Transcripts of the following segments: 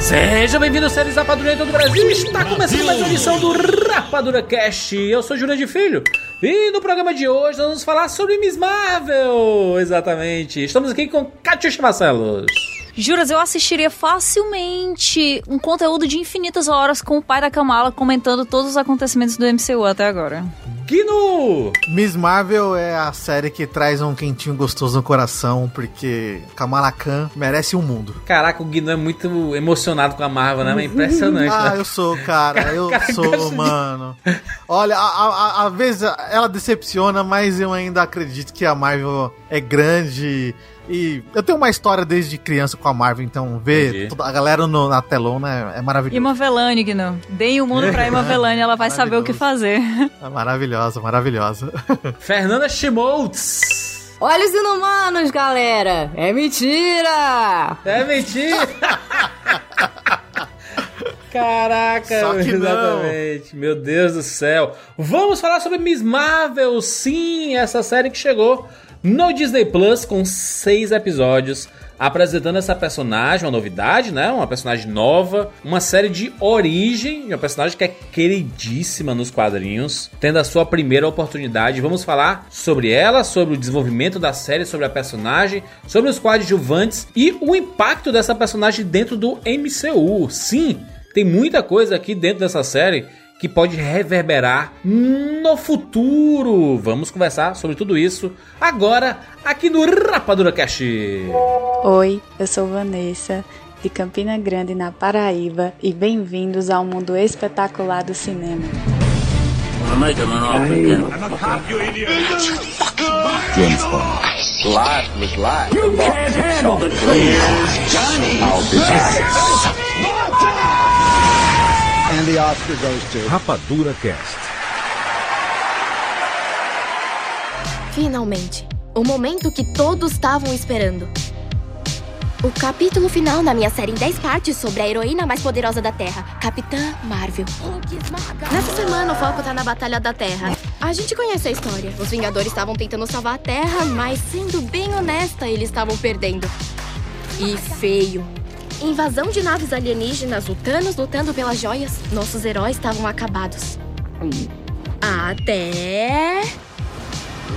Seja bem-vindo, séries Rapadura em todo o Brasil. Está começando mais uma edição do Rapadura Cast. Eu sou de Filho e no programa de hoje nós vamos falar sobre Miss Marvel. Exatamente. Estamos aqui com Katia Marcelos. Juras, eu assistiria facilmente um conteúdo de infinitas horas com o pai da Kamala comentando todos os acontecimentos do MCU até agora. Guino! Miss Marvel é a série que traz um quentinho gostoso no coração, porque Kamala Khan merece um mundo. Caraca, o Guino é muito emocionado com a Marvel, né? É impressionante. ah, né? eu sou, cara, eu Cara, sou, mano. Olha, a- a- a- às vezes ela decepciona, mas eu ainda acredito que a Marvel é grande. E eu tenho uma história desde criança com a Marvel, então ver toda a galera no- na telona é, é maravilhoso. Ima Velani, Guino. Deem o mundo pra Ima Velani, ela vai saber o que fazer. É maravilhosa, maravilhosa. Fernanda Schmoltz. Olha os inumanos, galera! É mentira! É mentira! Caraca, Só que não. exatamente. Meu Deus do céu. Vamos falar sobre Miss Marvel. Sim, essa série que chegou no Disney Plus com seis episódios. Apresentando essa personagem, uma novidade, né? Uma personagem nova, uma série de origem, uma personagem que é queridíssima nos quadrinhos, tendo a sua primeira oportunidade. Vamos falar sobre ela, sobre o desenvolvimento da série, sobre a personagem, sobre os coadjuvantes e o impacto dessa personagem dentro do MCU. Sim, tem muita coisa aqui dentro dessa série que pode reverberar no futuro. Vamos conversar sobre tudo isso agora aqui no Rapadura Cast. Oi, eu sou Vanessa, de Campina Grande, na Paraíba, e bem-vindos ao mundo espetacular do cinema. Rapadura Cast. Finalmente, o momento que todos estavam esperando. O capítulo final na minha série em 10 partes sobre a heroína mais poderosa da Terra, Capitã Marvel. Nessa semana o foco tá na Batalha da Terra. A gente conhece a história. Os Vingadores estavam tentando salvar a Terra, mas sendo bem honesta, eles estavam perdendo. E feio. Invasão de naves alienígenas, o Thanos lutando pelas joias. Nossos heróis estavam acabados. Até.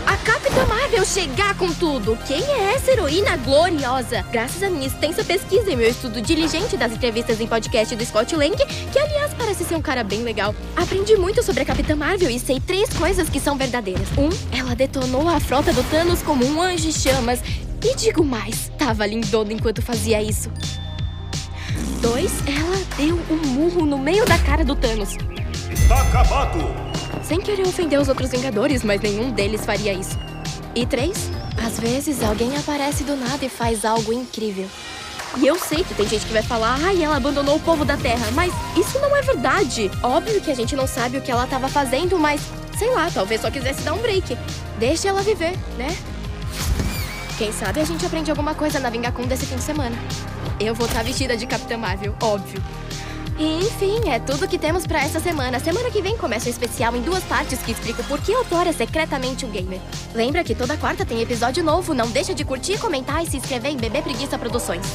A Capitã Marvel chegar com tudo! Quem é essa heroína gloriosa? Graças à minha extensa pesquisa e meu estudo diligente das entrevistas em podcast do Scott Lang, que aliás parece ser um cara bem legal, aprendi muito sobre a Capitã Marvel e sei três coisas que são verdadeiras. Um, ela detonou a frota do Thanos como um anjo em chamas. E digo mais, tava lindona enquanto fazia isso. Dois, ela deu um murro no meio da cara do Thanos. Sem querer ofender os outros Vingadores, mas nenhum deles faria isso. E três, às vezes alguém aparece do nada e faz algo incrível. E eu sei que tem gente que vai falar, ai, ela abandonou o povo da Terra, mas isso não é verdade. Óbvio que a gente não sabe o que ela tava fazendo, mas sei lá, talvez só quisesse dar um break. Deixe ela viver, né? Quem sabe a gente aprende alguma coisa na Vingacum desse fim de semana. Eu vou estar vestida de Capitã Marvel, óbvio. E, enfim, é tudo que temos pra essa semana. Semana que vem começa um especial em duas partes que explica por que o Thor é secretamente um gamer. Lembra que toda quarta tem episódio novo. Não deixa de curtir, comentar e se inscrever em Bebê Preguiça Produções.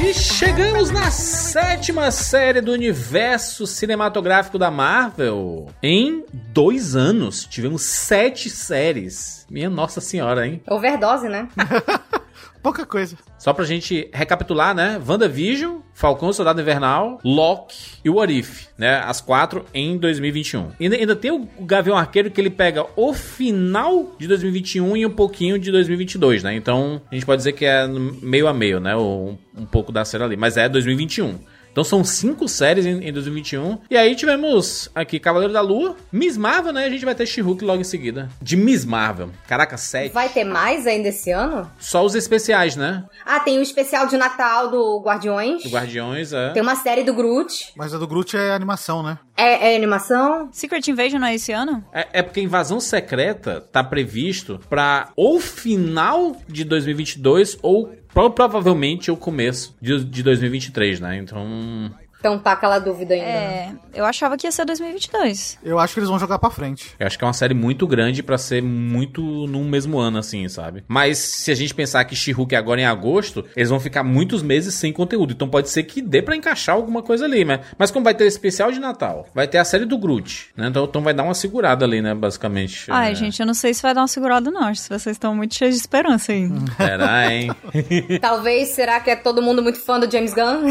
E chegamos na sétima série do universo cinematográfico da Marvel. Em dois anos, tivemos sete séries. Minha nossa senhora, hein? Overdose, né? Pouca coisa. Só pra gente recapitular, né? WandaVision, Falcão Soldado Invernal, Loki e What If, né? As quatro em 2021. E ainda, tem o Gavião Arqueiro que ele pega o final de 2021 e um pouquinho de 2022, né? Então a gente pode dizer que é meio a meio, né? Um, um pouco da série ali. Mas é 2021. Então são cinco séries em, em 2021. E aí tivemos aqui Cavaleiro da Lua, Miss Marvel, né? A gente vai ter She-Hulk logo em seguida. De Miss Marvel. Caraca, sete. Vai ter mais ainda esse ano? Só os especiais, né? Ah, tem o especial de Natal do Guardiões. Do Guardiões, é. Tem uma série do Groot. Mas a do Groot é animação, né? É, é animação? Secret Invasion não é esse ano? É, é porque Invasão Secreta tá previsto pra ou final de 2022 ou provavelmente o começo de, de 2023, né? Então. Então tá aquela dúvida ainda. né? É, eu achava que ia ser 2022. Eu acho que eles vão jogar pra frente. Eu acho que é uma série muito grande pra ser muito num mesmo ano, assim, sabe? Mas se a gente pensar que She-Hulk é agora em agosto, eles vão ficar muitos meses sem conteúdo. Então pode ser que dê pra encaixar alguma coisa ali, né? Mas como vai ter especial de Natal, vai ter a série do Groot, né? Então, então vai dar uma segurada ali, né? Basicamente. Ai, É. gente, eu não sei se vai dar uma segurada, não. Acho que vocês estão muito cheios de esperança aí. Será, hein? Talvez, será que é todo mundo muito fã do James Gunn?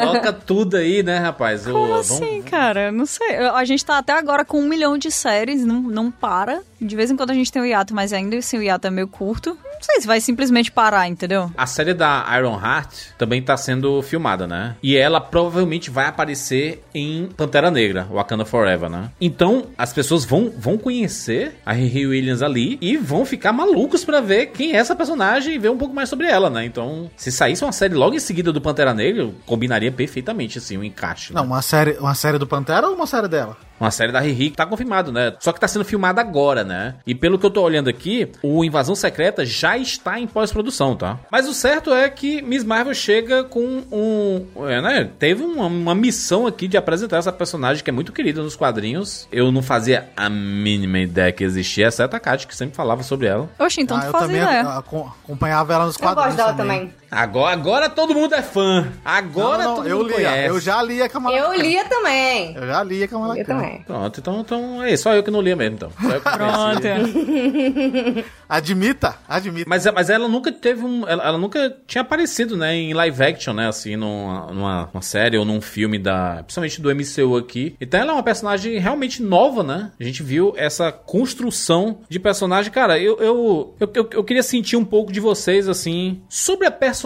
Coloca tudo aí, né, rapaz? Como vamos- assim, cara? Não sei. A gente tá até agora com um milhão de séries, não, não para. De vez em quando a gente tem o hiato, mas ainda assim o hiato é meio curto. Não sei se vai simplesmente parar, entendeu? A série da Iron Heart também tá sendo filmada, né? E ela provavelmente vai aparecer em Pantera Negra, Wakanda Forever, né? Então, as pessoas vão, vão conhecer a Riri Williams ali e vão ficar malucos pra ver quem é essa personagem e ver um pouco mais sobre ela, né? Então, se saísse uma série logo em seguida do Pantera Negra, combinaria perfeitamente, assim, um encaixe. né? Não, uma série, uma série do Pantera ou uma série dela? Uma série da Riri que tá confirmado, né? Só que tá sendo filmada agora, né? E pelo que eu tô olhando aqui, o Invasão Secreta já está em pós-produção, tá? Mas o certo é que Miss Marvel chega com um. É, né? Teve uma, uma missão aqui de apresentar essa personagem que é muito querida nos quadrinhos. Eu não fazia a mínima ideia que existia, exceto a Kat, que sempre falava sobre ela. Oxe, então ah, tu eu faz também a- acompanhava ela nos Eu quadrinhos gosto dela também. Agora, agora todo mundo é fã. Agora Não, não, todo eu mundo lia, conhece. eu já lia Kamala Eu lia também. Eu já lia Kamala Eu Khan. também. Pronto, então, então é só eu que não lia mesmo, então. Só eu que. Pronto. Admita, admita. Mas, mas ela nunca teve um. Ela, ela nunca tinha aparecido, né, em live action, né? Assim, numa, numa, numa série ou num filme da. Principalmente do MCU aqui. Então ela é uma personagem realmente nova, né? A gente viu essa construção de personagem. Cara, eu, eu, eu, eu, eu queria sentir um pouco de vocês, assim, sobre a personagem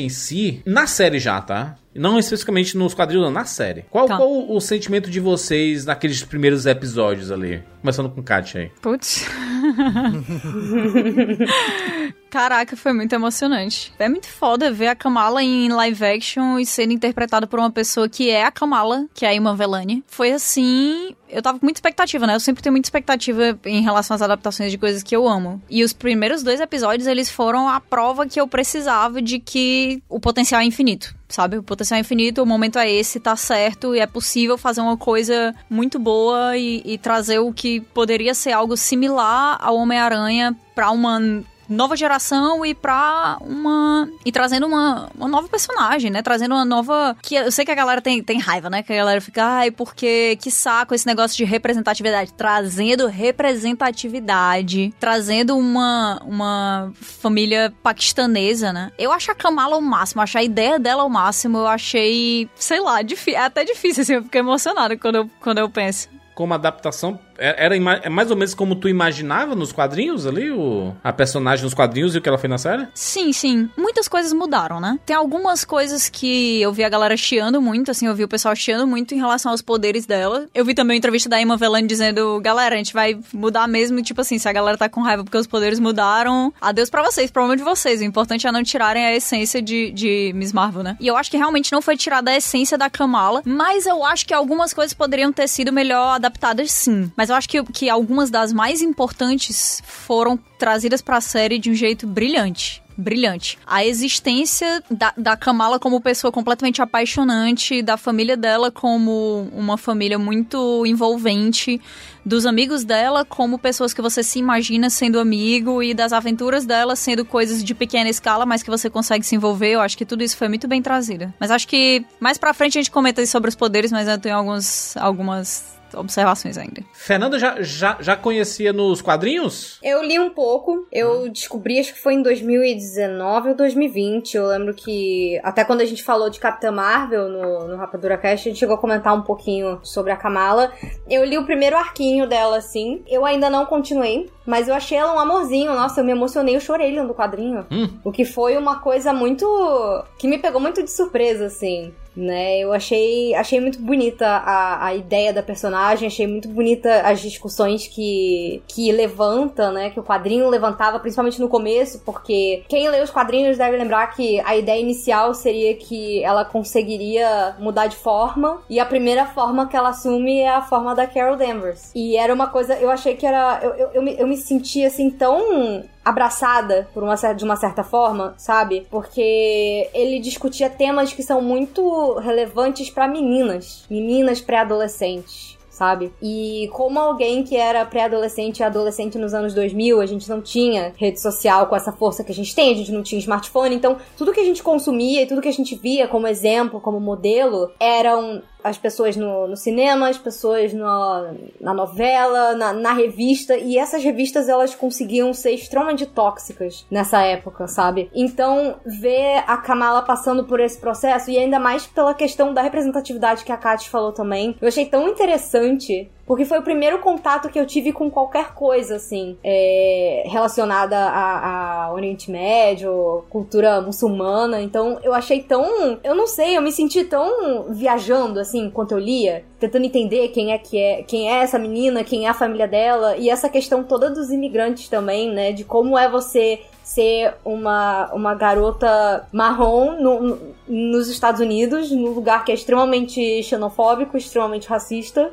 em si, na série já, tá? Não especificamente nos quadrinhos, não, na série. Qual, Tá. qual o sentimento de vocês naqueles primeiros episódios ali? Começando com Kat aí. Putz. Caraca, foi muito emocionante. É muito foda ver a Kamala em live action e sendo interpretada por uma pessoa que é a Kamala, que é a Iman Velani. Foi assim. Eu tava com muita expectativa, né? Eu sempre tenho muita expectativa em relação às adaptações de coisas que eu amo. E os primeiros dois episódios, eles foram a prova que eu precisava de que o potencial é infinito. Sabe? O potencial é infinito, o momento é esse, tá certo, e é possível fazer uma coisa muito boa e, e trazer o que poderia ser algo similar ao Homem-Aranha pra uma nova geração e pra uma. E trazendo uma, uma nova personagem, né? Trazendo uma nova. Que eu sei que a galera tem, tem raiva, né? Que a galera fica, ai, porque que saco esse negócio de representatividade. Trazendo representatividade. Trazendo uma, uma família paquistanesa, né? Eu acho a Kamala o máximo, acho a ideia dela o máximo. Eu achei, sei lá, é até difícil, assim, eu fiquei emocionada quando eu, quando eu penso. como adaptação, é- era é mais ou menos como tu imaginava nos quadrinhos ali, o, a personagem nos quadrinhos e o que ela fez na série? Sim, sim. Muitas coisas mudaram, né? Tem algumas coisas que eu vi a galera chiando muito, assim, eu vi o pessoal chiando muito em relação aos poderes dela. Eu vi também a entrevista da Emma Velani dizendo, galera, a gente vai mudar mesmo, tipo assim, se a galera tá com raiva porque os poderes mudaram, adeus pra vocês, problema de vocês. O importante é não tirarem a essência de, de Miss Marvel, né? E eu acho que realmente não foi tirada a essência da Kamala, mas eu acho que algumas coisas poderiam ter sido melhor adaptadas sim. Mas eu acho que, que algumas das mais importantes foram trazidas pra série de um jeito brilhante. Brilhante. A existência da, da Kamala como pessoa completamente apaixonante, da família dela como uma família muito envolvente, dos amigos dela como pessoas que você se imagina sendo amigo e das aventuras dela sendo coisas de pequena escala, mas que você consegue se envolver. Eu acho que tudo isso foi muito bem trazido. Mas acho que mais pra frente a gente comenta sobre os poderes, mas eu tenho alguns, algumas observações ainda. Fernanda já, já, já conhecia nos quadrinhos? Eu li um pouco, eu descobri, acho que foi em 2019 ou 2020. Eu lembro que, até quando a gente falou de Capitã Marvel no, no Rapadura Cast, a gente chegou a comentar um pouquinho sobre a Kamala. Eu li o primeiro arquinho dela, assim. Eu ainda não continuei, mas eu achei ela um amorzinho. Nossa, eu me emocionei, eu chorei lendo o quadrinho. Hum. O que foi uma coisa muito. que me pegou muito de surpresa, assim. Né, eu achei, achei muito bonita a, a ideia da personagem, achei muito bonita as discussões que, que levanta, né? Que o quadrinho levantava, principalmente no começo, porque quem lê os quadrinhos deve lembrar que a ideia inicial seria que ela conseguiria mudar de forma, e a primeira forma que ela assume é a forma da Carol Danvers. E era uma coisa, eu achei que era. Eu, eu, eu, me, eu me senti assim tão abraçada por uma, de uma certa forma, sabe? Porque ele discutia temas que são muito relevantes pra meninas, meninas pré-adolescentes. Sabe? E como alguém que era pré-adolescente e adolescente nos anos 2000, a gente não tinha rede social com essa força que a gente tem, a gente não tinha smartphone, então tudo que a gente consumia e tudo que a gente via como exemplo, como modelo, eram as pessoas no, no cinema, as pessoas no, na novela, na, na revista, e essas revistas elas conseguiam ser extremamente tóxicas nessa época, sabe? Então, ver a Kamala passando por esse processo, e ainda mais pela questão da representatividade que a Kat falou também, eu achei tão interessante porque foi o primeiro contato que eu tive com qualquer coisa, assim, é, relacionada a, a Oriente Médio, cultura muçulmana. Então eu achei tão. Eu não sei, eu me senti tão viajando, assim, enquanto eu lia, tentando entender quem é que é, quem é essa menina, quem é a família dela, e essa questão toda dos imigrantes também, né? De como é você ser uma, uma garota marrom no, no- nos Estados Unidos, num lugar que é extremamente xenofóbico, extremamente racista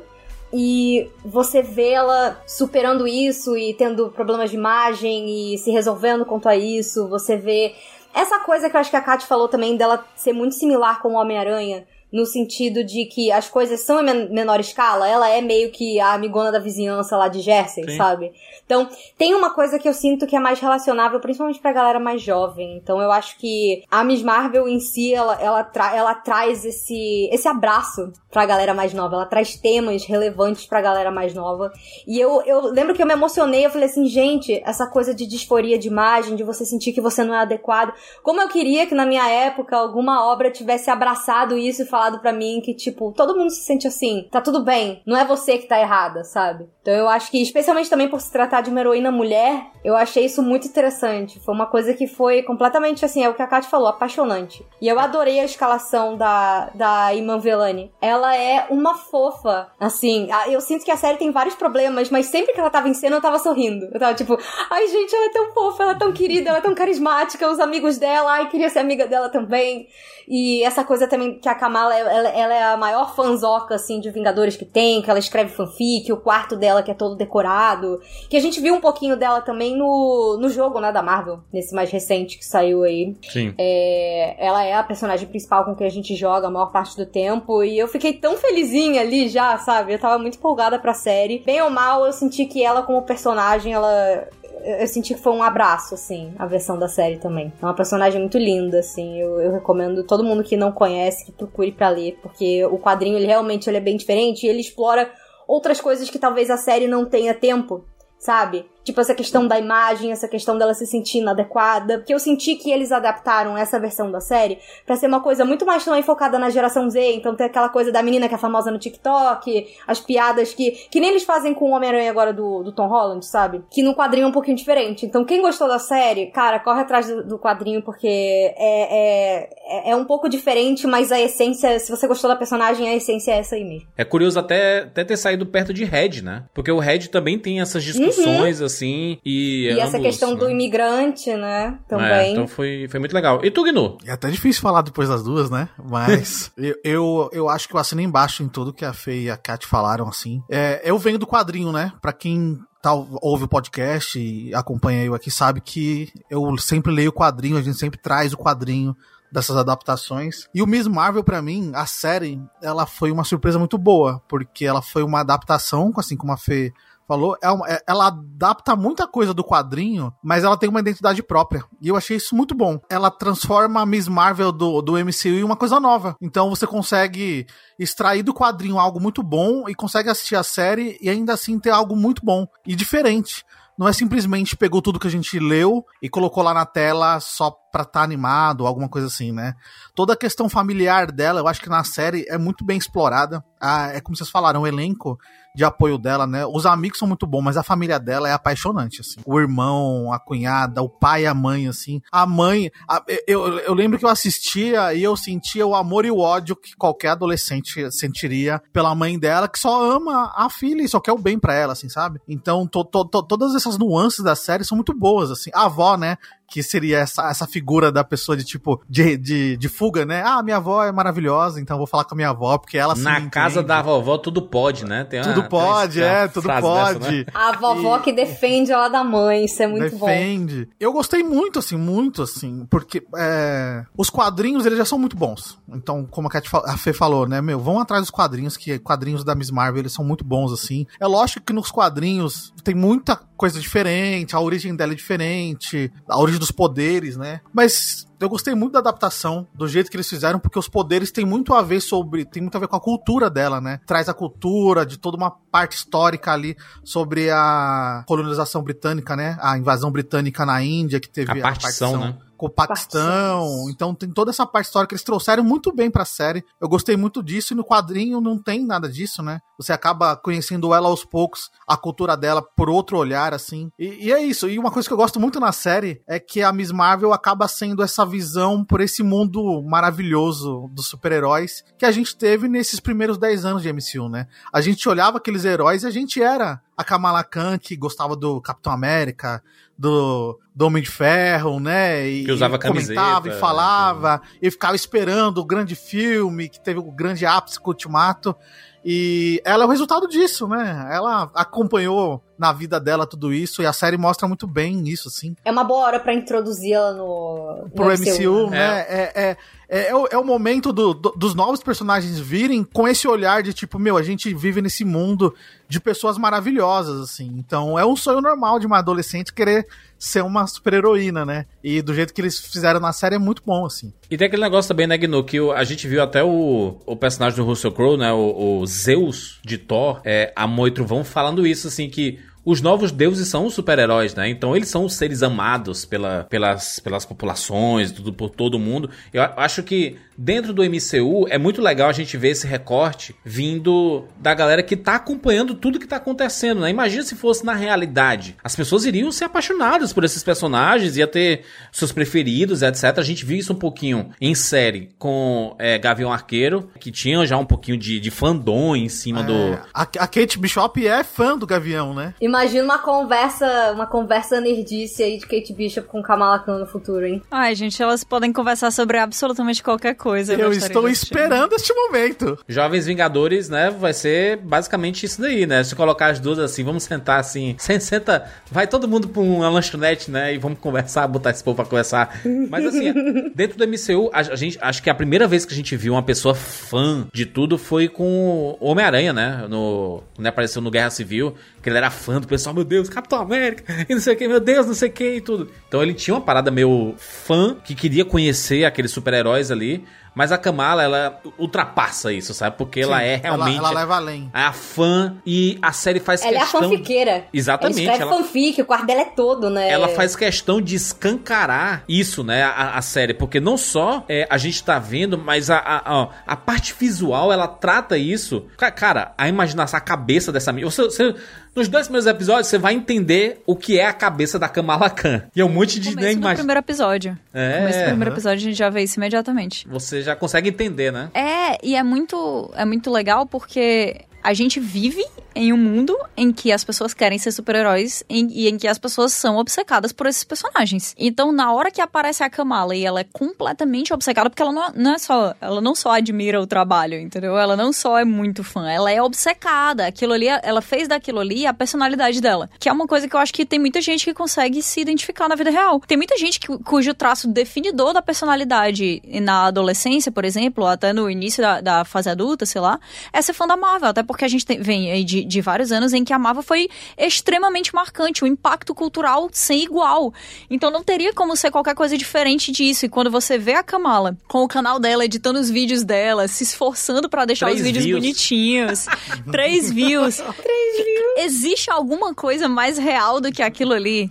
e você vê ela superando isso e tendo problemas de imagem e se resolvendo quanto a isso. Você vê essa coisa que eu acho que a Kat falou também dela ser muito similar com o Homem-Aranha. No sentido de que as coisas são em men- menor escala, ela é meio que a amigona da vizinhança lá de Jersey, Sim. sabe? Então, tem uma coisa que eu sinto que é mais relacionável, principalmente pra galera mais jovem. Então, eu acho que a Miss Marvel em si, ela, ela, tra ela traz esse, esse abraço pra galera mais nova. Ela traz temas relevantes pra galera mais nova. E eu, eu lembro que eu me emocionei, eu falei assim, gente, essa coisa de disforia de imagem, de você sentir que você não é adequado. Como eu queria que na minha época alguma obra tivesse abraçado isso e falado pra mim que, tipo, todo mundo se sente assim, tá tudo bem, não é você que tá errada, sabe? Então eu acho que, especialmente também por se tratar de uma heroína mulher, eu achei isso muito interessante. Foi uma coisa que foi completamente, assim, é o que a Kat falou, apaixonante. E eu adorei a escalação da, da Iman Velani. Ela é uma fofa, assim, eu sinto que a série tem vários problemas, mas sempre que ela tava em cena eu tava sorrindo. Eu tava tipo, ai gente, ela é tão fofa, ela é tão querida, ela é tão carismática, os amigos dela, ai, queria ser amiga dela também. E essa coisa também que a Kamala, ela, ela é a maior fanzoca, assim, de Vingadores que tem, que ela escreve fanfic, o quarto dela que é todo decorado. Que a gente viu um pouquinho dela também no, no jogo, né, da Marvel, nesse mais recente que saiu aí. Sim. É, ela é a personagem principal com quem a gente joga a maior parte do tempo. E eu fiquei tão felizinha ali já, sabe? Eu tava muito empolgada pra série. Bem ou mal, eu senti que ela, como personagem, ela. Eu senti que foi um abraço, assim, a versão da série também. É uma personagem muito linda, assim. Eu, eu recomendo todo mundo que não conhece que procure pra ler, porque o quadrinho, ele realmente ele é bem diferente e ele explora outras coisas que talvez a série não tenha tempo, sabe? Tipo, essa questão da imagem, essa questão dela se sentir inadequada. Porque eu senti que eles adaptaram essa versão da série pra ser uma coisa muito mais também focada na geração Z. Então tem aquela coisa da menina que é famosa no TikTok, as piadas que. Que nem eles fazem com o Homem-Aranha agora do, do Tom Holland, sabe? Que no quadrinho é um pouquinho diferente. Então quem gostou da série, cara, corre atrás do, do quadrinho porque é, é, é- é um pouco diferente, mas a essência, se você gostou da personagem, a essência é essa aí mesmo. É curioso até, até ter saído perto de Red, né? Porque o Red também tem essas discussões, assim, e. E essa ambos, questão né? do imigrante, né? É, Também. então foi, foi muito legal. E tu, Gnu? É até difícil falar depois das duas, né? Mas eu, eu, eu acho que eu assino embaixo em tudo que a Fê e a Kat falaram, assim. É, eu venho do quadrinho, né? Pra quem tá, ouve o podcast e acompanha eu aqui, sabe que eu sempre leio o quadrinho, a gente sempre traz o quadrinho dessas adaptações. E o Miss Marvel, pra mim, a série, ela foi uma surpresa muito boa, porque ela foi uma adaptação, assim como a Fê falou, é é, ela adapta muita coisa do quadrinho, mas ela tem uma identidade própria. E eu achei isso muito bom. Ela transforma a Miss Marvel do, do MCU em uma coisa nova. Então você consegue extrair do quadrinho algo muito bom e consegue assistir a série e ainda assim ter algo muito bom e diferente não é simplesmente pegou tudo que a gente leu e colocou lá na tela só pra estar tá animado, alguma coisa assim, né? Toda a questão familiar dela, eu acho que na série é muito bem explorada. Ah, é como vocês falaram, o elenco de apoio dela, né? Os amigos são muito bons, mas a família dela é apaixonante, assim. O irmão, a cunhada, o pai a mãe, assim. A mãe, a, eu, eu lembro que eu assistia e eu sentia o amor e o ódio que qualquer adolescente sentiria pela mãe dela, que só ama a filha e só quer o bem para ela, assim, sabe? Então, to, to, to, todas essas nuances da série são muito boas, assim. A avó, né? Que seria essa, essa figura da pessoa de tipo, de, de, de fuga, né? Ah, minha avó é maravilhosa, então vou falar com a minha avó, porque ela Na casa da vovó tudo pode, né? Tem uma, tudo pode, é, tudo pode. Dessa, né? A vovó e... que defende ela da mãe, isso é muito defende. bom. Defende. Eu gostei muito, assim, muito, assim, porque é, os quadrinhos, eles já são muito bons. Então, como a, Kat, a Fê falou, né, meu, vão atrás dos quadrinhos, que quadrinhos da Miss Marvel, eles são muito bons, assim. É lógico que nos quadrinhos tem muita coisa diferente, a origem dela é diferente, a origem dos poderes, né? Mas eu gostei muito da adaptação, do jeito que eles fizeram, porque os poderes têm muito a ver sobre. tem muito a ver com a cultura dela, né? Traz a cultura de toda uma parte histórica ali sobre a colonização britânica, né? A invasão britânica na Índia, que teve a partição, a partição né? Com o Paquistão. Então tem toda essa parte histórica que eles trouxeram muito bem pra série. Eu gostei muito disso e no quadrinho não tem nada disso, né? Você acaba conhecendo ela aos poucos, a cultura dela por outro olhar, assim. E, e é isso. E uma coisa que eu gosto muito na série é que a Miss Marvel acaba sendo essa visão por esse mundo maravilhoso dos super-heróis que a gente teve nesses primeiros 10 anos de MCU, né? A gente olhava aqueles heróis e a gente era a Kamala Khan, que gostava do Capitão América, do, do Homem de Ferro, né? E, que usava comentava camiseta, e falava, é, e ficava esperando o grande filme, que teve o grande ápice com o Ultimato. E ela é o resultado disso, né? Ela acompanhou na vida dela tudo isso e a série mostra muito bem isso, assim. É uma boa hora para introduzi-la no, no, pro MCU, MCU né? É, é, é, é, é, o, é o momento do, do, dos novos personagens virem com esse olhar de tipo, meu, a gente vive nesse mundo de pessoas maravilhosas, assim. Então é um sonho normal de uma adolescente querer ser uma super-heroína, né? E do jeito que eles fizeram na série é muito bom, assim. E tem aquele negócio também, né, Gnu, que a gente viu até o, o personagem do Russell Crowe, né, o, o Zeus de Thor, é, a Moitro vão falando isso, assim, que os novos deuses são os super-heróis, né? Então eles são os seres amados pela, pelas, pelas populações, tudo, por todo mundo. Eu acho que dentro do MCU é muito legal a gente ver esse recorte vindo da galera que tá acompanhando tudo que tá acontecendo, né? Imagina se fosse na realidade. As pessoas iriam ser apaixonadas por esses personagens, ia ter seus preferidos, etc. A gente viu isso um pouquinho em série com é, Gavião Arqueiro, que tinha já um pouquinho de, de fandom em cima é, do. A, a, Kate Bishop é fã do Gavião, né? Imagina uma conversa, uma conversa nerdice aí de Kate Bishop com Kamala Khan no futuro, hein? Ai, gente, elas podem conversar sobre absolutamente qualquer coisa coisa. Eu, eu estou esperando este momento. Jovens Vingadores, né? Vai ser basicamente isso daí, né? Se colocar as duas assim, vamos sentar assim. Senta, vai todo mundo pra uma lanchonete, né? E vamos conversar, botar esse povo pra conversar. Mas assim, dentro do MCU, a, a, gente, acho que a primeira vez que a gente viu uma pessoa fã de tudo foi com o Homem-Aranha, né? No, quando apareceu no Guerra Civil, que ele era fã do pessoal, meu Deus, Capitão América, e não sei o que, meu Deus, não sei o que e tudo. Então ele tinha uma parada meio fã que queria conhecer aqueles super-heróis ali. Mas a Kamala, ela ultrapassa isso, sabe? Porque Sim, ela é realmente. Ela, ela leva além. A fã e a série faz ela questão. Ela é a fanfiqueira. Exatamente. Ela escreve ela... fanfic, o quarto dela é todo, né? Ela faz questão de escancarar isso, né? A, a série. Porque não só é, a gente tá vendo, mas a, a, a, a parte visual, ela trata isso. Cara, a imaginação, a cabeça dessa. Você, você nos dois primeiros episódios, você vai entender o que é a cabeça da Kamala Khan. E é um monte de... Começo né, do primeiro episódio. É. Começo do primeiro episódio, a gente já vê isso imediatamente. Você já consegue entender, né? É, e é muito, é muito legal porque a gente vive em um mundo em que as pessoas querem ser super-heróis e em que as pessoas são obcecadas por esses personagens. Então, na hora que aparece a Kamala e ela é completamente obcecada, porque ela não, não é só, ela não só admira o trabalho, entendeu? Ela não só é muito fã, ela é obcecada. Aquilo ali, ela fez daquilo ali a personalidade dela, que é uma coisa que eu acho que tem muita gente que consegue se identificar na vida real. Tem muita gente que, cujo traço definidor da personalidade na adolescência, por exemplo, até no início da, da fase adulta, sei lá, é ser fã da Marvel, até porque a gente tem, vem aí de de, de vários anos em que a Marvel foi extremamente marcante, um impacto cultural sem igual. Então não teria como ser qualquer coisa diferente disso. E quando você vê a Kamala com o canal dela editando os vídeos dela, se esforçando para deixar Três os vídeos views. bonitinhos, três views. Três views. Existe alguma coisa mais real do que aquilo ali?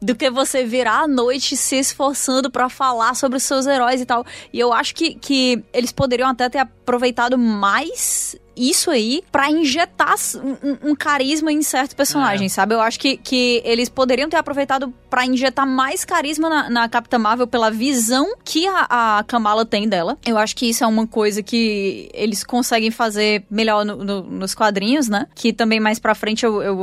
Do que você virar à noite se esforçando pra falar sobre os seus heróis e tal. E eu acho que, que eles poderiam até ter aproveitado mais isso aí pra injetar um, um- carisma em certos personagens, sabe? Eu acho que, que eles poderiam ter aproveitado pra injetar mais carisma na, na Capitã Marvel pela visão que a, a Kamala tem dela. Eu acho que isso é uma coisa que eles conseguem fazer melhor no- no- nos quadrinhos, né? Que também mais pra frente eu, eu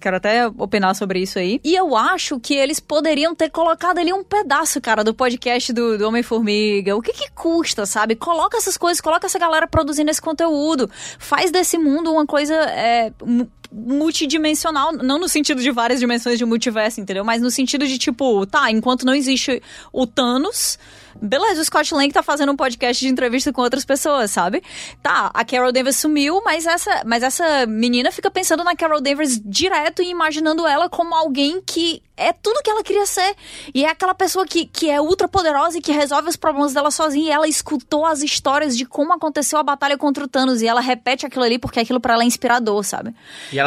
quero até opinar sobre isso aí. E eu acho que eles poderiam ter colocado ali um pedaço, cara, do podcast do, do Homem-Formiga. O que que custa, sabe? Coloca essas coisas, coloca essa galera produzindo esse conteúdo. Faz desse mundo uma coisa é, mu- multidimensional, não no sentido de várias dimensões de multiverso, entendeu? Mas no sentido de tipo, tá, enquanto não existe o Thanos, beleza, o Scott Lang tá fazendo um podcast de entrevista com outras pessoas, sabe? Tá, a Carol Danvers sumiu, mas essa, mas essa menina fica pensando na Carol Danvers direto e imaginando ela como alguém que é tudo que ela queria ser. E é aquela pessoa que, que é ultra poderosa e que resolve os problemas dela sozinha. E ela escutou as histórias de como aconteceu a batalha contra o Thanos. E ela repete aquilo ali porque aquilo pra ela é inspirador, sabe?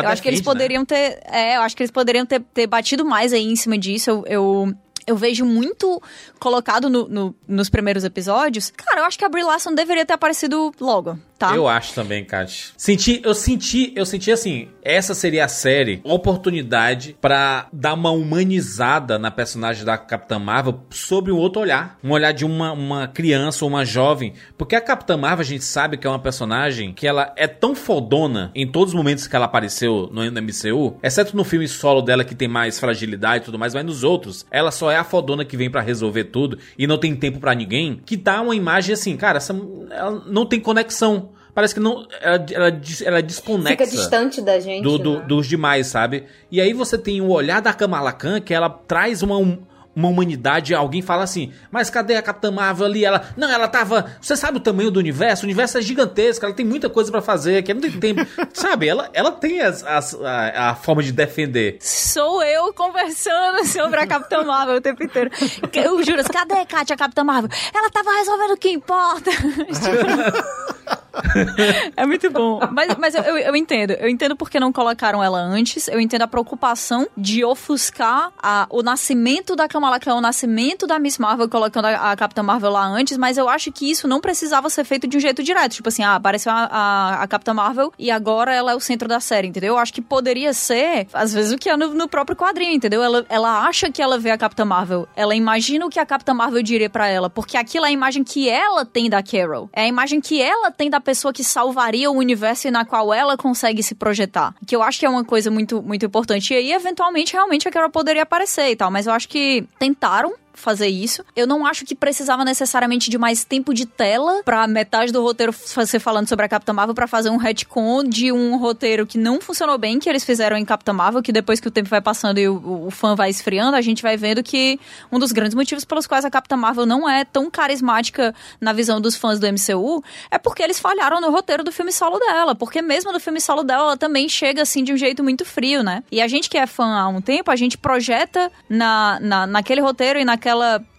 Eu acho que eles né? poderiam ter. É, eu acho que eles poderiam ter, ter batido mais aí em cima disso. Eu. eu eu vejo muito colocado no- no- nos primeiros episódios. Cara, eu acho que a Brie Larson deveria ter aparecido logo, tá? Eu acho também, Kat. Senti, eu senti, eu senti assim, essa seria a série, oportunidade pra dar uma humanizada na personagem da Capitã Marvel sob um outro olhar, um olhar de uma, uma criança ou uma jovem, porque a Capitã Marvel a gente sabe que é uma personagem que ela é tão fodona em todos os momentos que ela apareceu no, MCU, exceto no filme solo dela que tem mais fragilidade e tudo mais, mas nos outros, ela só é a fodona que vem pra resolver tudo e não tem tempo pra ninguém, que dá uma imagem assim, cara, essa, ela não tem conexão. Parece que não. Ela, ela, ela é desconexa Fica distante da gente. do, do- né? dos demais, sabe? E aí você tem o olhar da Kamala Khan, que ela traz uma, um- uma humanidade. Alguém fala assim, mas cadê a Capitã Marvel ali? Ela, não, ela tava. Você sabe o tamanho do universo? O universo é gigantesco, ela tem muita coisa pra fazer, que não tem tempo. sabe? Ela, ela tem as, as- a, a forma de defender. Sou eu conversando sobre a Capitã Marvel o tempo inteiro. Eu juro, cadê a Kátia, a Capitã Marvel? Ela tava resolvendo o que importa. é muito bom. Mas, mas eu, eu, entendo. Eu entendo porque não colocaram ela antes. Eu entendo a preocupação de ofuscar a- o nascimento da Kamala Khan, o nascimento da Miss Marvel, colocando a, a Capitã Marvel lá antes. Mas eu acho que isso não precisava ser feito de um jeito direto. Tipo assim, ah, apareceu a, a, a Capitã Marvel e agora ela é o centro da série, entendeu? Eu acho que poderia ser, às vezes, o que é no, no próprio quadrinho, entendeu? Ela, ela acha que ela vê a Capitã Marvel. Ela imagina o que a Capitã Marvel diria pra ela. Porque aquilo é a imagem que ela tem da Carol. É a imagem que ela tem da pessoa que salvaria o universo e na qual ela consegue se projetar. Que eu acho que é uma coisa muito, muito importante. E aí, eventualmente, realmente a Carol poderia aparecer e tal. Mas eu acho que tentaram fazer isso. Eu não acho que precisava necessariamente de mais tempo de tela pra metade do roteiro ser falando sobre a Capitã Marvel pra fazer um retcon de um roteiro que não funcionou bem, que eles fizeram em Capitã Marvel, que depois que o tempo vai passando e o, o fã vai esfriando, a gente vai vendo que um dos grandes motivos pelos quais a Capitã Marvel não é tão carismática na visão dos fãs do MCU é porque eles falharam no roteiro do filme solo dela, porque mesmo no filme solo dela, ela também chega assim de um jeito muito frio, né? E a gente que é fã há um tempo, a gente projeta na, na, naquele roteiro e naquela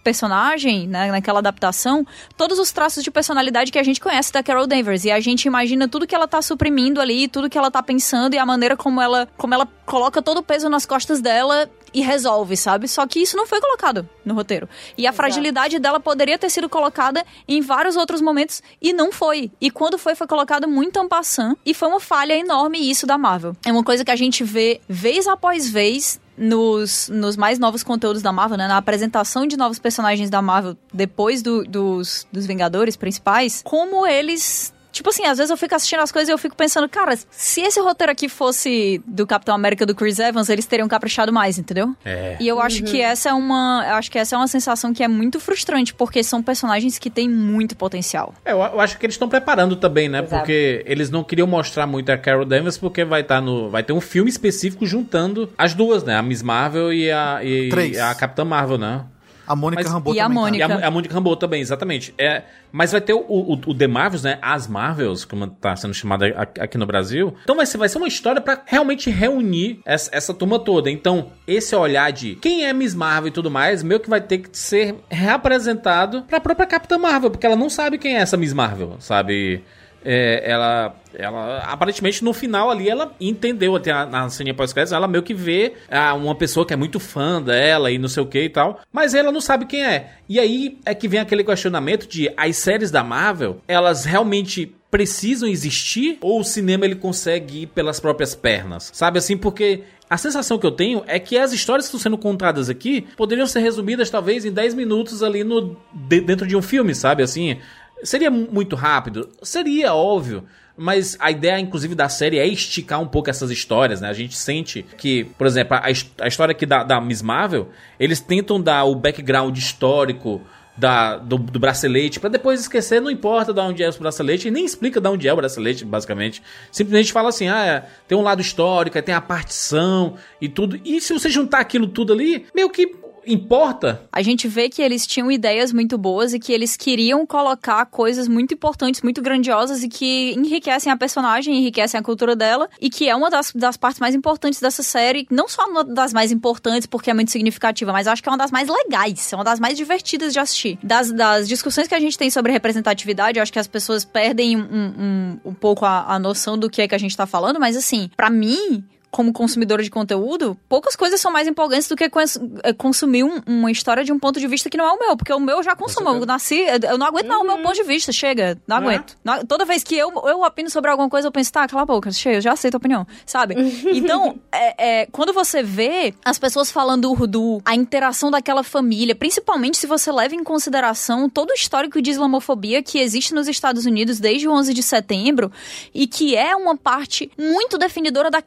personagem, né, naquela adaptação, todos os traços de personalidade que a gente conhece da Carol Danvers. E a gente imagina tudo que ela tá suprimindo ali, tudo que ela tá pensando e a maneira como ela, como ela coloca todo o peso nas costas dela e resolve, sabe? Só que isso não foi colocado no roteiro. E a fragilidade dela poderia ter sido colocada em vários outros momentos e não foi. E quando foi, foi colocado muito en passant e foi uma falha enorme isso da Marvel. É uma coisa que a gente vê vez após vez nos, nos mais novos conteúdos da Marvel, né? Na apresentação de novos personagens da Marvel depois do- dos, dos Vingadores principais, como eles. Tipo assim, às vezes eu fico assistindo as coisas e eu fico pensando, cara, se esse roteiro aqui fosse do Capitão América do Chris Evans, eles teriam caprichado mais, entendeu? É. E eu acho que essa é uma. Eu acho que essa é uma sensação que é muito frustrante, porque são personagens que têm muito potencial. É, eu, eu acho que eles estão preparando também, né? Exato. Porque eles não queriam mostrar muito a Carol Danvers, porque vai estar no. Vai ter um filme específico juntando as duas, né? A Miss Marvel e a, e Três. a Capitã Marvel, né? A Mônica Mas- Rambeau e a também. tá. Mônica. E a, a Mônica Rambeau também, exatamente. É, mas vai ter o, o, o The Marvels, né? As Marvels, como tá sendo chamada aqui no Brasil. Então vai ser, vai ser uma história pra realmente reunir essa, essa turma toda. Então, esse olhar de quem é Miss Marvel e tudo mais, meio que vai ter que ser reapresentado pra própria Capitã Marvel, porque ela não sabe quem é essa Miss Marvel, sabe? É, ela, ela aparentemente no final ali ela entendeu até na, na cena pós-créditos, ela meio que vê ah, uma pessoa que é muito fã dela e não sei o que e tal, mas ela não sabe quem é. E aí é que vem aquele questionamento de as séries da Marvel, elas realmente precisam existir ou o cinema ele consegue ir pelas próprias pernas? Sabe assim, porque a sensação que eu tenho é que as histórias que estão sendo contadas aqui poderiam ser resumidas talvez em 10 minutos ali no de- dentro de um filme, sabe assim? Seria muito rápido? Seria, óbvio. Mas a ideia, inclusive, da série é esticar um pouco essas histórias, né? A gente sente que, por exemplo, a, a história aqui da, da Miss Marvel, eles tentam dar o background histórico da, do, do bracelete, pra depois esquecer, não importa de onde é o bracelete, e nem explica de onde é o bracelete, basicamente. Simplesmente fala assim, ah, é, tem um lado histórico, tem a partição e tudo. E se você juntar aquilo tudo ali, meio que importa A gente vê que eles tinham ideias muito boas e que eles queriam colocar coisas muito importantes, muito grandiosas e que enriquecem a personagem, enriquecem a cultura dela e que é uma das, das partes mais importantes dessa série. Não só uma das mais importantes porque é muito significativa, mas acho que é uma das mais legais, é uma das mais divertidas de assistir. Das, das discussões que a gente tem sobre representatividade, acho que as pessoas perdem um, um, um pouco a, a noção do que é que a gente tá falando, mas assim, pra mim, como consumidora de conteúdo, poucas coisas são mais empolgantes do que é, consumir um- uma história de um ponto de vista que não é o meu, porque o meu eu já consumo. Eu nasci, eu não aguento mais o meu ponto de vista, chega, não Não é? aguento. Não- toda vez que eu, eu opino sobre alguma coisa, eu penso, tá, cala a boca, chega, eu já aceito a opinião, sabe? Então, é, é, quando você vê as pessoas falando urdu, a interação daquela família, principalmente se você leva em consideração todo o histórico de islamofobia que existe nos Estados Unidos desde o 11 de setembro e que é uma parte muito definidora da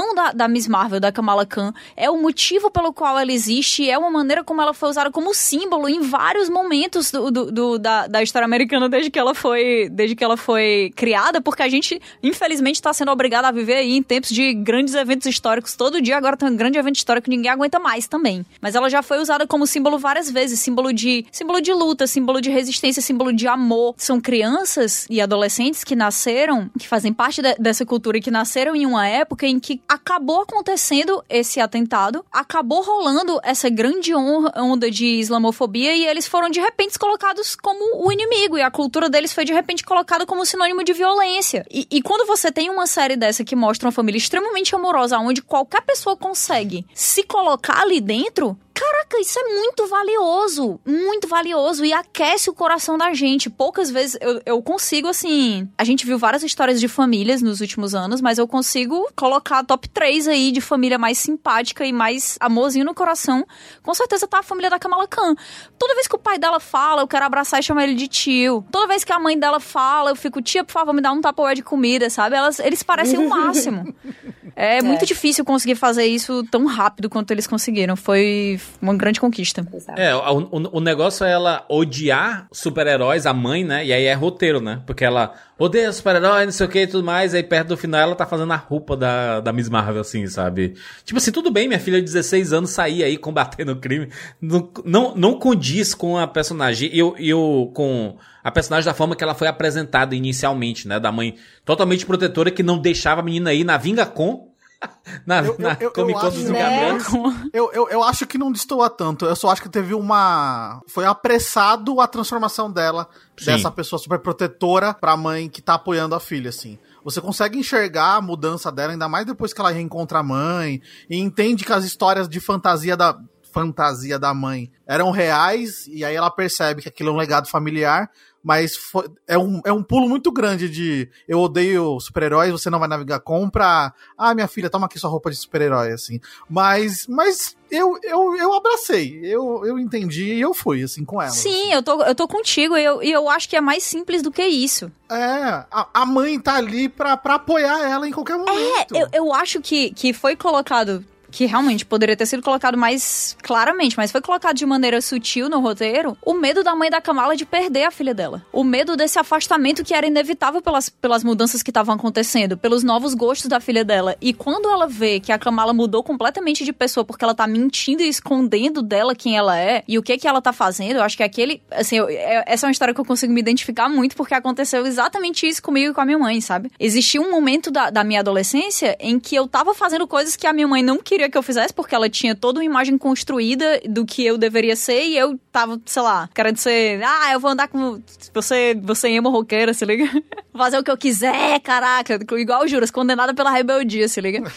criação da, da Miss Marvel, da Kamala Khan. É o motivo pelo qual ela existe, é uma maneira como ela foi usada como símbolo em vários momentos do, do- do- da, da história americana desde que ela foi desde que ela foi criada, porque a gente, infelizmente, está sendo obrigada a viver aí em tempos de grandes eventos históricos. Todo dia agora tem um grande evento histórico que ninguém aguenta mais também. Mas ela já foi usada como símbolo várias vezes, símbolo de símbolo de luta, símbolo de resistência, símbolo de amor. São crianças e adolescentes que nasceram, que fazem parte de- dessa cultura e que nasceram em uma época em que acabou acontecendo esse atentado, acabou rolando essa grande onda de islamofobia e eles foram de repente colocados como o inimigo e a cultura deles foi de repente colocada como sinônimo de violência. E, e quando você tem uma série dessa que mostra uma família extremamente amorosa, onde qualquer pessoa consegue se colocar ali dentro, Caraca, isso é muito valioso, muito valioso e aquece o coração da gente. Poucas vezes eu, eu consigo, assim. A gente viu várias histórias de famílias nos últimos anos, mas eu consigo colocar top 3 aí de família mais simpática e mais amorzinho no coração. Com certeza tá a família da Kamala Khan. Toda vez que o pai dela fala, eu quero abraçar e chamar ele de tio. Toda vez que a mãe dela fala, eu fico, tia, por favor, me dá um tapoé de comida, sabe? Elas, eles parecem o máximo. É muito difícil conseguir fazer isso tão rápido quanto eles conseguiram. Foi uma grande conquista. Exato. É, o, o- o negócio é ela odiar super-heróis, a mãe, né? E aí é roteiro, né? Porque ela odeia super-heróis, não sei o que e tudo mais. Aí perto do final ela tá fazendo a roupa da, da Miss Marvel, assim, sabe? Tipo assim, tudo bem, minha filha de 16 anos sair aí combatendo o crime. Não, não, não condiz com a personagem. E eu, eu com a personagem da forma que ela foi apresentada inicialmente, né? Da mãe totalmente protetora que não deixava a menina ir na Vingacon. Na, Eu- na eu- Comic Con acho- dos Né? Vingadores. Eu, eu, eu acho que não destoa tanto. Eu só acho que teve uma. Foi apressado a transformação dela, Sim. dessa pessoa super protetora pra mãe que tá apoiando a filha, assim. Você consegue enxergar a mudança dela, ainda mais depois que ela reencontra a mãe, e entende que as histórias de fantasia da. Fantasia da mãe eram reais, e aí ela percebe que aquilo é um legado familiar, mas foi- é, um, é um pulo muito grande de eu odeio super-heróis, você não vai navegar compra. Ah, minha filha, toma aqui sua roupa de super-herói, assim. Mas, mas eu, eu, eu abracei, eu, eu entendi e eu fui, assim, com ela. Sim, eu tô, eu tô contigo e eu, eu acho que é mais simples do que isso. É, a, a mãe tá ali pra, pra apoiar ela em qualquer momento. É, eu, eu acho que, que foi colocado. Que realmente poderia ter sido colocado mais claramente, mas foi colocado de maneira sutil no roteiro, o medo da mãe da Kamala de perder a filha dela. O medo desse afastamento que era inevitável pelas, pelas mudanças que estavam acontecendo, pelos novos gostos da filha dela. E quando ela vê que a Kamala mudou completamente de pessoa porque ela tá mentindo e escondendo dela quem ela é e o que que ela tá fazendo, eu acho que aquele, assim, eu, é, essa é uma história que eu consigo me identificar muito porque aconteceu exatamente isso comigo e com a minha mãe, sabe? Existia um momento da, da minha adolescência em que eu tava fazendo coisas que a minha mãe não queria que eu fizesse porque ela tinha toda uma imagem construída do que eu deveria ser e eu tava, sei lá, querendo ser, ah, eu vou andar com você, você emo roqueira, se liga? Fazer o que eu quiser, caraca, igual Juras, condenada pela rebeldia, se liga?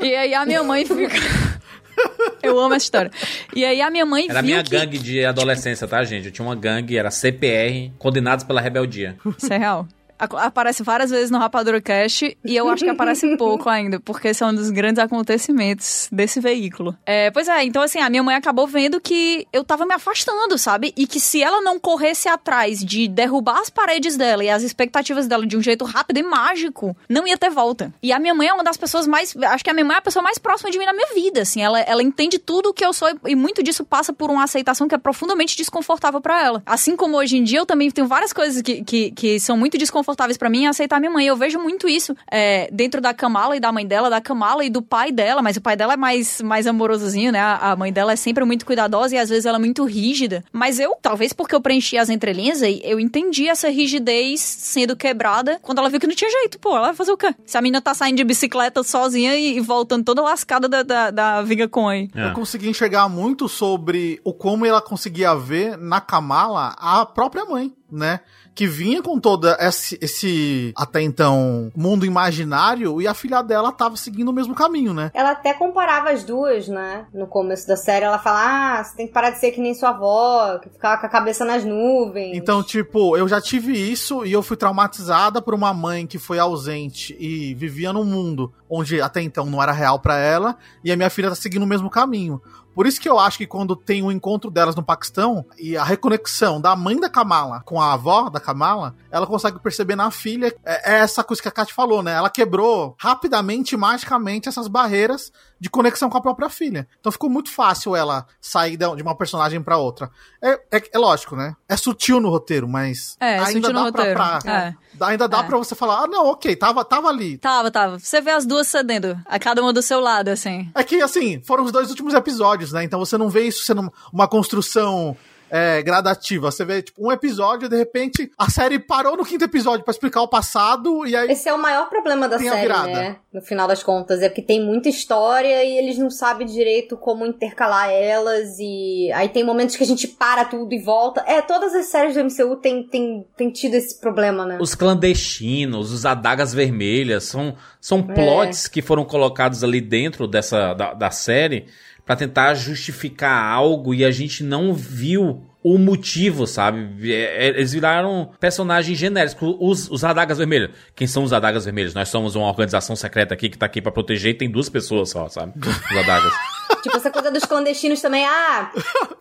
E aí a minha mãe fica Eu amo essa história. E aí a minha mãe Era a viu minha que... gangue de adolescência, tá, gente? Eu tinha uma gangue, era CPR, condenados pela rebeldia. Isso é real. Aparece várias vezes no Rapadura Cast e eu acho que aparece pouco ainda, porque esse é um dos grandes acontecimentos desse veículo. É, pois é, então assim, a minha mãe acabou vendo que eu tava me afastando, sabe? E que se ela não corresse atrás de derrubar as paredes dela e as expectativas dela de um jeito rápido e mágico, não ia ter volta. E a minha mãe é uma das pessoas mais. Acho que a minha mãe é a pessoa mais próxima de mim na minha vida, assim. Ela, ela entende tudo o que eu sou e muito disso passa por uma aceitação que é profundamente desconfortável pra ela. Assim como hoje em dia eu também tenho várias coisas que, que, que são muito desconfortáveis pra mim em aceitar minha mãe. Eu vejo muito isso é, dentro da Kamala e da mãe dela, da Kamala e do pai dela, mas o pai dela é mais, mais amorosozinho, né? A, a mãe dela é sempre muito cuidadosa e às vezes ela é muito rígida. Mas eu, talvez porque eu preenchi as entrelinhas, eu entendi essa rigidez sendo quebrada quando ela viu que não tinha jeito. Pô, ela vai fazer o quê? Se a menina tá saindo de bicicleta sozinha e, e voltando toda lascada da, da, da Viga Coin. É. Eu consegui enxergar muito sobre o como ela conseguia ver na Kamala a própria mãe, né? Que vinha com toda esse, esse até então mundo imaginário e a filha dela tava seguindo o mesmo caminho, né? Ela até comparava as duas, né? No começo da série, ela fala: Ah, você tem que parar de ser que nem sua avó, que ficava com a cabeça nas nuvens. Então, tipo, eu já tive isso e eu fui traumatizada por uma mãe que foi ausente e vivia num mundo onde até então não era real pra ela, e a minha filha tá seguindo o mesmo caminho. Por isso que eu acho que quando tem o encontro delas no Paquistão e a reconexão da mãe da Kamala com a avó da Kamala, ela consegue perceber na filha é, é essa coisa que a Kat falou, né? Ela quebrou rapidamente, magicamente, essas barreiras de conexão com a própria filha. Então ficou muito fácil ela sair de uma personagem pra outra. É, é, é lógico, né? É sutil no roteiro, mas É, ainda sutil dá pra, pra- É. ainda dá É. pra você falar, ah, não, ok, tava, tava ali. Tava, tava. Você vê as duas cedendo, a cada uma do seu lado, assim. É que, assim, foram os dois últimos episódios, né? Então você não vê isso sendo uma construção é, gradativa. Você vê, tipo, um episódio, de repente, a série parou no quinto episódio pra explicar o passado, e aí. Esse é o maior problema da série, virada. né? No final das contas, é porque tem muita história e eles não sabem direito como intercalar elas e aí tem momentos que a gente para tudo e volta. É, todas as séries do MCU tem, tem, tem tido esse problema, né? Os clandestinos, os adagas vermelhas, são, são plots que foram colocados ali dentro dessa da, da série pra tentar justificar algo e a gente não viu o motivo, sabe? É, é, Eles viraram personagens genéricos. Os, os adagas vermelhas. Quem são os adagas vermelhas? Nós somos uma organização secreta aqui que tá aqui pra proteger e tem duas pessoas só, sabe? Os adagas. Tipo, essa coisa dos clandestinos também, ah,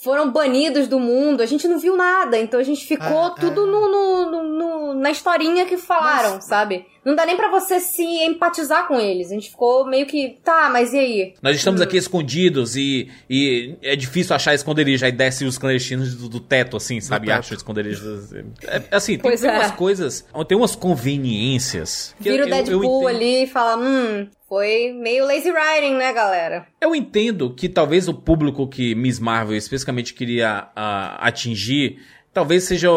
foram banidos do mundo, a gente não viu nada, então a gente ficou É, tudo no, no- no- no- na historinha que falaram, sabe? Não dá nem pra você se empatizar com eles, a gente ficou meio que, tá, mas e aí? Nós estamos aqui escondidos e, e é difícil achar esconderijo. Aí desce os clandestinos do, do teto, assim, sabe? Teto. acha esconderijos. É, assim, tem, tem é. umas coisas, tem umas conveniências. que Vira o eu- eu- eu Deadpool entendo. ali e fala, hum, foi meio lazy writing, né, galera? Eu entendo que talvez o público que Miss Marvel especificamente queria ah, atingir, talvez seja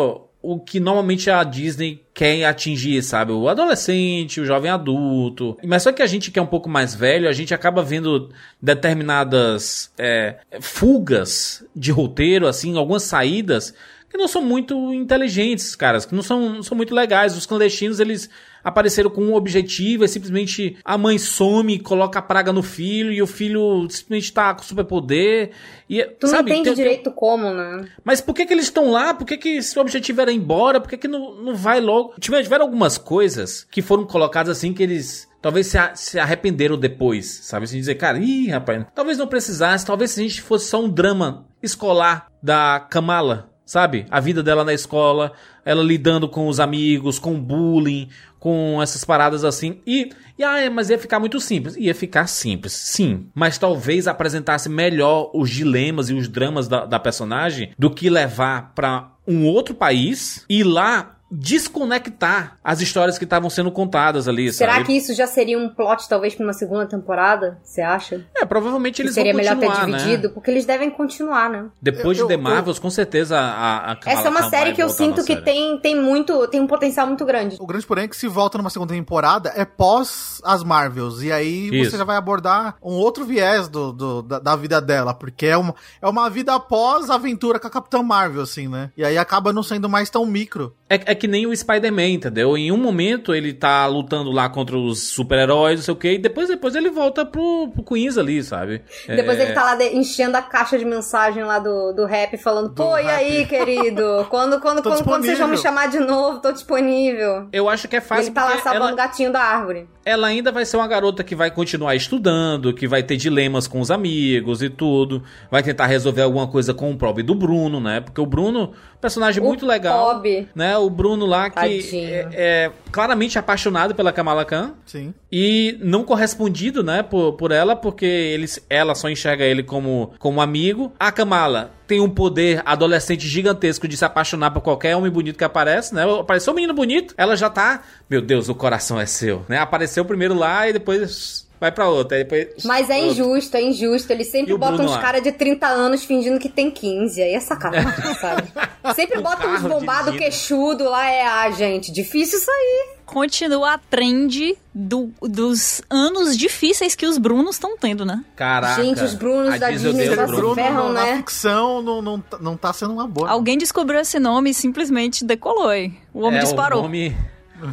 o que normalmente a Disney quer atingir, sabe? O adolescente, o jovem adulto. Mas só que a gente que é um pouco mais velho, a gente acaba vendo determinadas é, fugas de roteiro, assim, algumas saídas que não são muito inteligentes, caras, que não são, não são muito legais. Os clandestinos, eles apareceram com um objetivo, é simplesmente a mãe some, coloca a praga no filho e o filho simplesmente tá com superpoder. E, Tu sabe, não entende tem- tem- direito como, né? mas por que, que eles estão lá? Por que, que se o objetivo era ir embora? Por que, que não, não vai logo? Tiver- Tiveram algumas coisas que foram colocadas assim que eles talvez se, se arrependeram depois, sabe? Assim, dizer, cara, ih, rapaz, talvez não precisasse, talvez se a gente fosse só um drama escolar da Kamala. sabe? A vida dela na escola, ela lidando com os amigos, com bullying, com essas paradas assim. E, e ah, mas ia ficar muito simples. Ia ficar simples, sim. Mas talvez apresentasse melhor os dilemas e os dramas da, da personagem do que levar pra um outro país e lá desconectar as histórias que estavam sendo contadas ali, Será sabe? que isso já seria um plot, talvez, pra uma segunda temporada? Você acha? É, provavelmente eles Que seria vão melhor ter continuar, dividido? né? Porque eles devem continuar, né? Depois Eu- de The eu- Marvels, com certeza a, a Essa é uma série que eu sinto que série. tem, tem muito. tem um potencial muito grande. O grande porém é que se volta numa segunda temporada é pós as Marvels. E aí Isso. você já vai abordar um outro viés do, do- da, da vida dela. Porque é uma, é uma vida após a aventura com a Capitã Marvel, assim, né? E aí acaba não sendo mais tão micro. É, é que nem o Spider-Man, entendeu? Em um momento ele tá lutando lá contra os super-heróis, não sei o quê, e depois, depois ele volta pro, pro Queens ali, sabe? Depois É, ele tá lá de- enchendo a caixa de mensagem lá do, do rap, falando: Do Pô, e rap. aí, querido? Quando, quando, quando, quando vocês vão me disponível." chamar de novo? Tô disponível. Eu acho que é E fácil ele tá lá salvando o ela, gatinho da árvore. Ela ainda vai ser uma garota que vai continuar estudando, que vai ter dilemas com os amigos e tudo, vai tentar resolver alguma coisa com o Prob do Bruno, né? Porque o Bruno, personagem O muito legal, Bob. né? O Bruno lá que é, é claramente apaixonado pela Kamala Khan, Sim. e não correspondido, né, por, por ela, porque ele, ela só enxerga ele como, como amigo. A Kamala tem um poder adolescente gigantesco de se apaixonar por qualquer homem bonito que aparece, né? Apareceu um menino bonito, ela já tá, meu Deus, o coração é seu, né? Apareceu primeiro lá e depois vai pra outra, aí depois Mas é injusto, é injusto. Eles sempre botam uns caras de 30 anos fingindo que tem 15. Aí é sacanagem, sabe? Sempre botam uns bombados queixudo lá. É, ah, gente, difícil aí. Continua a trend do- dos anos difíceis que os Brunos estão tendo, né? Caraca. Gente, os Brunos a da Disney odeia já os se Bruno. ferram, na né? ficção não, não, tá- não tá sendo uma boa. Alguém descobriu esse nome e simplesmente decolou. hein? O homem é, disparou. O nome,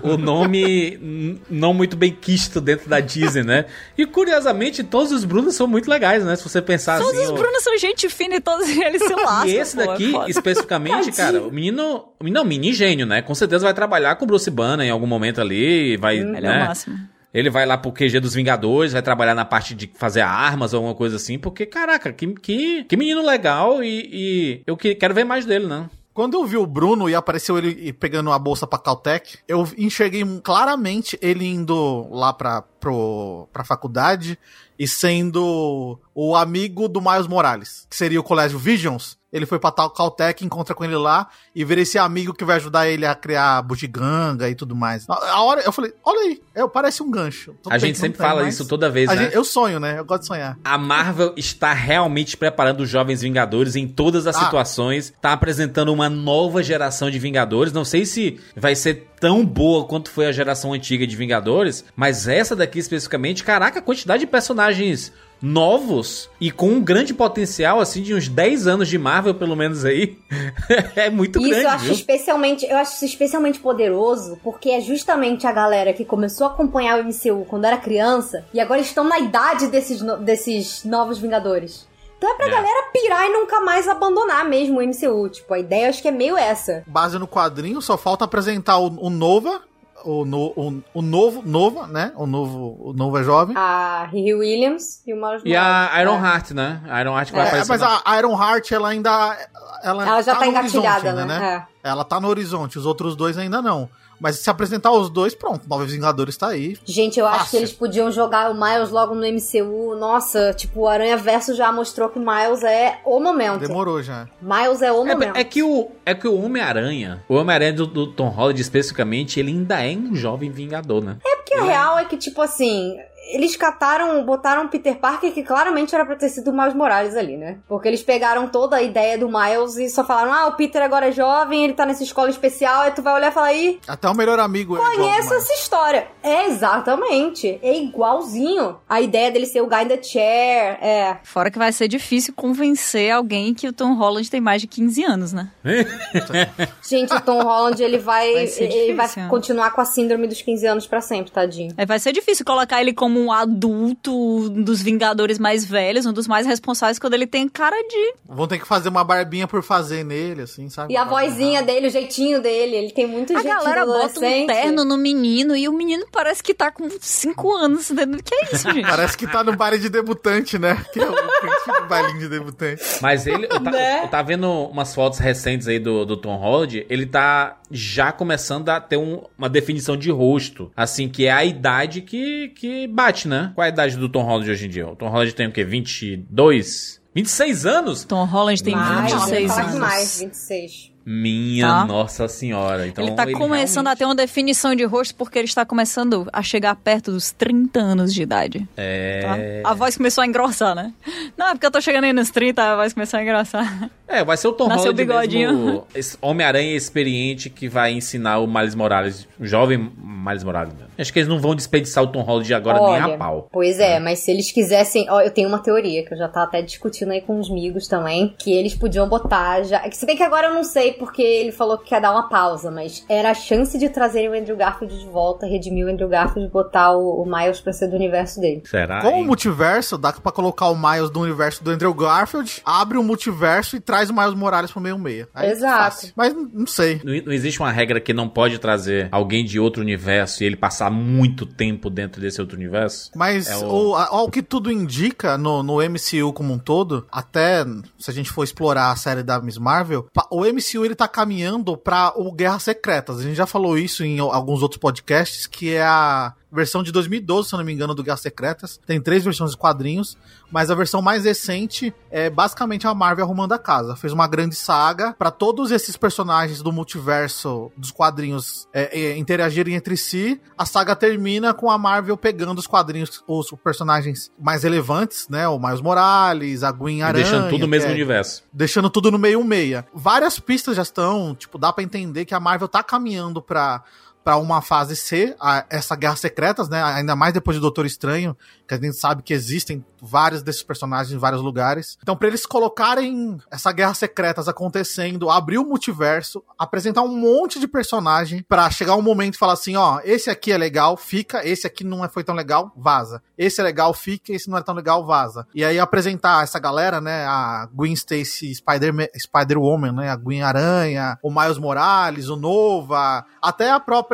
o nome não muito bem quisto dentro da Disney, né? E curiosamente, todos os Brunos são muito legais, né? Se você pensar Todos assim. os o- Brunos são gente fina e todos eles se lascam. E esse pô, é daqui, especificamente, cara, o menino. O menino é mini gênio, né? Com certeza vai trabalhar com o Bruce Banner em algum momento ali. Vai, Ele é né? o máximo. Ele vai lá pro QG dos Vingadores, vai trabalhar na parte de fazer armas ou alguma coisa assim, porque, caraca, que, que, que menino legal e, e eu que- quero ver mais dele, né? Quando eu vi o Bruno e apareceu ele pegando a bolsa pra Caltech, eu enxerguei claramente ele indo lá pra, pro, pra faculdade e sendo o amigo do Miles Morales, que seria o Colégio Visions. Ele foi pra Caltech, encontra com ele lá e vira esse amigo que vai ajudar ele a criar bugiganga e tudo mais. A, hora eu falei, olha aí, é, parece um gancho. Tudo A gente sempre fala mas isso toda vez, a né? gente- eu sonho, né? Eu gosto de sonhar. A Marvel está realmente preparando os jovens Vingadores em todas as Ah. situações. Tá apresentando uma nova geração de Vingadores. Não sei se vai ser tão boa quanto foi a geração antiga de Vingadores, mas essa daqui especificamente, caraca, a quantidade de personagens novos e com um grande potencial, assim, de uns 10 anos de Marvel, pelo menos aí, é muito Isso grande, eu acho viu? especialmente, eu acho isso especialmente poderoso, porque é justamente a galera que começou a acompanhar o MCU quando era criança e agora estão na idade desses, no- desses novos Vingadores. Então é pra É. galera pirar e nunca mais abandonar mesmo o MCU. Tipo, a ideia eu acho que é meio essa. base no quadrinho, só falta apresentar o, o Nova, o, no, o, o novo, Nova, né? O novo, o novo é jovem. A Riri Williams e o Miles E a. Iron É. Heart, né? A Iron Heart que vai É, aparecer. mas na- a Iron Heart, ela ainda. Ela, Ela já tá no engatilhada, horizonte ainda, né? Ela tá no horizonte, os outros dois ainda não. Mas se apresentar os dois, pronto, Novos Vingadores tá aí. Gente, eu acho Fácil. que eles podiam jogar o Miles logo no MCU. Nossa, tipo, o Aranha Verso já mostrou que o Miles é o momento. Demorou já. Miles é o É, momento. é que o, é que o Homem-Aranha, o Homem-Aranha do, do Tom Holland especificamente, ele ainda é um jovem vingador, né? Porque a real é que, tipo assim, eles cataram, botaram o Peter Parker que claramente era pra ter sido o Miles Morales ali, né? Porque eles pegaram toda a ideia do Miles e só falaram: ah, o Peter agora é jovem, ele tá nessa escola especial, aí tu vai olhar e falar: ih, Até o melhor amigo é conheço Miles. essa história. É exatamente. É igualzinho. A ideia dele ser o guy in the chair, é. Fora que vai ser difícil convencer alguém que o Tom Holland tem mais de 15 anos, né? Gente, o Tom Holland, ele vai. Vai ser ele vai difícil. continuar com a síndrome dos 15 anos pra sempre, tadinho. É, vai ser difícil colocar ele como como um adulto um dos Vingadores mais velhos, um dos mais responsáveis, quando ele tem cara de. Vão ter que fazer uma barbinha por fazer nele, assim, sabe? E a vozinha dele, o jeitinho dele, ele tem muito A jeitinho galera bota um terno no menino e o menino parece que tá com 5 anos. entendeu? Que é isso, gente? Parece que tá no baile de debutante, né? Que é o tipo bailinho de debutante. Mas ele, eu, tá, Né? eu tava vendo umas fotos recentes aí do, do Tom Holland, ele tá já começando a ter um- uma definição de rosto, assim, que é a idade que, que bate, né? Qual é a idade do Tom Holland hoje em dia? O Tom Holland tem o quê? 22? 26 anos? Tom Holland tem mais, eu ia 26 falar que anos. mais, 26. Minha Tá. nossa senhora. Então, ele tá começando a ter uma definição de rosto porque ele está começando a chegar perto dos 30 anos de idade. É... Tá? A voz começou a engrossar, né? Não, é porque eu tô chegando aí nos 30, a voz começou a engrossar. É, vai ser o Tom Nasceu Holland bigodinho. mesmo, Homem-Aranha experiente que vai ensinar o Miles Morales, o jovem Miles Morales. né? Acho que eles não vão desperdiçar o Tom Holland agora nem Olha, a pau. Pois é, mas se eles quisessem. Ó, eu tenho uma teoria que eu já tava até discutindo aí com os amigos também. Que eles podiam botar já. Se bem que agora eu não sei porque ele falou que quer dar uma pausa, mas era a chance de trazerem o Andrew Garfield de volta, redimir o Andrew Garfield e botar o, o Miles pra ser do universo dele. Será? Com o multiverso, dá pra colocar o Miles do universo do Andrew Garfield, abre o multiverso e traz o Miles Morales pro meio meia. Aí é Exato. Mas não sei. Não, não existe uma regra que não pode trazer alguém de outro universo e ele passar muito tempo dentro desse outro universo? Mas É o- o, a- ao que tudo indica no, no MCU como um todo, até se a gente for explorar a série da Miss Marvel, o MCU ele tá caminhando pra o Guerras Secretas. A gente já falou isso em al- alguns outros podcasts, que é a versão de 2012, se eu não me engano, do Guerras Secretas. Tem três versões de quadrinhos, mas a versão mais recente é basicamente a Marvel arrumando a casa. Fez uma grande saga pra todos esses personagens do multiverso dos quadrinhos é, é, interagirem entre si. A saga termina com a Marvel pegando os quadrinhos, os personagens mais relevantes, né? O Miles Morales, a Gwen E Aranha. deixando tudo no mesmo é- universo. deixando tudo no meio meia. Várias pistas já estão, tipo, dá pra entender que a Marvel tá caminhando pra para uma fase C, a- essa Guerras Secretas, né? Ainda mais depois de Doutor Estranho, que a gente sabe que existem vários desses personagens em vários lugares. Então, pra eles colocarem essa Guerras Secretas acontecendo, abrir o multiverso, apresentar um monte de personagem pra chegar um momento e falar assim, ó, esse aqui é legal, fica, esse aqui não é- foi tão legal, vaza. Esse é legal, fica, esse não é tão legal, vaza. E aí apresentar essa galera, né, a Gwen Stacy Spider Spider-Woman, né, a Gwen Aranha, o Miles Morales, o Nova, até a própria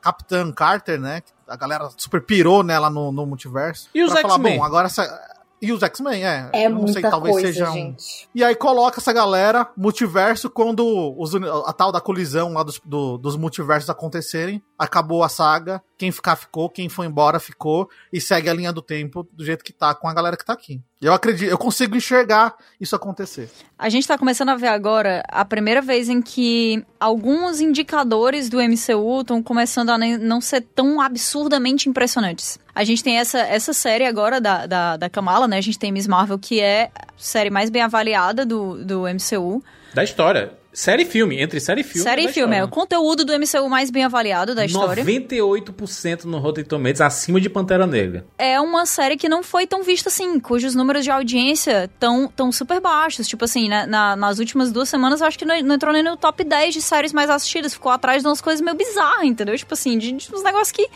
Capitã Carter, né, a galera super pirou nela no, no multiverso. E os X-Men? bom, agora essa... E os X-Men, é. É Eu não muita sei, talvez coisa, seja um... gente. E aí coloca essa galera, multiverso, quando os a tal da colisão lá dos, do- dos multiversos acontecerem, acabou a saga, quem ficar ficou, quem foi embora ficou, e segue a linha do tempo do jeito que tá com a galera que tá aqui. Eu acredito, eu consigo enxergar isso acontecer. A gente tá começando a ver agora a primeira vez em que alguns indicadores do MCU estão começando a não ser tão absurdamente impressionantes. A gente tem essa, essa série agora da, da, da Kamala, né? A gente tem Miss Marvel, que é a série mais bem avaliada do, do MCU. Da história. Série e filme, entre série e filme. série e filme, é o história. conteúdo do MCU mais bem avaliado da história. 98% no Rotten Tomatoes, acima de Pantera Negra. é uma série que não foi tão vista assim, cujos números de audiência estão tão super baixos. Tipo assim, né, na- nas últimas duas semanas eu acho que não, não entrou nem no top 10 de séries mais assistidas. Ficou atrás de umas coisas meio bizarras, entendeu? Tipo assim, de, de uns negócios que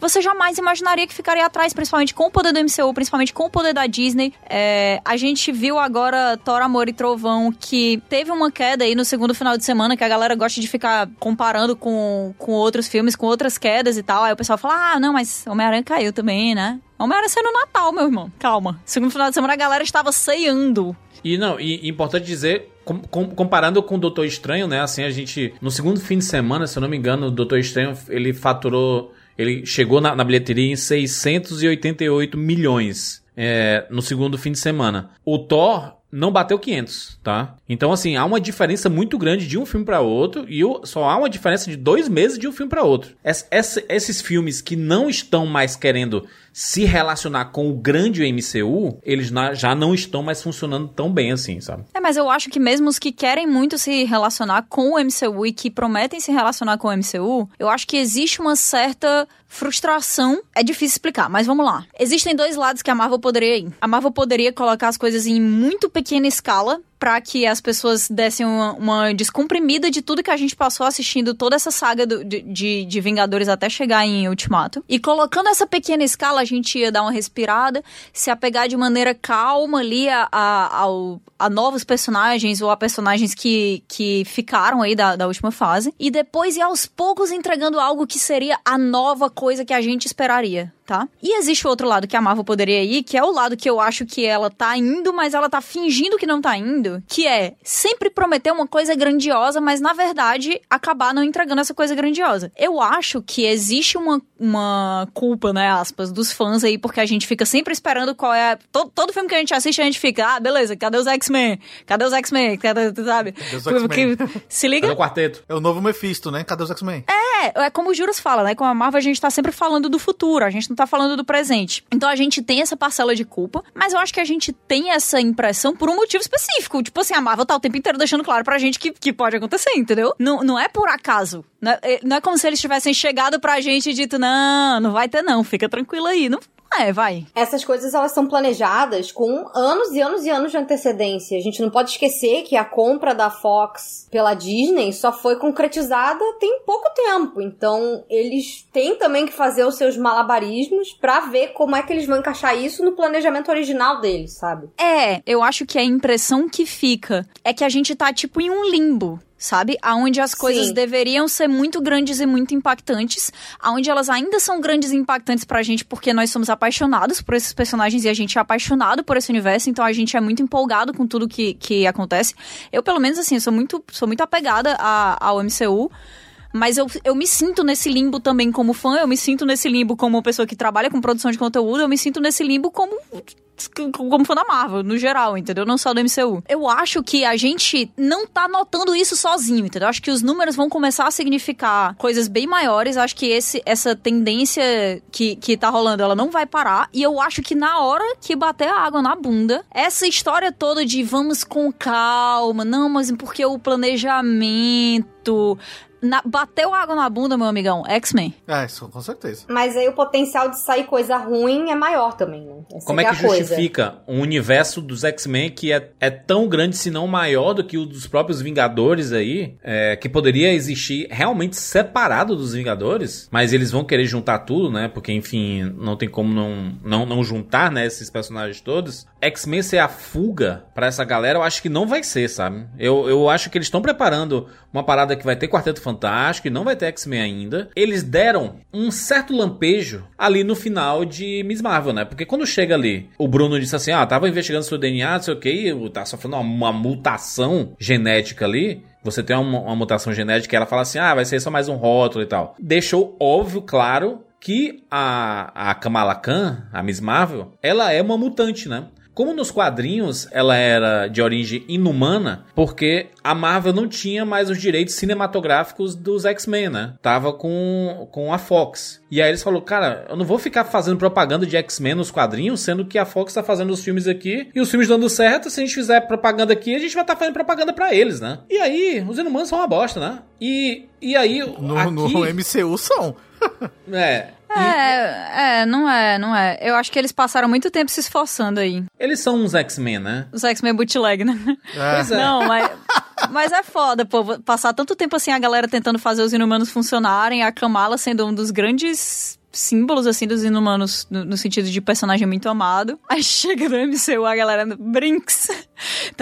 você jamais imaginaria que ficaria atrás, principalmente com o poder do MCU, principalmente com o poder da Disney. É, a gente viu agora Thor, Amor e Trovão, que teve uma queda aí no segundo final de semana, que a galera gosta de ficar comparando com, com outros filmes, com outras quedas e tal. Aí o pessoal fala, ah, não, mas Homem-Aranha caiu também, né? Homem-Aranha saiu no Natal, meu irmão. Calma. Segundo final de semana a galera estava ceando. E não, e, importante dizer, com- com- comparando com o Doutor Estranho, né? Assim, a gente. No segundo fim de semana, se eu não me engano, o Doutor Estranho ele faturou. Ele chegou na, na bilheteria em 688 milhões é, no segundo fim de semana. O Thor não bateu 500, tá? Então, assim, há uma diferença muito grande de um filme para outro e só há uma diferença de dois meses de um filme para outro. Es- essa- esses filmes que não estão mais querendo se relacionar com o grande MCU, eles na- já não estão mais funcionando tão bem assim, sabe? É, mas eu acho que mesmo os que querem muito se relacionar com o MCU e que prometem se relacionar com o MCU, eu acho que existe uma certa frustração. É difícil explicar, mas vamos lá. Existem dois lados que a Marvel poderia ir. A Marvel poderia colocar as coisas em muito pequena escala pra que as pessoas dessem uma, uma descomprimida de tudo que a gente passou assistindo toda essa saga do, de, de, Vingadores até chegar em Ultimato. E colocando essa pequena escala, a gente ia dar uma respirada, se apegar de maneira calma ali a, a, a novos personagens ou a personagens que, que ficaram aí da, da última fase. E depois ir aos poucos entregando algo que seria a nova coisa que a gente esperaria tá? E existe o outro lado que a Marvel poderia ir, que é o lado que eu acho que ela tá indo, mas ela tá fingindo que não tá indo, que é sempre prometer uma coisa grandiosa, mas na verdade acabar não entregando essa coisa grandiosa. Eu acho que existe uma, uma culpa, né, aspas, dos fãs aí, porque a gente fica sempre esperando qual é. Todo, todo filme que a gente assiste, a gente fica, ah, beleza, cadê os X-Men? Cadê os X-Men? Cadê, sabe? Cadê os X-Men? Se liga. Cadê o quarteto? É o novo Mephisto, né? Cadê os X-Men? É, é como o Juras fala, né? Com a Marvel a gente tá sempre falando do futuro, a gente não tá falando do presente. Então a gente tem essa parcela de culpa, mas eu acho que a gente tem essa impressão por um motivo específico. Tipo assim, a Marvel tá o tempo inteiro deixando claro pra gente que, que pode acontecer, entendeu? Não, não é por acaso. Não é, não é como se eles tivessem chegado pra gente e dito, não, não vai ter não, fica tranquilo aí. Não, é, vai. Essas coisas elas são planejadas com anos e anos e anos de antecedência. A gente não pode esquecer que a compra da Fox pela Disney só foi concretizada tem pouco tempo. Então, eles têm também que fazer os seus malabarismos para ver como é que eles vão encaixar isso no planejamento original deles, sabe? É, eu acho que a impressão que fica é que a gente tá tipo em um limbo sabe? Aonde as coisas Sim. deveriam ser muito grandes e muito impactantes, aonde elas ainda são grandes e impactantes pra gente porque nós somos apaixonados por esses personagens e a gente é apaixonado por esse universo, então a gente é muito empolgado com tudo que, que acontece. Eu, pelo menos, assim, sou muito, sou muito apegada a, ao MCU. Mas eu, eu me sinto nesse limbo também como fã, eu me sinto nesse limbo como pessoa que trabalha com produção de conteúdo, eu me sinto nesse limbo como como fã da Marvel, no geral, entendeu? Não só do MCU. Eu acho que a gente não tá notando isso sozinho, entendeu? Acho que os números vão começar a significar coisas bem maiores. Acho que esse, essa tendência que, que tá rolando, ela não vai parar. E eu acho que na hora que bater a água na bunda, essa história toda de vamos com calma, não, mas porque o planejamento na, bateu água na bunda, meu amigão. X-Men. É, isso com certeza. Mas aí o potencial de sair coisa ruim é maior também, né? Essa Como é que que a coisa. justifica um universo dos X-Men que é, é tão grande, se não maior do que o dos próprios Vingadores aí, é, que poderia existir realmente separado dos Vingadores, mas eles vão querer juntar tudo, né? Porque, enfim, não tem como não, não, não juntar, né, esses personagens todos. X-Men ser a fuga pra essa galera, eu acho que não vai ser, sabe? Eu, eu acho que eles estão preparando uma parada que vai ter Quarteto Fantástico e não vai ter X-Men ainda. Eles deram um certo lampejo ali no final de Miss Marvel, né? Porque quando chega ali, o Bruno disse assim: ah, tava investigando seu DNA, não sei o que, tá sofrendo uma, uma mutação genética ali. Você tem uma, uma mutação genética e ela fala assim: ah, vai ser só mais um rótulo e tal. Deixou óbvio, claro, que a, a Kamala Khan, a Miss Marvel, ela é uma mutante, né? Como nos quadrinhos ela era de origem inumana, porque a Marvel não tinha mais os direitos cinematográficos dos X-Men, né? Tava com, com a Fox. E aí eles falaram, cara, eu não vou ficar fazendo propaganda de X-Men nos quadrinhos, sendo que a Fox tá fazendo os filmes aqui, e os filmes dando certo, se a gente fizer propaganda aqui, a gente vai estar tá fazendo propaganda para eles, né? E aí, os inumanos são uma bosta, né? E, e aí... No, aqui, no MCU são. É, É, é, não é, não é. Eu acho que eles passaram muito tempo se esforçando aí. eles são uns X-Men, né? Os X-Men bootleg, né? É. Pois é. Não, mas, mas é foda, pô. Passar tanto tempo assim a galera tentando fazer os inumanos funcionarem, a Kamala sendo um dos grandes símbolos, assim, dos inumanos, no, no sentido de personagem muito amado. Aí chega no MCU a galera Brinks.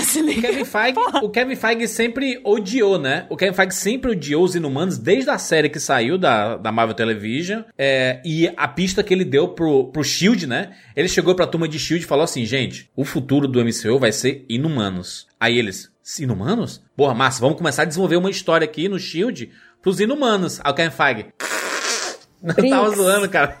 Se O liga. Kevin, Feige, o Kevin Feige sempre odiou, né? O Kevin Feige sempre odiou os Inumanos desde a série que saiu da, da Marvel Television. É, e a pista que ele deu pro, pro Shield, né? Ele chegou pra turma de Shield e falou assim: gente, o futuro do MCU vai ser Inumanos. Aí eles, Inumanos? Porra, massa, vamos começar a desenvolver uma história aqui no Shield pros Inumanos. Aí o Kevin Feige. Não tava Brinks. zoando, cara.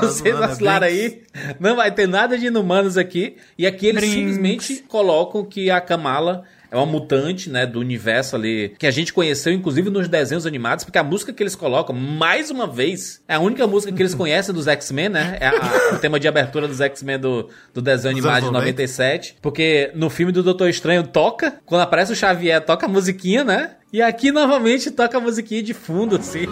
Vocês zoando, vacilaram aí. Não vai ter nada de inumanos aqui. E aqui eles Brinks. simplesmente colocam que a Kamala é uma mutante, né, do universo ali, que a gente conheceu, inclusive, nos desenhos animados, porque a música que eles colocam, mais uma vez, é a única música que eles conhecem dos X-Men, né? É a- o tema de abertura dos X-Men do, do desenho animado de anos 90. 97. Porque no filme do Doutor Estranho toca, quando aparece o Xavier, toca a musiquinha, né? E aqui novamente toca a musiquinha de fundo, assim.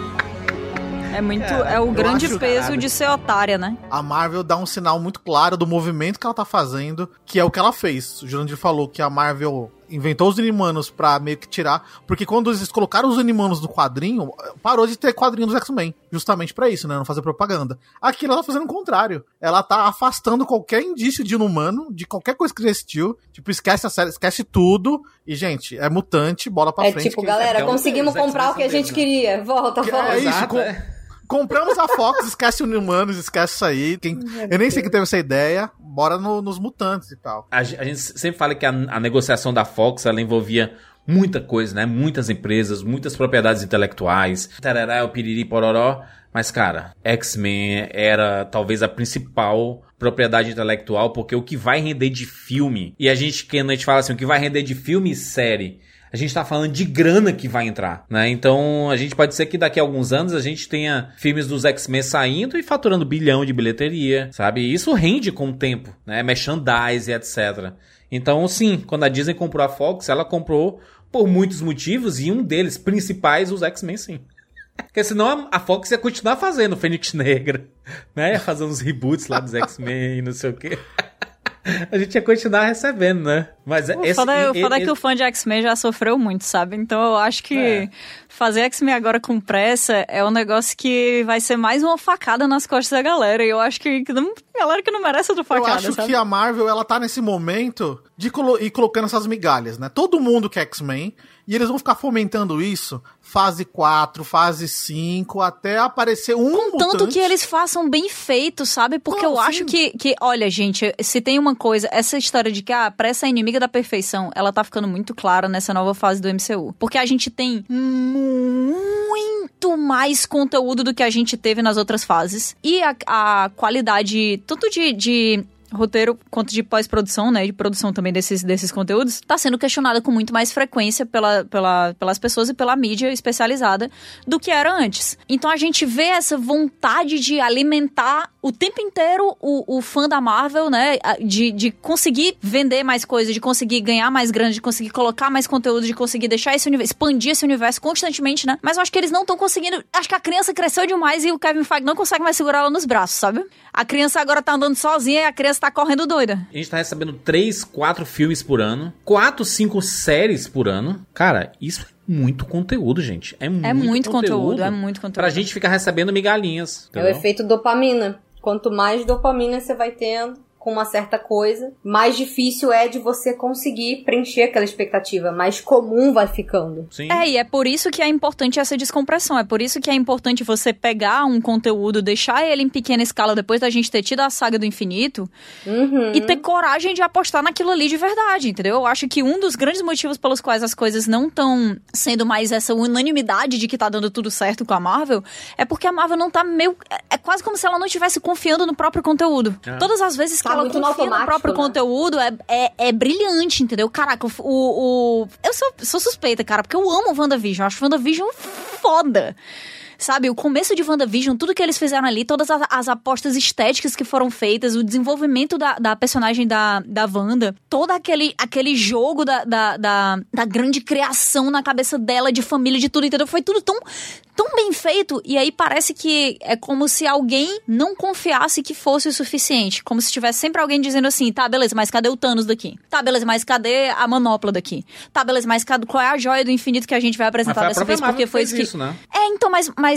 É muito. é o grande acho- peso caralho. de ser otária, né? A Marvel dá um sinal muito claro do movimento que ela tá fazendo, que é o que ela fez. O Jurandir falou que a Marvel inventou os Inimanos pra meio que tirar, porque quando eles colocaram os Inimanos no quadrinho, parou de ter quadrinho dos X-Men, justamente pra isso, né, não fazer propaganda. Aqui ela tá fazendo o contrário. Ela tá afastando qualquer indício de inumano, de qualquer coisa que já existiu, tipo, esquece a série, esquece tudo, e gente, é mutante, bola pra É frente. tipo, que- galera, é um- conseguimos os X-Men comprar o que a gente né? queria. Volta, volta. é isso, é. Compramos a Fox, esquece o Inumanos, esquece isso aí. Quem- eu nem sei quem teve essa ideia. Bora no- nos mutantes e tal. A, a gente sempre fala que a, a negociação da Fox ela envolvia muita coisa, né? Muitas empresas, muitas propriedades intelectuais, tarará, o piriri, pororó. Mas, cara, X-Men era talvez a principal propriedade intelectual, porque o que vai render de filme, e a gente, quando a gente fala assim, o que vai render de filme e série, a gente tá falando de grana que vai entrar, né? Então, a gente pode ser que daqui a alguns anos a gente tenha filmes dos X-Men saindo e faturando bilhão de bilheteria, sabe? E isso rende com o tempo, né? Merchandise, etc. Então, sim, quando a Disney comprou a Fox, ela comprou por muitos motivos e um deles principais os X-Men, sim. Porque senão a- Fox ia continuar fazendo Fênix Negra, né? Ia fazer uns reboots lá dos X-Men não sei o quê. A gente ia continuar recebendo, né? Mas O esse, foda, é- o e- foda é que o fã de X-Men já sofreu muito, sabe? Então eu acho que É. fazer X-Men agora com pressa é um negócio que vai ser mais uma facada nas costas da galera. E eu acho que, não, galera que não merece outra Eu facada, acho sabe? que a Marvel, ela tá nesse momento de colo ir colocando essas migalhas, né? Todo mundo quer X-Men. E eles vão ficar fomentando isso fase 4, fase 5, até aparecer um Tanto mutante. que eles façam bem feito, sabe? Porque Não, eu sim. acho que, que, olha, gente, se tem uma coisa, essa história de que a pressa é inimiga da perfeição, ela tá ficando muito clara nessa nova fase do MCU. Porque a gente tem muito mais conteúdo do que a gente teve nas outras fases. E a, a qualidade, tanto de. de roteiro quanto de pós-produção, né, de produção também desses, desses conteúdos, tá sendo questionada com muito mais frequência pela, pela, pelas pessoas e pela mídia especializada do que era antes. Então a gente vê essa vontade de alimentar o tempo inteiro o, o fã da Marvel, né, de, de conseguir vender mais coisa, de conseguir ganhar mais grande, de conseguir colocar mais conteúdo, de conseguir deixar esse universo, expandir esse universo constantemente, né, mas eu acho que eles não estão conseguindo, acho que a criança cresceu demais e o Kevin Feige não consegue mais segurar ela nos braços, sabe? A criança agora tá andando sozinha e a criança tá correndo doida. A gente tá recebendo 3, 4 filmes por ano, 4, 5 séries por ano. Cara, isso é muito conteúdo, gente. É muito, É muito conteúdo, é muito conteúdo. Pra gente ficar recebendo migalhinhas. É o entendeu? efeito dopamina. Quanto mais dopamina você vai tendo com uma certa coisa, mais difícil é de você conseguir preencher aquela expectativa. Mais comum vai ficando. Sim. É, e é por isso que é importante essa descompressão. É por isso que é importante você pegar um conteúdo, deixar ele em pequena escala depois da gente ter tido a saga do infinito Uhum. e ter coragem de apostar naquilo ali de verdade, entendeu? Eu acho que um dos grandes motivos pelos quais as coisas não estão sendo mais essa unanimidade de que tá dando tudo certo com a Marvel é porque a Marvel não tá meio. é- É quase como se ela não estivesse confiando no próprio conteúdo. É. Todas as vezes que Ela muito automático, próprio né? conteúdo é, é, é brilhante, entendeu? Caraca, o, o. Eu sou, sou suspeita, cara, porque eu amo WandaVision. Eu acho WandaVision foda. Sabe, o começo de WandaVision, tudo que eles fizeram ali, todas as, as apostas estéticas que foram feitas, o desenvolvimento da, da personagem da, da Wanda, todo aquele, aquele jogo da, da, da, da grande criação na cabeça dela, de família, de tudo, entendeu? Foi tudo tão, tão bem feito. E aí parece que é como se alguém não confiasse que fosse o suficiente. Como se tivesse sempre alguém dizendo assim: tá, beleza, mas cadê o Thanos daqui? Tá, beleza, mas cadê a manopla daqui? Tá, beleza, mas cadê, qual é a joia do infinito que a gente vai apresentar dessa vez? Porque que foi isso que. isso, né? É, então, mas, mas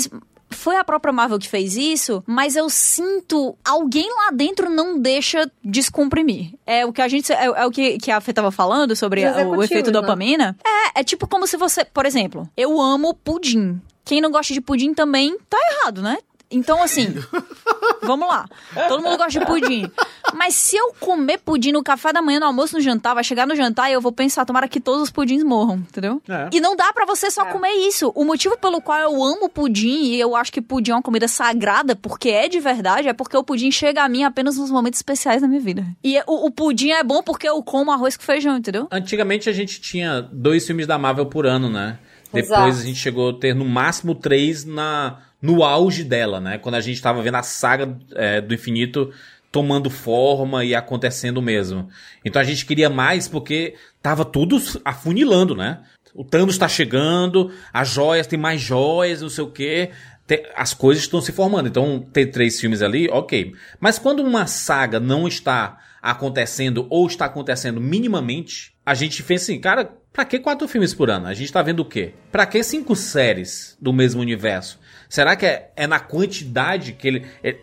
foi a própria Marvel que fez isso, mas eu sinto alguém lá dentro não deixa descomprimir. É o que a gente é, é o que, que a Fê tava falando sobre a- o executivos, efeito né? dopamina. É, é tipo como se você, por exemplo, eu amo pudim. Quem não gosta de pudim também tá errado, né? Então, assim, vamos lá. Todo mundo gosta de pudim. Mas se eu comer pudim no café da manhã, no almoço, no jantar, vai chegar no jantar e eu vou pensar, tomara que todos os pudins morram, entendeu? É. E não dá pra você só É. comer isso. O motivo pelo qual eu amo pudim e eu acho que pudim é uma comida sagrada, porque é de verdade, é porque o pudim chega a mim apenas nos momentos especiais da minha vida. E o, o pudim é bom porque eu como arroz com feijão, entendeu? Antigamente a gente tinha dois filmes da Marvel por ano, né? Depois Exato. a gente chegou a ter no máximo três na, no auge dela, né? Quando a gente tava vendo a saga é, do infinito tomando forma e acontecendo mesmo. Então a gente queria mais porque tava tudo afunilando, né? O Thanos tá chegando, as joias, tem mais joias, não sei o quê. as coisas estão se formando. Então, ter três filmes ali, ok. Mas quando uma saga não está acontecendo ou está acontecendo minimamente, a gente pensa assim, cara, pra que quatro filmes por ano? A gente tá vendo o quê? Pra que cinco séries do mesmo universo? Será que é, é na quantidade que ele. é-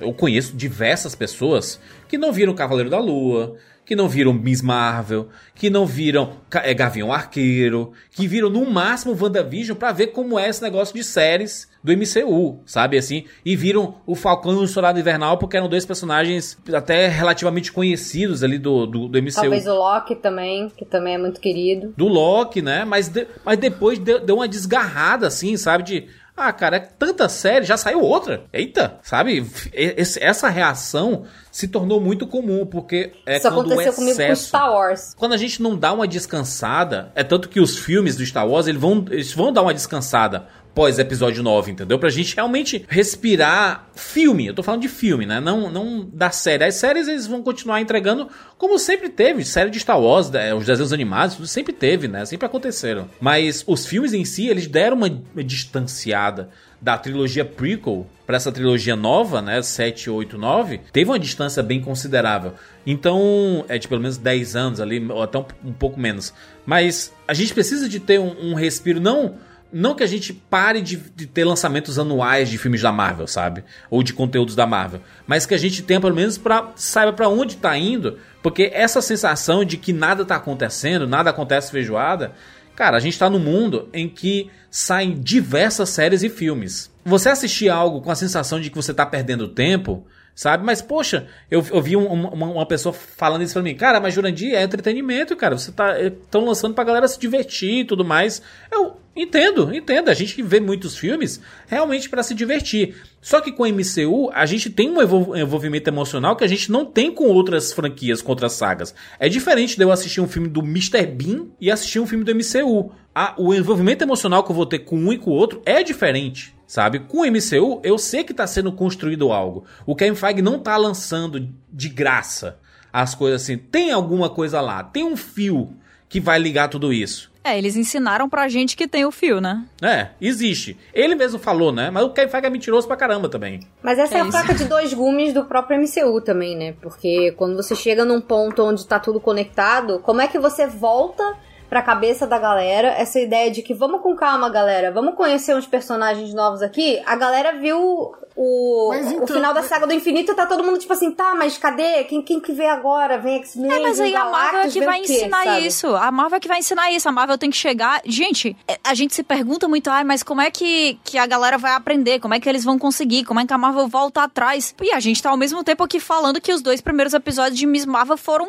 eu conheço diversas pessoas que não viram Cavaleiro da Lua, que não viram Miss Marvel, que não viram é, Gavião Arqueiro, que viram no máximo WandaVision pra ver como é esse negócio de séries do MCU, sabe assim? E viram o Falcão e o Soldado Invernal porque eram dois personagens até relativamente conhecidos ali do, do, do MCU Talvez o Loki também, que também é muito querido. do Loki, né? Mas, de- mas depois deu, deu uma desgarrada, assim, sabe? De. Ah, cara, é tanta série, já saiu outra. Eita, sabe? Esse- essa reação se tornou muito comum, porque é Isso quando aconteceu comigo com. Star Wars. Quando a gente não dá uma descansada, é tanto que os filmes do Star Wars, eles vão, eles vão dar uma descansada pós episódio 9, entendeu? Pra gente realmente respirar filme. Eu tô falando de filme, né? Não, não da série. As séries eles vão continuar entregando como sempre teve. Série de Star Wars, né? os desenhos animados, tudo sempre teve, né? Sempre aconteceram. Mas os filmes em si, eles deram uma, distanciada da trilogia prequel pra essa trilogia nova, né, 7, 8, 9, teve uma distância bem considerável. Então, é de pelo menos 10 anos ali, ou até um, um pouco menos. Mas a gente precisa de ter um, um respiro, não não que a gente pare de, de ter lançamentos anuais de filmes da Marvel, sabe? Ou de conteúdos da Marvel. Mas que a gente tenha pelo menos para saiba para onde tá indo, porque essa sensação de que nada tá acontecendo, nada acontece feijoada, Cara, a gente tá num mundo em que saem diversas séries e filmes. Você assistir algo com a sensação de que você tá perdendo tempo, sabe? Mas, poxa, eu, eu vi um- uma, uma pessoa falando isso pra mim. Cara, mas Jurandir é entretenimento, cara. Você tá. Estão lançando pra galera se divertir e tudo mais. Eu entendo, entendo. A gente vê muitos filmes realmente pra se divertir. Só que com a MCU, a gente tem um envol- envolvimento emocional que a gente não tem com outras franquias, com outras sagas. É diferente de eu assistir um filme do Mr. Bean e assistir um filme do MCU. O envolvimento emocional que eu vou ter com um e com o outro é diferente. Sabe? Com o MCU, eu sei que tá sendo construído algo. O Kevin Feige não tá lançando de graça as coisas assim. Tem alguma coisa lá, tem um fio que vai ligar tudo isso. É, eles ensinaram pra gente que tem o fio, né? É, existe. Ele mesmo falou, né? Mas o Kevin Feige é mentiroso pra caramba também. Mas essa é, É a faca de dois gumes do próprio MCU também, né? Porque quando você chega num ponto onde tá tudo conectado, como é que você volta pra cabeça da galera essa ideia de que vamos com calma, galera, vamos conhecer uns personagens novos aqui? A galera viu o, Mas o então- final da saga do infinito e tá todo mundo tipo assim, tá, mas cadê? Quem, quem que vê agora? Vem X-Men, É, mas aí a Marvel é que vai quê, ensinar sabe? isso. A Marvel é que vai ensinar isso. A Marvel tem que chegar. Gente, é, a gente se pergunta muito, ah, mas como é que, que a galera vai aprender? Como é que eles vão conseguir? Como é que a Marvel volta atrás? E a gente tá ao mesmo tempo aqui falando que os dois primeiros episódios de Miss Marvel foram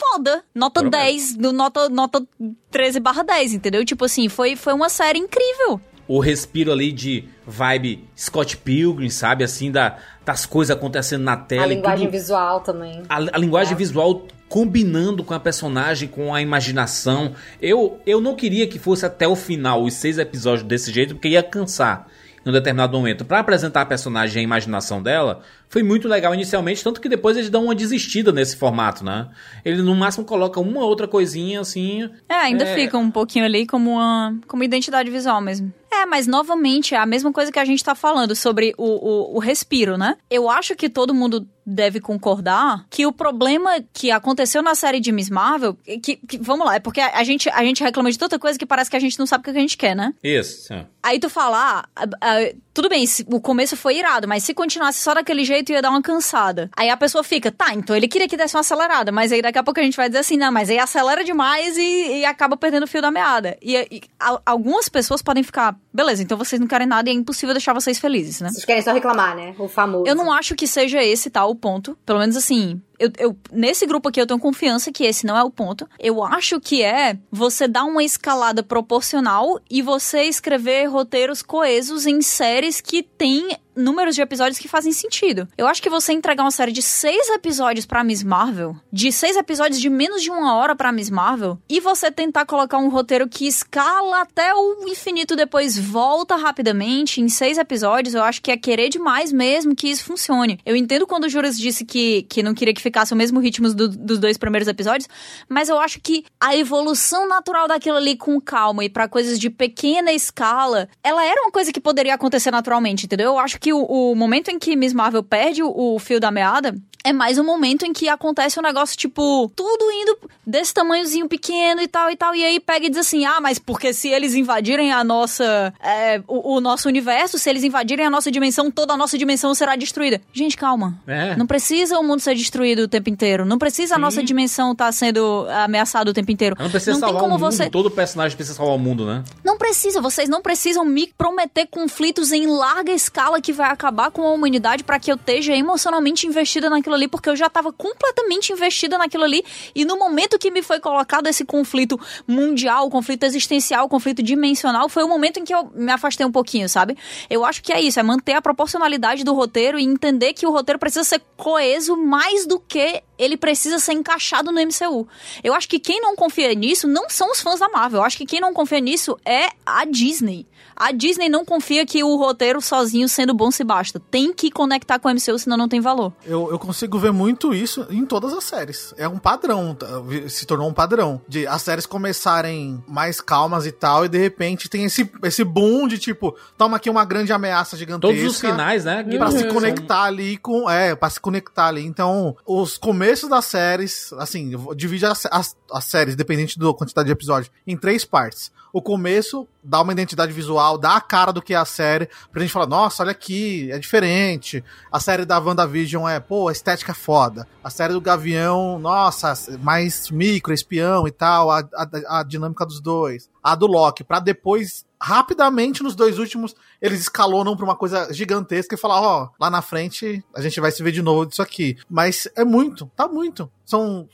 foda. Nota Foram 10, do nota, nota 13 barra 10, entendeu? Tipo assim, foi, foi uma série incrível. O respiro ali de vibe Scott Pilgrim, sabe? Assim, da, das coisas acontecendo na tela. A e linguagem tudo- visual também. a, a linguagem É. visual combinando com a personagem, com a imaginação. Eu, eu não queria que fosse até o final, os seis episódios desse jeito, porque ia cansar em um determinado momento. Pra apresentar a personagem e a imaginação dela, foi muito legal inicialmente, tanto que depois eles dão uma desistida nesse formato, né? Ele no máximo coloca uma outra coisinha assim. É, ainda É. fica um pouquinho ali como uma, como identidade visual mesmo. É, mas novamente é a mesma coisa que a gente tá falando sobre o, o, o respiro, né? Eu acho que todo mundo deve concordar que o problema que aconteceu na série de Miss Marvel, que, que- vamos lá, é porque a, a gente, a gente reclama de tanta coisa que parece que a gente não sabe o que a gente quer, né? Isso. sim. Aí tu fala, ah, ah, tudo bem, o começo foi irado, mas se continuasse só daquele jeito ia dar uma cansada. Aí a pessoa fica, tá, então ele queria que desse uma acelerada, mas aí daqui a pouco a gente vai dizer assim, não, mas aí acelera demais e, e acaba perdendo o fio da meada. E, e a- algumas pessoas podem ficar, beleza, então vocês não querem nada e é impossível deixar vocês felizes, né? Vocês querem só reclamar, né? O famoso. Eu não acho que seja esse tal o ponto. Pelo menos assim, eu, eu- nesse grupo aqui eu tenho confiança que esse não é o ponto. Eu acho que é você dar uma escalada proporcional e você escrever roteiros coesos em séries que têm números de episódios que fazem sentido. Eu acho que você entregar uma série de seis episódios pra Miss Marvel, de seis episódios de menos de uma hora pra Miss Marvel, e você tentar colocar um roteiro que escala até o infinito depois volta rapidamente em seis episódios, eu acho que é querer demais mesmo que isso funcione. Eu entendo quando o Juras disse que, que não queria que ficasse o mesmo ritmo do, dos dois primeiros episódios, mas eu acho que a evolução natural daquilo ali com calma e para coisas de pequena escala, ela era uma coisa que poderia acontecer naturalmente, entendeu? Eu acho que o, o momento em que Miss Marvel perde o, o fio da meada é mais um momento em que acontece um negócio, tipo, tudo indo desse tamanhozinho pequeno e tal e tal. E aí pega e diz assim: ah, mas porque se eles invadirem a nossa. É, o, o, nosso universo, se eles invadirem a nossa dimensão, toda a nossa dimensão será destruída. Gente, calma. É. Não precisa o mundo ser destruído o tempo inteiro. Não precisa Sim. a nossa dimensão estar tá sendo ameaçada o tempo inteiro. Não precisa não salvar o mundo. Você... Todo personagem precisa salvar o mundo, né? Não precisa. Vocês não precisam me prometer conflitos em larga escala que vai acabar com a humanidade para que eu esteja emocionalmente investida naquilo ali porque eu já estava completamente investida naquilo ali e no momento que me foi colocado esse conflito mundial, conflito existencial, conflito dimensional, foi o momento em que eu me afastei um pouquinho, sabe? Eu acho que é isso, é manter a proporcionalidade do roteiro e entender que o roteiro precisa ser coeso mais do que ele precisa ser encaixado no MCU. Eu acho que quem não confia nisso não são os fãs da Marvel. Eu acho que quem não confia nisso é a Disney. A Disney não confia que o roteiro sozinho sendo bom se basta. Tem que conectar com o MCU, senão não tem valor. Eu, eu consigo ver muito isso em todas as séries. É um padrão, tá? se tornou um padrão. De as séries começarem mais calmas e tal, e de repente tem esse, esse boom de tipo, toma aqui uma grande ameaça gigantesca. Todos os finais, né? Pra se conectar ali com. É, pra se conectar ali. Então, os começos das séries, assim, divide as, as, as séries, dependente da quantidade de episódios, em três partes o começo dá uma identidade visual, dá a cara do que é a série, pra gente falar, nossa, olha aqui, é diferente. A série da WandaVision é, pô, a estética é foda. A série do Gavião, nossa, mais micro, espião e tal, a, a, a dinâmica dos dois. A do Loki, pra depois rapidamente nos dois últimos eles escalonam pra uma coisa gigantesca e falar, ó, oh, lá na frente a gente vai se ver de novo disso aqui. Mas é muito, tá muito. São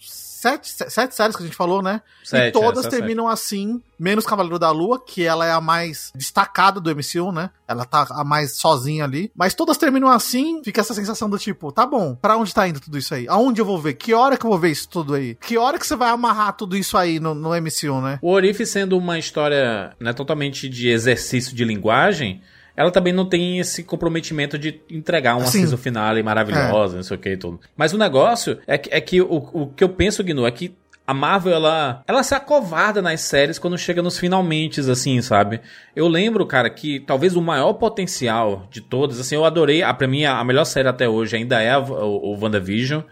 sete, sete séries que a gente falou, né? Sete, e todas é, terminam sete. assim, menos Cavaleiro da Lua, que ela é a mais destacada do MCU, né? Ela tá a mais sozinha ali. Mas todas terminam assim, fica essa sensação do tipo, tá bom, pra onde tá indo tudo isso aí? Aonde eu vou ver? Que hora que eu vou ver isso tudo aí? Que hora que você vai amarrar tudo isso aí no, no MCU, né? O Orif sendo uma história né, totalmente de exercício de linguagem, ela também não tem esse comprometimento de entregar uma assim, season finale maravilhosa, é. não sei o que e tudo. Mas o negócio é que, é que o, o que eu penso, Gnu, é que a Marvel, ela, ela se acovarda nas séries quando chega nos finalmente, assim, sabe? Eu lembro, cara, que talvez o maior potencial de todas, assim, eu adorei, a, pra mim, a melhor série até hoje ainda é a, o, o WandaVision.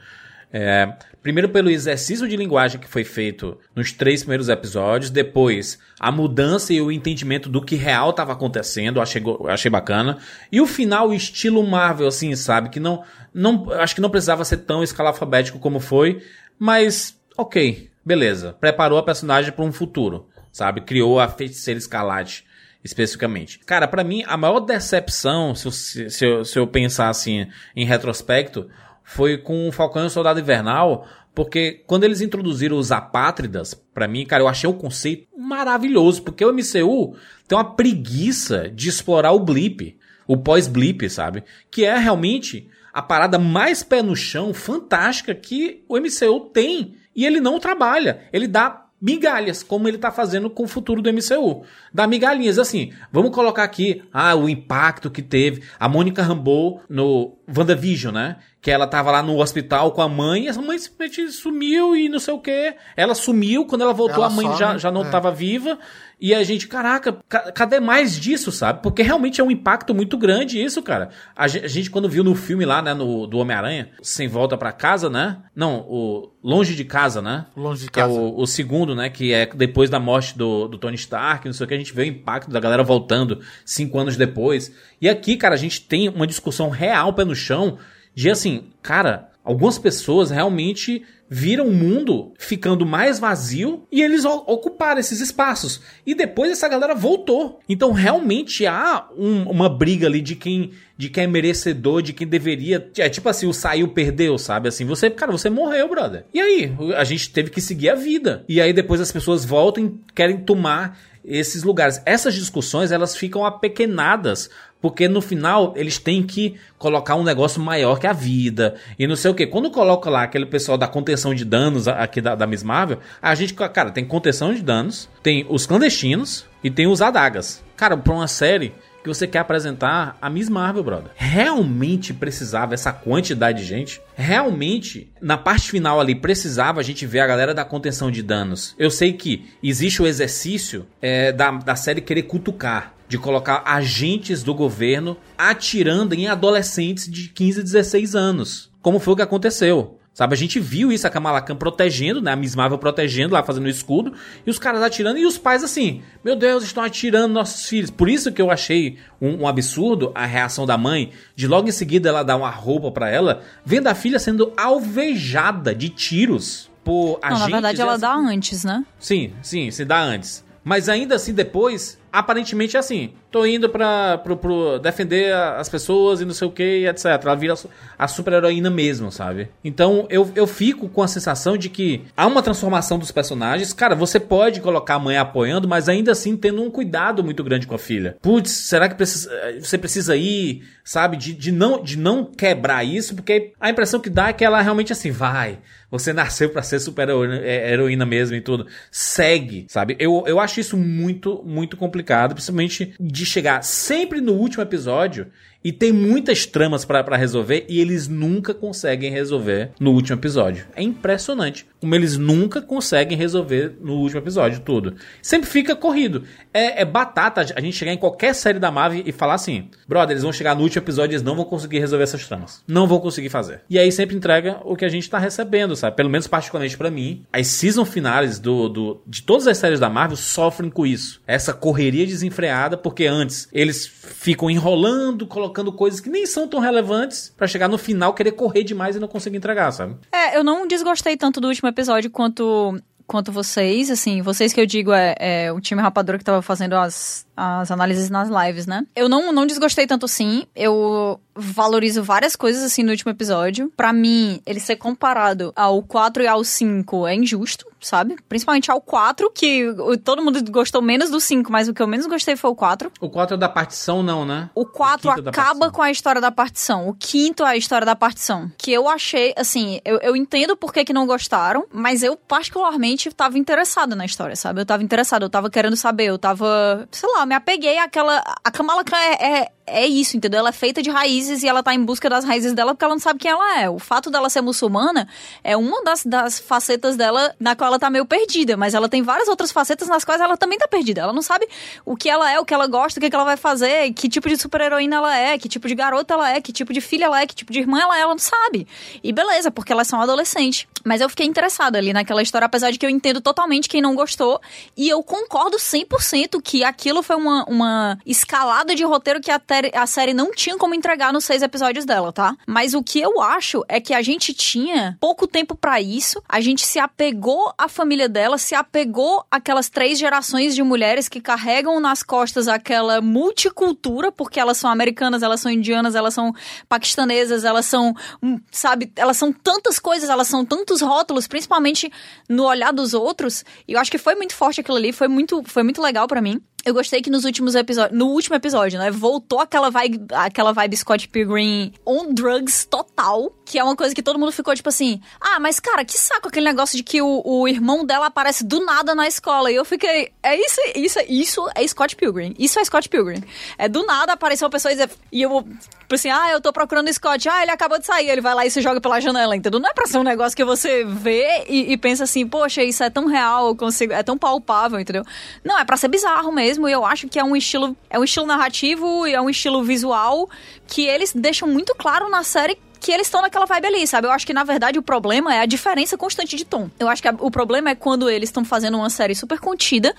É, primeiro pelo exercício de linguagem que foi feito nos três primeiros episódios, depois a mudança e o entendimento do que real estava acontecendo, achei, achei bacana. E o final, estilo Marvel, assim, sabe? Que não, não. Acho que não precisava ser tão escalafabético como foi, mas ok, beleza. Preparou a personagem para um futuro, sabe? Criou a feiticeira escalate especificamente. Cara, para mim, a maior decepção, se eu, se, eu, se eu pensar assim em retrospecto, foi com o Falcão e o Soldado Invernal, porque quando eles introduziram os apátridas, para mim, cara, eu achei o conceito maravilhoso, porque o MCU tem uma preguiça de explorar o blip, o pós-blip, sabe? Que é realmente a parada mais pé no chão, fantástica que o MCU tem. E ele não trabalha. Ele dá migalhas, como ele tá fazendo com o futuro do MCU. Dá migalhinhas, assim, vamos colocar aqui, ah, o impacto que teve a Mônica Rambeau no WandaVision, né? Que ela tava lá no hospital com a mãe, e essa mãe simplesmente sumiu e não sei o que. Ela sumiu, quando ela voltou ela a mãe some, já, já não é. tava viva. E a gente, caraca, cadê mais disso, sabe? Porque realmente é um impacto muito grande isso, cara. A gente, quando viu no filme lá, né, no, do Homem-Aranha, Sem Volta para Casa, né? Não, o Longe de Casa, né? Longe de que Casa. é o, o, segundo, né? Que é depois da morte do, do Tony Stark, não sei o que, a gente vê o impacto da galera voltando cinco anos depois. E aqui, cara, a gente tem uma discussão real pé no chão de assim, cara, algumas pessoas realmente viram o mundo ficando mais vazio e eles ocuparam esses espaços. E depois essa galera voltou. Então realmente há um, uma briga ali de quem de quem é merecedor, de quem deveria. É tipo assim, o saiu, perdeu, sabe? Assim, você, cara, você morreu, brother. E aí? A gente teve que seguir a vida. E aí depois as pessoas voltam e querem tomar esses lugares. Essas discussões, elas ficam apequenadas porque no final eles têm que colocar um negócio maior que a vida e não sei o que. Quando coloca lá aquele pessoal da contenção de danos aqui da, da Miss Marvel, a gente, cara, tem contenção de danos, tem os clandestinos e tem os adagas. Cara, pra uma série que você quer apresentar a Miss Marvel, brother. Realmente precisava essa quantidade de gente? Realmente, na parte final ali, precisava a gente ver a galera da contenção de danos. Eu sei que existe o exercício é, da, da série querer cutucar de colocar agentes do governo atirando em adolescentes de 15 a 16 anos. Como foi o que aconteceu. Sabe, a gente viu isso, a Kamala Khan protegendo, né? A Miss Marvel protegendo lá, fazendo o escudo, e os caras atirando, e os pais assim, meu Deus, estão atirando nossos filhos. Por isso que eu achei um, um absurdo a reação da mãe, de logo em seguida ela dar uma roupa para ela, vendo a filha sendo alvejada de tiros por Não, na verdade ela dá antes, né? Sim, sim, se dá antes. Mas ainda assim, depois, aparentemente é assim. Tô indo pra pro, pro defender as pessoas e não sei o que, etc. Ela vira a super-heroína mesmo, sabe? Então eu, eu fico com a sensação de que há uma transformação dos personagens. Cara, você pode colocar a mãe apoiando, mas ainda assim tendo um cuidado muito grande com a filha. Putz, será que precisa, você precisa ir, sabe? De, de, não, de não quebrar isso, porque a impressão que dá é que ela realmente assim, vai. Você nasceu para ser super heroína mesmo e tudo. Segue, sabe? Eu, eu acho isso muito, muito complicado, principalmente de chegar sempre no último episódio e tem muitas tramas para resolver e eles nunca conseguem resolver no último episódio. É impressionante como eles nunca conseguem resolver no último episódio tudo. Sempre fica corrido. É, é, batata a gente chegar em qualquer série da Marvel e falar assim: brother, eles vão chegar no último episódio e eles não vão conseguir resolver essas tramas. Não vão conseguir fazer. E aí sempre entrega o que a gente tá recebendo, sabe? Pelo menos particularmente para mim, as season finais do, do, de todas as séries da Marvel sofrem com isso. Essa correria desenfreada, porque antes eles ficam enrolando, colocando coisas que nem são tão relevantes para chegar no final querer correr demais e não conseguir entregar, sabe? É, eu não desgostei tanto do último episódio quanto quanto vocês, assim, vocês que eu digo é, é o time rapador que tava fazendo as, as análises nas lives, né? Eu não, não desgostei tanto assim. Eu valorizo várias coisas assim no último episódio. Para mim, ele ser comparado ao 4 e ao 5 é injusto, sabe? Principalmente ao 4, que todo mundo gostou menos do 5, mas o que eu menos gostei foi o 4. O 4 é da partição, não, né? O 4 o acaba com a história da partição. O quinto é a história da partição. Que eu achei, assim, eu, eu entendo por que, que não gostaram, mas eu particularmente tava interessada na história, sabe? Eu tava interessada, eu tava querendo saber, eu tava, sei lá, me apeguei àquela. A Kamala Khan é, é, é isso, entendeu? Ela é feita de raízes e ela tá em busca das raízes dela porque ela não sabe quem ela é. O fato dela ser muçulmana é uma das, das facetas dela na qual ela tá meio perdida, mas ela tem várias outras facetas nas quais ela também tá perdida. Ela não sabe o que ela é, o que ela gosta, o que, que ela vai fazer, que tipo de super-heroína ela é, que tipo de garota ela é, que tipo de filha ela é, que tipo de irmã ela é, ela não sabe. E beleza, porque elas são adolescentes. Mas eu fiquei interessada ali naquela história, apesar de que eu entendo totalmente quem não gostou. E eu concordo 100% que aquilo foi uma, uma escalada de roteiro que a, a série não tinha como entregar nos seis episódios dela, tá? Mas o que eu acho é que a gente tinha pouco tempo para isso, a gente se apegou à família dela, se apegou àquelas três gerações de mulheres que carregam nas costas aquela multicultura, porque elas são americanas, elas são indianas, elas são paquistanesas, elas são, hum, sabe, elas são tantas coisas, elas são tantos rótulos, principalmente no olhar dos outros. E eu acho que foi muito forte aquilo ali, foi muito, foi muito legal para mim. Eu gostei que nos últimos episódios, no último episódio, né, voltou aquela vibe, aquela vibe Scott Pilgrim on drugs total, que é uma coisa que todo mundo ficou tipo assim: "Ah, mas cara, que saco aquele negócio de que o, o irmão dela aparece do nada na escola". E eu fiquei: "É isso, isso, isso é Scott Pilgrim. Isso é Scott Pilgrim. É do nada apareceu uma pessoa e, eu Tipo assim, ah, eu tô procurando o Scott. Ah, ele acabou de sair. Ele vai lá e se joga pela janela, entendeu? Não é pra ser um negócio que você vê e, e pensa assim, poxa, isso é tão real, eu consigo, é tão palpável, entendeu? Não, é pra ser bizarro mesmo. E eu acho que é um estilo, é um estilo narrativo e é um estilo visual que eles deixam muito claro na série que eles estão naquela vibe ali, sabe? Eu acho que na verdade o problema é a diferença constante de tom. Eu acho que a, o problema é quando eles estão fazendo uma série super contida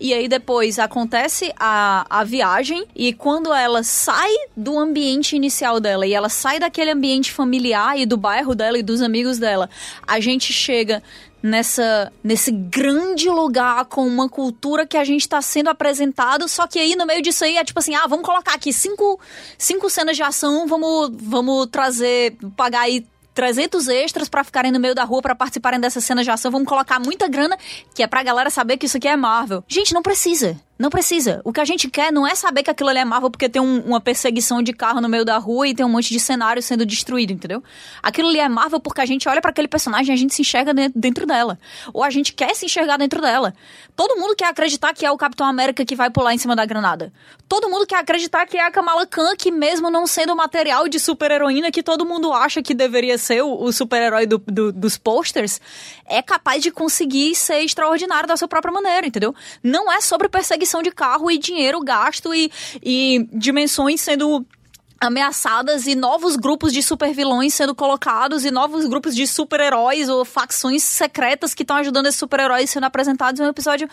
e aí depois acontece a, a viagem e quando ela sai do ambiente inicial dela e ela sai daquele ambiente familiar e do bairro dela e dos amigos dela, a gente chega nessa nesse grande lugar com uma cultura que a gente está sendo apresentado, só que aí no meio disso aí é tipo assim, ah, vamos colocar aqui cinco, cinco cenas de ação, vamos vamos trazer, pagar aí 300 extras para ficarem no meio da rua para participarem dessa cena de ação, vamos colocar muita grana, que é pra galera saber que isso aqui é Marvel. Gente, não precisa. Não precisa. O que a gente quer não é saber que aquilo ali é Marvel porque tem um- uma perseguição de carro no meio da rua e tem um monte de cenário sendo destruído, entendeu? Aquilo ali é Marvel porque a gente olha pra aquele personagem e a gente se enxerga dentro, dentro dela. Ou a gente quer se enxergar dentro dela. Todo mundo quer acreditar que é o Capitão América que vai pular em cima da granada. Todo mundo quer acreditar que é a Kamala Khan que mesmo não sendo o material de super-heroína que todo mundo acha que deveria ser o, o super-herói do- do- dos posters, é capaz de conseguir ser extraordinário da sua própria maneira, entendeu? Não é sobre perseguição de carro e dinheiro gasto e, e dimensões sendo ameaçadas e novos grupos de supervilões sendo colocados e novos grupos de super-heróis ou facções secretas que estão ajudando esses super-heróis sendo apresentados em um episódio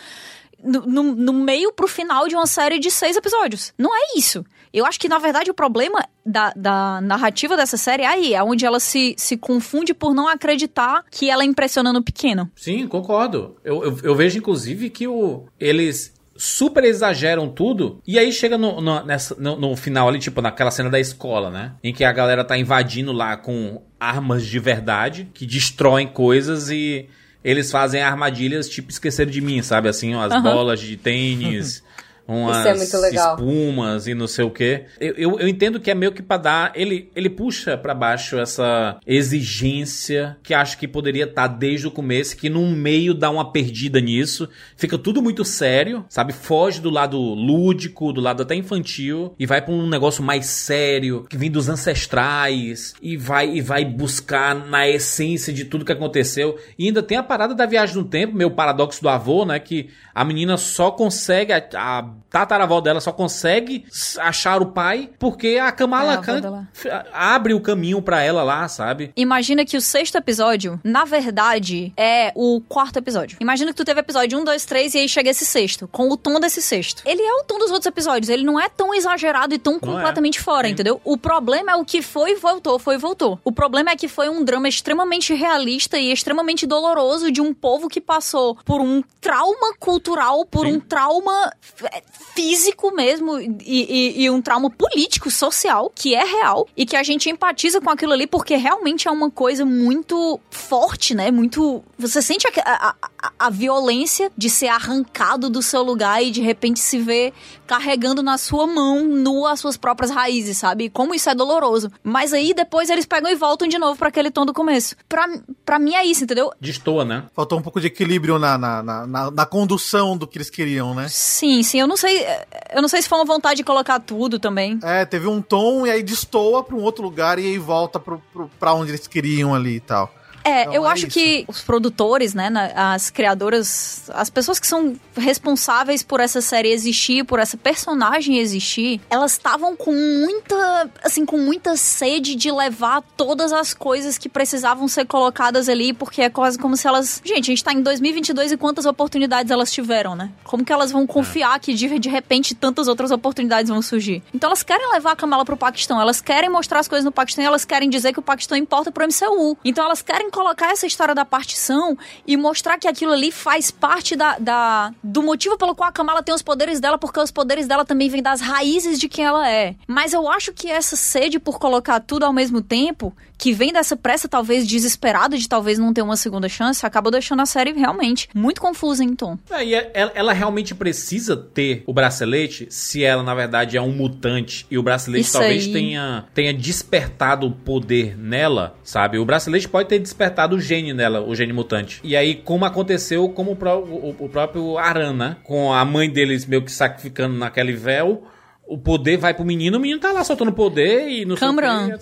no, no- no meio pro final de uma série de seis episódios. Não é isso. Eu acho que, na verdade, o problema da, da narrativa dessa série é aí, é onde ela se, se confunde por não acreditar que ela impressiona no pequeno. Sim, concordo. Eu, eu, eu vejo, inclusive, que o, eles super exageram tudo. E aí chega no, no, nessa- no- no final ali, tipo, naquela cena da escola, né? Em que a galera tá invadindo lá com armas de verdade, que destroem coisas e eles fazem armadilhas, tipo, esquecer de mim, sabe? Assim, umas Aham. bolas de tênis. Umas Isso é muito legal. espumas e não sei o que. Eu, eu, eu entendo que é meio que pra dar. Ele, ele puxa pra baixo essa exigência que acho que poderia estar desde o começo, que no meio dá uma perdida nisso. Fica tudo muito sério, sabe? Foge do lado lúdico, do lado até infantil, e vai pra um negócio mais sério, que vem dos ancestrais, e vai e vai buscar na essência de tudo que aconteceu. E ainda tem a parada da viagem no tempo, meu paradoxo do avô, né? Que a menina só consegue, a, a tataravó dela só consegue achar o pai porque a É, Kamala avó Khan abre o caminho pra ela lá, sabe? Imagina que o sexto episódio, na verdade, é o quarto episódio. Imagina que tu teve episódio 1, 2, 3 e aí chega esse sexto, com o tom desse sexto. Ele é o tom dos outros episódios, ele não é tão exagerado e tão Não é. completamente fora, Sim. entendeu? O problema é o que foi e voltou, foi e voltou. O problema é que foi um drama extremamente realista e extremamente doloroso de um povo que passou por um trauma cultural, por Sim. um trauma f- físico mesmo e, e- e um trauma político, social, que é real e que a gente empatiza com aquilo ali porque realmente é uma coisa muito forte, né? Muito. Você sente a, a, a- violência de ser arrancado do seu lugar e de repente se ver carregando na sua mão nua as suas próprias raízes, sabe? Como isso é doloroso. Mas aí depois eles pegam e voltam de novo pra aquele tom do começo. Pra, pra mim é isso, entendeu? Destoa, né? Faltou um pouco de equilíbrio na, na, na, na- na condução do que eles queriam, né? Sim, sim. Eu não sei. Eu não sei se foi uma vontade de colocar tudo também. É, teve um tom e aí destoa pra um outro lugar e aí volta pro, pro, pra onde eles queriam ali e tal. É, Então, eu é acho isso. que os produtores, né, as criadoras, as pessoas que são responsáveis por essa série existir, por essa personagem existir, elas estavam com muita, assim, com muita sede de levar todas as coisas que precisavam ser colocadas ali, porque é quase como se elas, gente, a gente tá em 2022 e quantas oportunidades elas tiveram, né? Como que elas vão confiar que de, de repente tantas outras oportunidades vão surgir? Então elas querem levar a Kamala pro Paquistão, elas querem mostrar as coisas no Paquistão, e elas querem dizer que o Paquistão importa pro MCU. Então elas querem colocar essa história da partição e mostrar que aquilo ali faz parte da, da- do motivo pelo qual a Kamala tem os poderes dela, porque os poderes dela também vêm das raízes de quem ela é. Mas eu acho que essa sede por colocar tudo ao mesmo tempo, que vem dessa pressa talvez desesperada de talvez não ter uma segunda chance, acabou deixando a série realmente muito confusa em tom. É, e é- ela, ela realmente precisa ter o bracelete se ela, na verdade, é um mutante e o bracelete Isso talvez aí. tenha, tenha despertado o poder nela, sabe? O bracelete pode ter despertado o gene nela, o gene mutante. E aí, como aconteceu com o, pró- o- o próprio Aran, né? Com a mãe deles meio que sacrificando naquele véu. O poder vai pro menino, o menino tá lá soltando poder e não Camran, sei o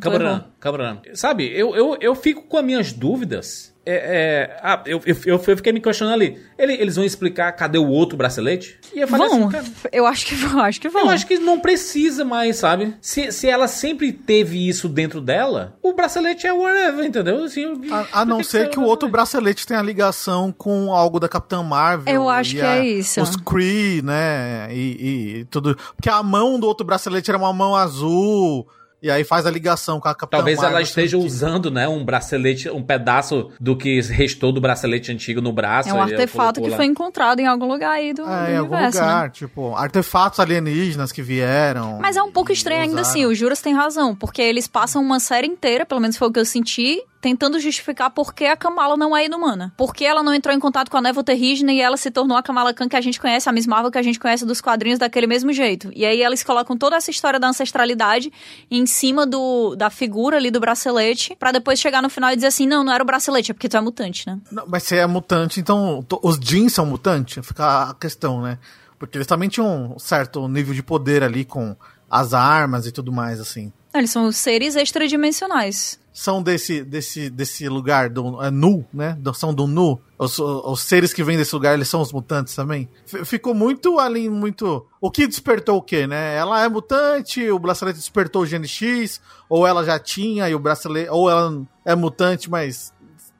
tu Camran, errou. Camran. Sabe, eu, eu, eu fico com as minhas dúvidas. É, é, ah, eu, eu, eu fiquei me questionando ali. Ele- Eles vão explicar cadê o outro bracelete? E eu falei Vão, assim, cara, eu acho que vão, acho que vão. eu acho que não precisa mais, sabe? Se, se ela sempre teve isso dentro dela, o bracelete é whatever, entendeu? Assim, A, a não ser que o outro bracelete tenha ligação com algo da Capitã Marvel. Eu acho e que a- é isso. Os Kree, né? E, e tudo. Porque a mão do outro bracelete era uma mão azul. E aí faz a ligação com a Capitã Talvez Marvel. ela esteja usando, né, um bracelete, um pedaço do que restou do bracelete antigo no braço. É um artefato que lá. foi encontrado em algum lugar aí do, É, do em algum universo, lugar, né? tipo, artefatos alienígenas que vieram. Mas é um pouco estranho ainda usaram. assim, o Juras tem razão, porque eles passam uma série inteira, pelo menos foi o que eu senti, tentando justificar por que a Kamala não é inumana. Por que ela não entrou em contato com a névoa terrígena e ela se tornou a Kamala Khan que a gente conhece, a Miss Marvel que a gente conhece dos quadrinhos daquele mesmo jeito. E aí eles colocam toda essa história da ancestralidade em cima do, da figura ali do bracelete, para depois chegar no final e dizer assim, não, não era o bracelete, é porque tu é mutante, né? Não, mas se é mutante, então os jeans são mutantes? Fica a questão, né? Porque eles também tinham um certo nível de poder ali com as armas e tudo mais, assim. Eles são seres extradimensionais. São desse, desse, desse lugar do é, nu, né? São do nu. Os, os, seres que vêm desse lugar, eles são os mutantes também. F ficou muito ali, muito. O que despertou o quê, né? Ela é mutante, o bracelete despertou o gene X, ou ela já tinha e o bracelete. Ou ela é mutante, mas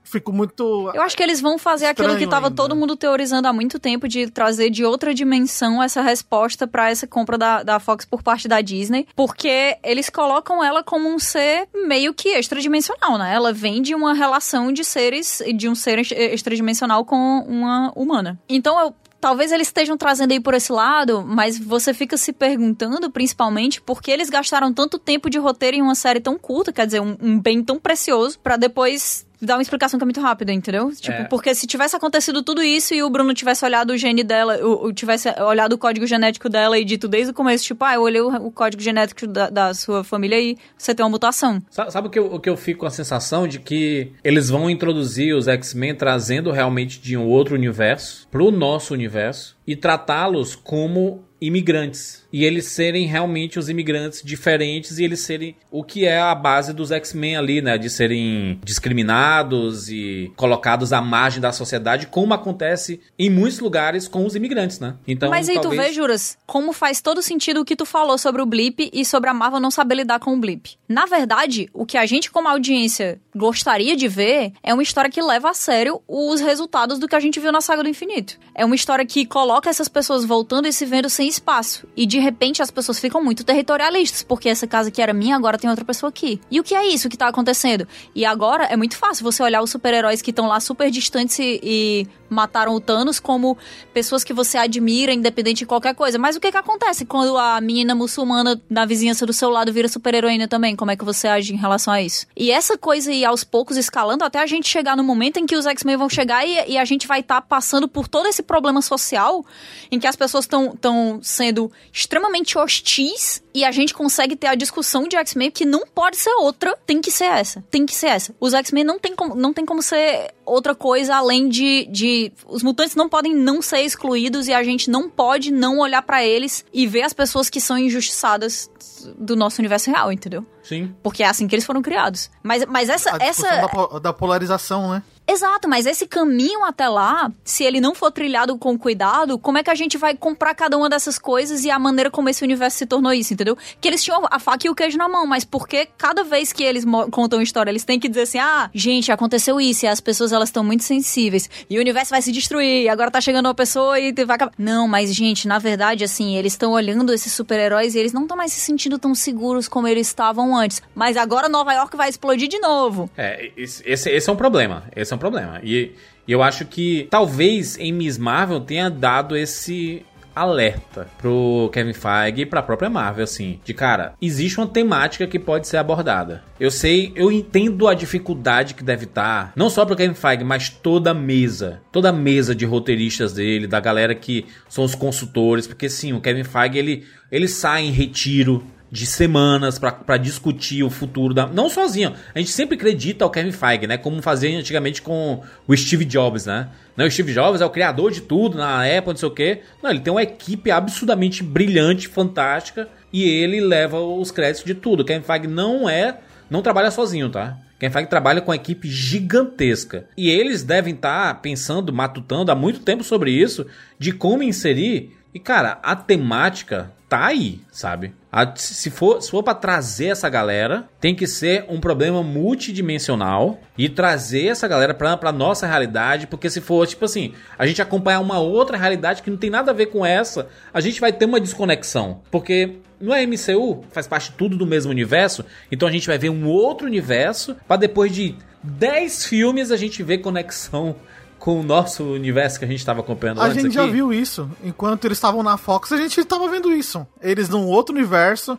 fico muito. Eu acho que eles vão fazer aquilo que tava ainda. todo mundo teorizando há muito tempo, de trazer de outra dimensão essa resposta para essa compra da, da Fox por parte da Disney, porque eles colocam ela como um ser meio que extradimensional, né? Ela vem de uma relação de seres, de um ser extradimensional com uma humana. Então eu Talvez eles estejam trazendo aí por esse lado, mas você fica se perguntando, principalmente, por que eles gastaram tanto tempo de roteiro em uma série tão curta, quer dizer, um, um bem tão precioso, para depois dar uma explicação que é muito rápida, entendeu? Tipo, é. porque se tivesse acontecido tudo isso e o Bruno tivesse olhado o gene dela, ou, tivesse olhado o código genético dela e dito desde o começo, tipo, ah, eu olhei o, o código genético da, da, sua família e você tem uma mutação. Sabe, sabe o, que eu, o que eu fico com a sensação de que eles vão introduzir os X-Men trazendo realmente de um outro universo pro nosso universo e tratá-los como imigrantes. E eles serem realmente os imigrantes diferentes e eles serem o que é a base dos X-Men ali, né? De serem discriminados e colocados à margem da sociedade, como acontece em muitos lugares com os imigrantes, né? Então, Mas aí talvez... tu vê, Juras, como faz todo sentido o que tu falou sobre o Blip e sobre a Marvel não saber lidar com o Blip. Na verdade, o que a gente como audiência gostaria de ver é uma história que leva a sério os resultados do que a gente viu na Saga do Infinito. É uma história que coloca essas pessoas voltando e se vendo sem espaço. E de repente as pessoas ficam muito territorialistas, porque essa casa que era minha agora tem outra pessoa aqui. E o que é isso que tá acontecendo? E agora é muito fácil você olhar os super-heróis que estão lá super distantes e mataram o Thanos como pessoas que você admira, independente de qualquer coisa. Mas o que que acontece quando a menina muçulmana na vizinhança do seu lado vira super-heroína também? Como é que você age em relação a isso? E essa coisa ir aos poucos escalando até a gente chegar no momento em que os X-Men vão chegar e, e, a gente vai estar tá passando por todo esse problema social em que as pessoas estão sendo extremamente hostis e a gente consegue ter a discussão de X-Men que não pode ser outra, tem que ser essa. Tem que ser essa. Os X-Men não tem como, não tem como ser outra coisa além de, de os mutantes não podem não ser excluídos e a gente não pode não olhar para eles e ver as pessoas que são injustiçadas do nosso universo real, entendeu? Sim. Porque é assim que eles foram criados. Mas, mas essa. A essa... Da, da polarização, né? Exato, mas esse caminho até lá, se ele não for trilhado com cuidado, como é que a gente vai comprar cada uma dessas coisas e a maneira como esse universo se tornou isso, entendeu? Que eles tinham a faca e o queijo na mão, mas porque cada vez que eles contam história, eles têm que dizer assim: ah, gente, aconteceu isso, e as pessoas elas estão muito sensíveis, e o universo vai se destruir, agora tá chegando uma pessoa e vai acabar. Não, mas, gente, na verdade, assim, eles estão olhando esses super-heróis e eles não estão mais se sentindo tão seguros como eles estavam antes. Mas agora Nova York vai explodir de novo. É, esse, esse é um problema. Esse é um problema. E eu acho que talvez em Miss Marvel tenha dado esse alerta pro Kevin Feige e pra própria Marvel, assim, de cara, existe uma temática que pode ser abordada. Eu sei, eu entendo a dificuldade que deve estar, tá, não só pro Kevin Feige, mas toda a mesa, toda a mesa de roteiristas dele, da galera que são os consultores, porque sim, o Kevin Feige, ele, ele sai em retiro de semanas para discutir o futuro da. Não sozinho. A gente sempre acredita ao Kevin Feige, né? Como fazia antigamente com o Steve Jobs, né? Não, o Steve Jobs é o criador de tudo na Apple, não sei o quê. Não, ele tem uma equipe absurdamente brilhante, fantástica, e ele leva os créditos de tudo. O Kevin Feige não é. Não trabalha sozinho, tá? Kevin Feige trabalha com uma equipe gigantesca. E eles devem estar tá pensando, matutando há muito tempo sobre isso, de como inserir. E, cara, a temática tá aí, sabe? A, se for, se for para trazer essa galera, tem que ser um problema multidimensional e trazer essa galera pra, pra nossa realidade, porque se for, tipo assim, a gente acompanhar uma outra realidade que não tem nada a ver com essa, a gente vai ter uma desconexão. Porque no MCU faz parte tudo do mesmo universo, então a gente vai ver um outro universo para depois de 10 filmes a gente ver conexão com o nosso universo que a gente estava acompanhando A gente já aqui? viu isso. Enquanto eles estavam na Fox, a gente tava vendo isso. Eles num outro universo,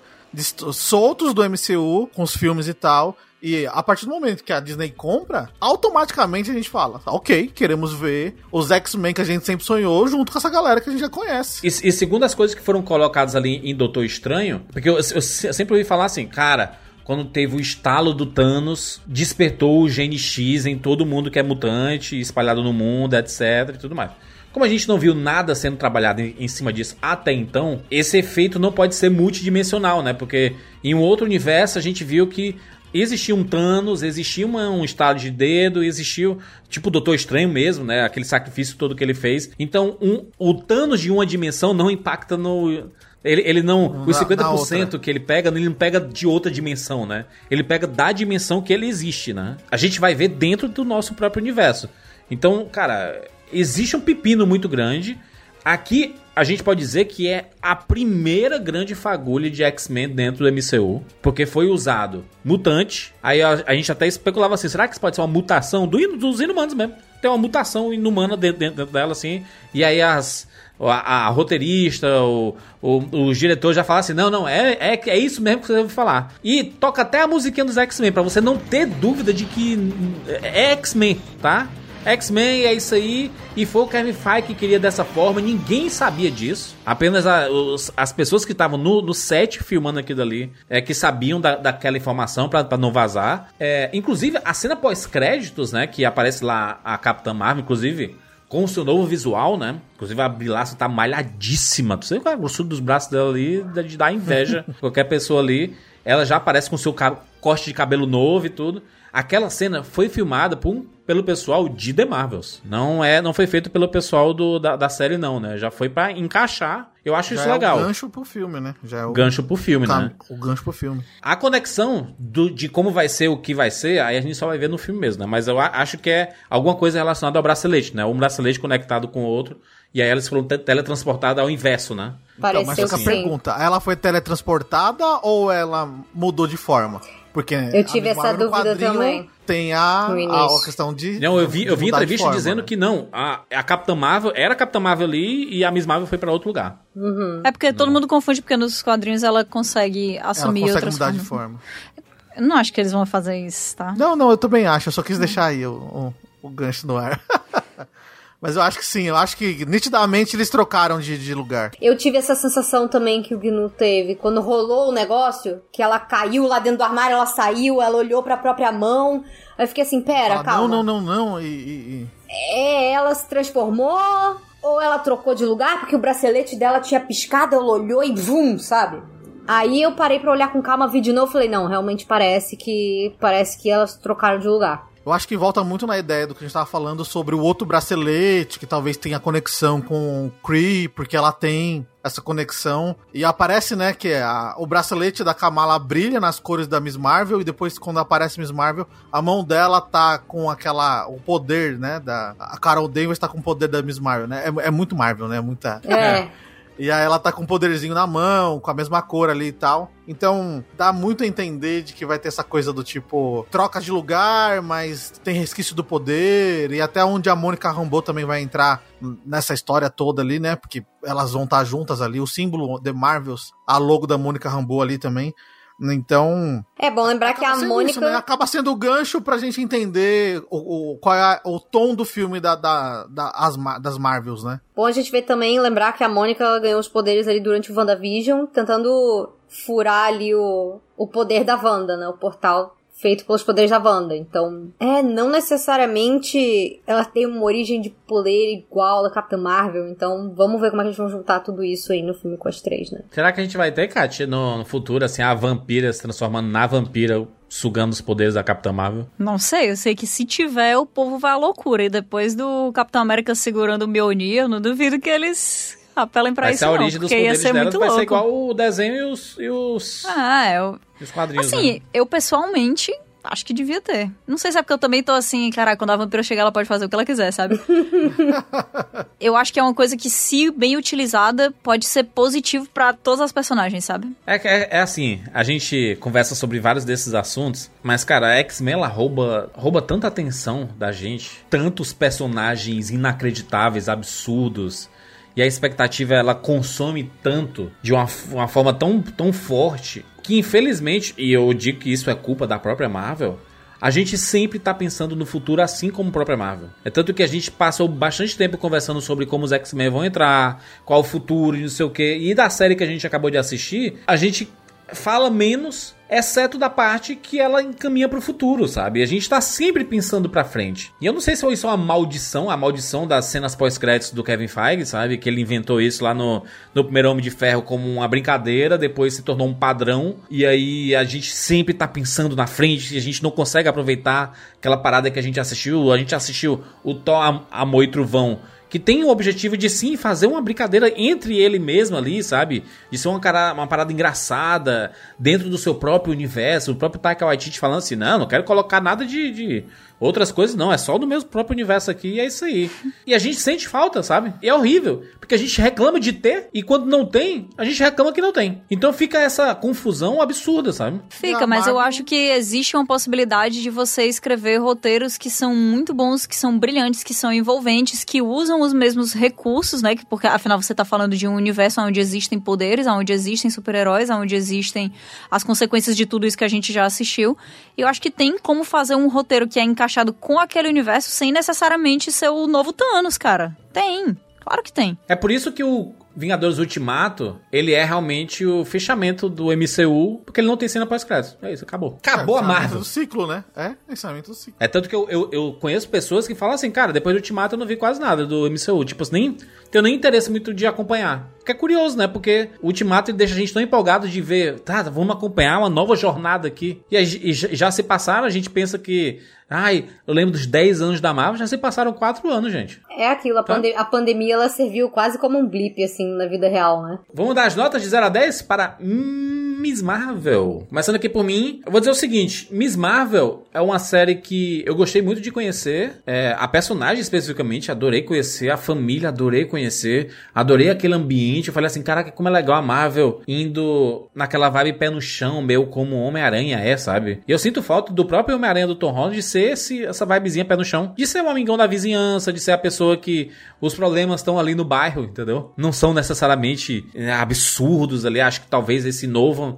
soltos do MCU, com os filmes e tal. E a partir do momento que a Disney compra, automaticamente a gente fala: ok, queremos ver os X-Men que a gente sempre sonhou junto com essa galera que a gente já conhece. E, e segundo as coisas que foram colocadas ali em Doutor Estranho, porque eu, eu se- sempre ouvi falar assim, cara, quando teve o estalo do Thanos, despertou o gene X em todo mundo que é mutante, espalhado no mundo, etc e tudo mais. Como a gente não viu nada sendo trabalhado em, cima disso até então, esse efeito não pode ser multidimensional, né? Porque em um outro universo a gente viu que existia um Thanos, existia uma- um estado de dedo, existia tipo o Doutor Estranho mesmo, né? Aquele sacrifício todo que ele fez. Então, um, o Thanos de uma dimensão não impacta no. Ele, ele não. Na- os na 50% outra. que ele pega, ele não pega de outra dimensão, né? Ele pega da dimensão que ele existe, né? A gente vai ver dentro do nosso próprio universo. Então, cara, existe um pepino muito grande. Aqui a gente pode dizer que é a primeira grande fagulha de X-Men dentro do MCU, porque foi usado mutante. Aí a, a gente até especulava assim: será que isso pode ser uma mutação do, dos inumanos mesmo? Tem uma mutação inumana dentro, dentro dela, assim. E aí as. A, a roteirista, o, o, os diretores já falam assim: não, não, é, é, é isso mesmo que você deve falar. E toca até a musiquinha dos X-Men, pra você não ter dúvida de que é X-Men, tá? X-Men é isso aí, e foi o Kevin Feige que queria dessa forma, ninguém sabia disso. Apenas a- os- as pessoas que estavam no, no set filmando aquilo ali é que sabiam da, daquela informação pra não vazar. É, inclusive, a cena pós-créditos, né, que aparece lá a Capitã Marvel, inclusive, com o seu novo visual, né? Inclusive a Brilhaça tá malhadíssima. Tu sei qual é a grossura dos braços dela ali, de dar inveja qualquer pessoa ali. Ela já aparece com seu corte de cabelo novo e tudo. Aquela cena foi filmada por um- pelo pessoal de The Marvels. Não é, não foi feito pelo pessoal do, da, da série não, né? Já foi pra encaixar. Eu acho Já isso é legal. o gancho pro filme, né? Já é o Gancho pro filme, Tá, né? O gancho pro filme. A conexão do- de como vai ser o que vai ser, aí a gente só vai ver no filme mesmo, né? Mas eu a- acho que é alguma coisa relacionada ao bracelete, né? Um bracelete conectado com o outro. E aí elas foram te- teletransportadas ao inverso, né? Então, mas fica a sim. pergunta: ela foi teletransportada ou ela mudou de forma? Porque Eu tive a essa dúvida também. Tem a, a, questão de. Não, eu vi, eu vi de entrevista forma, dizendo né? que não. A, a Capitã Marvel era a Capitã Marvel ali e a Miss Marvel foi pra outro lugar. É porque todo mundo confunde, porque nos quadrinhos ela consegue Ela assumir consegue outras mudar de formas. forma. Eu não acho que eles vão fazer isso, tá? Não, não, eu também acho. Eu só quis deixar aí o, o, o gancho no ar. Mas eu acho que sim, eu acho que nitidamente eles trocaram de, de lugar. Eu tive essa sensação também que o Gnu teve. Quando rolou o negócio, que ela caiu lá dentro do armário, ela saiu, ela olhou pra própria mão. Aí eu fiquei assim, pera, Fala, calma. não, não, não, não. E, e- e- É, ela se transformou ou ela trocou de lugar porque o bracelete dela tinha piscado, ela olhou e vum, sabe? Aí eu parei pra olhar com calma, vi de novo e falei, não, realmente parece que parece que elas trocaram de lugar. Eu acho que volta muito na ideia do que a gente tava falando sobre o outro bracelete, que talvez tenha conexão com o Kree, porque ela tem essa conexão. E aparece, né, que a- o bracelete da Kamala brilha nas cores da Miss Marvel, e depois, quando aparece Miss Marvel, a mão dela tá com aquela. o poder, né? Da, a Carol Danvers tá com o poder da Miss Marvel, né? É, é muito Marvel, né? Muita. É. E aí ela tá com um poderzinho na mão, com a mesma cor ali e tal. Então, dá muito a entender de que vai ter essa coisa do tipo, troca de lugar, mas tem resquício do poder, e até onde a Mônica Rambeau também vai entrar nessa história toda ali, né? Porque elas vão estar juntas ali, o símbolo The Marvels, a logo da Mônica Rambeau ali também. Então, É bom lembrar que a Mônica. isso, né? acaba sendo o gancho pra gente entender o, o- qual é o tom do filme da, da, da- as das Marvels, né? Bom a gente vê também, lembrar que a Mônica ganhou os poderes ali durante o WandaVision, tentando furar ali o, o poder da Wanda, né? O portal feito pelos poderes da Wanda. Então, é, não necessariamente ela tem uma origem de poder igual da Capitã Marvel. Então, vamos ver como é que eles vão juntar tudo isso aí no filme com as três, né? Será que a gente vai ter, Kat, no, no futuro, assim, a vampira se transformando na vampira, sugando os poderes da Capitã Marvel? Não sei, eu sei que se tiver, o povo vai à loucura. E depois do Capitão América segurando o Mjolnir, eu não duvido que eles apelem pra vai isso ser a não, origem dos porque ia ser muito vai louco. ser igual o desenho e os, e os, Ah, eu... e os quadrinhos, Assim, né? eu pessoalmente Acho que devia ter. Não sei se é porque eu também tô assim, caraca, quando a vampira chegar, ela pode fazer o que ela quiser, sabe? eu acho que é uma coisa que, se bem utilizada, pode ser positivo para todas as personagens, sabe? É, é, é, assim, a gente conversa sobre vários desses assuntos, mas, cara, a X-Men, ela rouba, rouba tanta atenção da gente, tantos personagens inacreditáveis, absurdos, e a expectativa, ela consome tanto, de uma, uma forma tão, tão forte, que infelizmente, e eu digo que isso é culpa da própria Marvel, a gente sempre tá pensando no futuro assim como a própria Marvel. É tanto que a gente passou bastante tempo conversando sobre como os X-Men vão entrar, qual o futuro e não sei o que. E da série que a gente acabou de assistir, a gente fala menos exceto da parte que ela encaminha pro futuro, sabe? A gente tá sempre pensando pra frente. E eu não sei se isso é uma maldição, a maldição das cenas pós-créditos do Kevin Feige, sabe? Que ele inventou isso lá no, no primeiro Homem de Ferro como uma brincadeira, depois se tornou um padrão, e aí a gente sempre tá pensando na frente, e a gente não consegue aproveitar aquela parada que a gente assistiu. A gente assistiu o Thor Amor e que tem o objetivo de sim fazer uma brincadeira entre ele mesmo ali, sabe? De ser uma, cara, uma parada engraçada dentro do seu próprio universo. O próprio Taika Waititi falando assim: não, não quero colocar nada de, de Outras coisas não, é só do mesmo próprio universo aqui e é isso aí. E a gente sente falta, sabe? E é horrível, porque a gente reclama de ter e quando não tem, a gente reclama que não tem. Então fica essa confusão absurda, sabe? Fica, mas eu acho que existe uma possibilidade de você escrever roteiros que são muito bons, que são brilhantes, que são envolventes, que usam os mesmos recursos, né? Porque afinal você tá falando de um universo onde existem poderes, onde existem super-heróis, onde existem as consequências de tudo isso que a gente já assistiu. E eu acho que tem como fazer um roteiro que é encaixado encaixado com aquele universo sem necessariamente ser o novo Thanos, cara. Tem. Claro que tem. É por isso que o Vingadores Ultimato, ele é realmente o fechamento do MCU, porque ele não tem cena pós-crédito. É isso, acabou. Acabou é, a Marvel. do ciclo, né? É, encerramento do ciclo. É tanto que eu, eu, eu, conheço pessoas que falam assim, cara, depois do Ultimato eu não vi quase nada do MCU. Tipo, nem tenho nem interesse muito de acompanhar. Que é curioso, né? Porque o Ultimato deixa a gente tão empolgado de ver, tá, vamos acompanhar uma nova jornada aqui. E, e já se passaram, a gente pensa que Ai, eu lembro dos 10 anos da Marvel, já se passaram 4 anos, gente. É aquilo, a, tá? a pandemia ela serviu quase como um blip, assim, na vida real, né? Vamos dar as notas de 0 a 10 para Miss Marvel. Começando aqui por mim, eu vou dizer o seguinte: Miss Marvel é uma série que eu gostei muito de conhecer. É, a personagem especificamente, adorei conhecer. A família, adorei conhecer. Adorei aquele ambiente. Eu falei assim: caraca, como é legal a Marvel indo naquela vibe pé no chão, meu, como Homem-Aranha é, sabe? E eu sinto falta do próprio Homem-Aranha do Tom Holland de ser esse, essa vibezinha pé no chão. De ser um amigão da vizinhança, de ser a pessoa que os problemas estão ali no bairro, entendeu? Não são necessariamente é, absurdos ali. Acho que talvez esse novo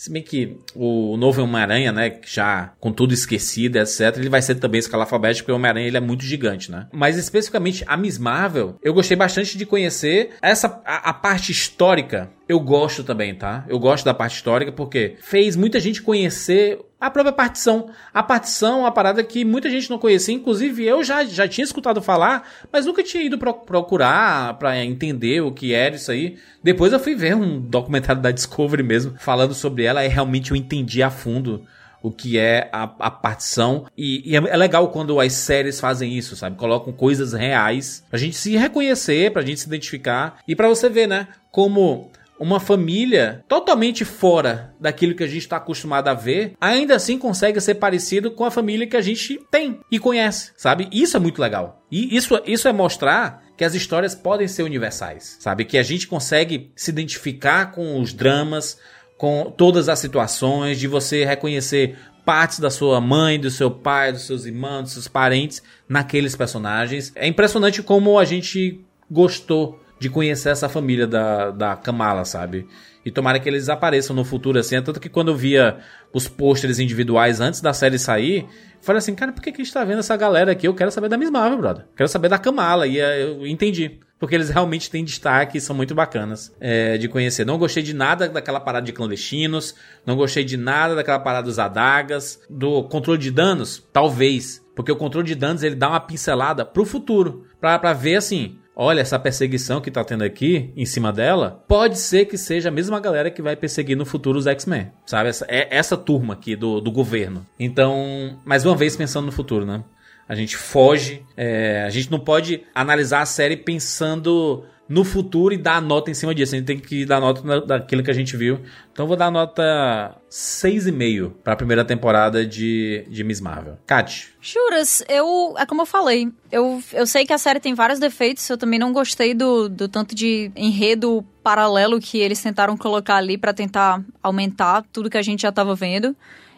se bem que o novo Homem-Aranha, né, já com tudo esquecido, etc, ele vai ser também escala alfabética, porque o Homem-Aranha ele é muito gigante, né? Mas especificamente a Miss Marvel, eu gostei bastante de conhecer essa a, a parte histórica. Eu gosto também, tá? Eu gosto da parte histórica porque fez muita gente conhecer a própria partição. A partição é uma parada que muita gente não conhecia, inclusive eu já, já tinha escutado falar, mas nunca tinha ido pro, procurar para entender o que era isso aí. Depois eu fui ver um documentário da Discovery mesmo, falando sobre ela, e realmente eu entendi a fundo o que é a, a partição. E, e, é legal quando as séries fazem isso, sabe? Colocam coisas reais pra gente se reconhecer, pra gente se identificar e para você ver, né? Como uma família totalmente fora daquilo que a gente está acostumado a ver, ainda assim consegue ser parecido com a família que a gente tem e conhece, sabe? Isso é muito legal. E isso, isso é mostrar que as histórias podem ser universais, sabe? Que a gente consegue se identificar com os dramas, com todas as situações, de você reconhecer partes da sua mãe, do seu pai, dos seus irmãos, dos seus parentes naqueles personagens. É impressionante como a gente gostou de conhecer essa família da, da Kamala, sabe? E tomara que eles apareçam no futuro assim. É tanto que quando eu via os pôsteres individuais antes da série sair, falei assim, cara, por que, que a gente tá vendo essa galera aqui? Eu quero saber da Miss Marvel, brother. Quero saber da Kamala. E eh, eu entendi. Porque eles realmente têm destaque e são muito bacanas é, de conhecer. Não gostei de nada daquela parada de clandestinos. Não gostei de nada daquela parada dos adagas. Do controle de danos, talvez. Porque o controle de danos ele dá uma pincelada pro futuro. Pra, pra ver assim, olha, essa perseguição que tá tendo aqui em cima dela, pode ser que seja a mesma galera que vai perseguir no futuro os X-Men, sabe? Essa, é essa turma aqui do, do governo. Então, mais uma vez pensando no futuro, né? A gente foge, é, a gente não pode analisar a série pensando no futuro e dar a nota em cima disso. A gente tem que dar nota daquilo que a gente viu. Então vou dar nota 6,5 para a primeira temporada de, de Miss Marvel. Kat. Juras, eu. É como eu falei. Eu, eu sei que a série tem vários defeitos. Eu também não gostei do, do tanto de enredo paralelo que eles tentaram colocar ali para tentar aumentar tudo que a gente já tava vendo.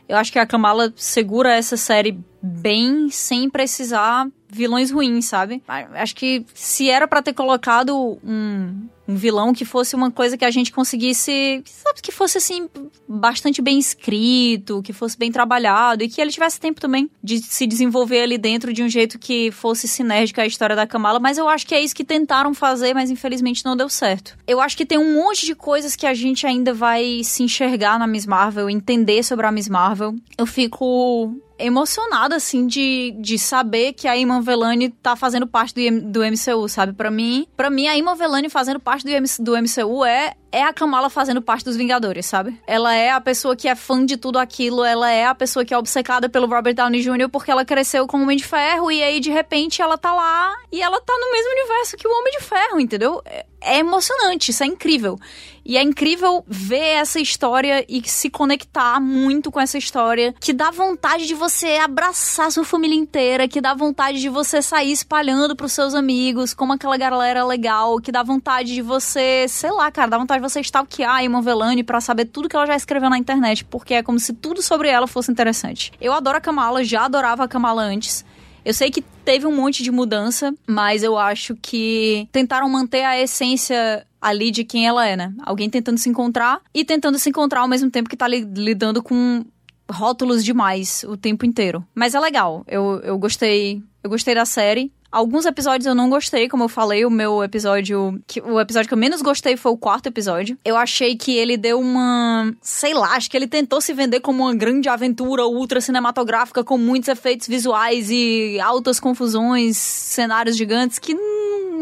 Eu acho que a Kamala segura essa série bem sem precisar vilões ruins, sabe? Acho que se era para ter colocado um, um vilão que fosse uma coisa que a gente conseguisse, sabe, que fosse assim bastante bem escrito, que fosse bem trabalhado e que ele tivesse tempo também de se desenvolver ali dentro de um jeito que fosse sinérgico à história da Kamala, mas eu acho que é isso que tentaram fazer, mas infelizmente não deu certo. Eu acho que tem um monte de coisas que a gente ainda vai se enxergar na Miss Marvel, entender sobre a Miss Marvel. Eu fico emocionada, assim, de, de saber que a Iman Velani tá fazendo parte do, do MCU, sabe? Para mim, para mim, a Iman Velani fazendo parte do, do MCU é é a Kamala fazendo parte dos Vingadores, sabe? Ela é a pessoa que é fã de tudo aquilo, ela é a pessoa que é obcecada pelo Robert Downey Jr. porque ela cresceu como Homem de Ferro e aí de repente ela tá lá e ela tá no mesmo universo que o Homem de Ferro, entendeu? É, é emocionante, isso é incrível. E é incrível ver essa história e se conectar muito com essa história, que dá vontade de você abraçar sua família inteira, que dá vontade de você sair espalhando pros seus amigos, como aquela galera legal, que dá vontade de você, sei lá, cara, dá vontade de você stalkear a Iman Velani pra saber tudo que ela já escreveu na internet, porque é como se tudo sobre ela fosse interessante. Eu adoro a Kamala, já adorava a Kamala antes. Eu sei que teve um monte de mudança, mas eu acho que tentaram manter a essência ali de quem ela é, né? Alguém tentando se encontrar e tentando se encontrar ao mesmo tempo que tá li lidando com rótulos demais o tempo inteiro. Mas é legal. Eu, eu gostei. Eu gostei da série. Alguns episódios eu não gostei, como eu falei, o meu episódio. Que, o episódio que eu menos gostei foi o quarto episódio. Eu achei que ele deu uma. Sei lá, acho que ele tentou se vender como uma grande aventura ultra cinematográfica com muitos efeitos visuais e altas confusões, cenários gigantes que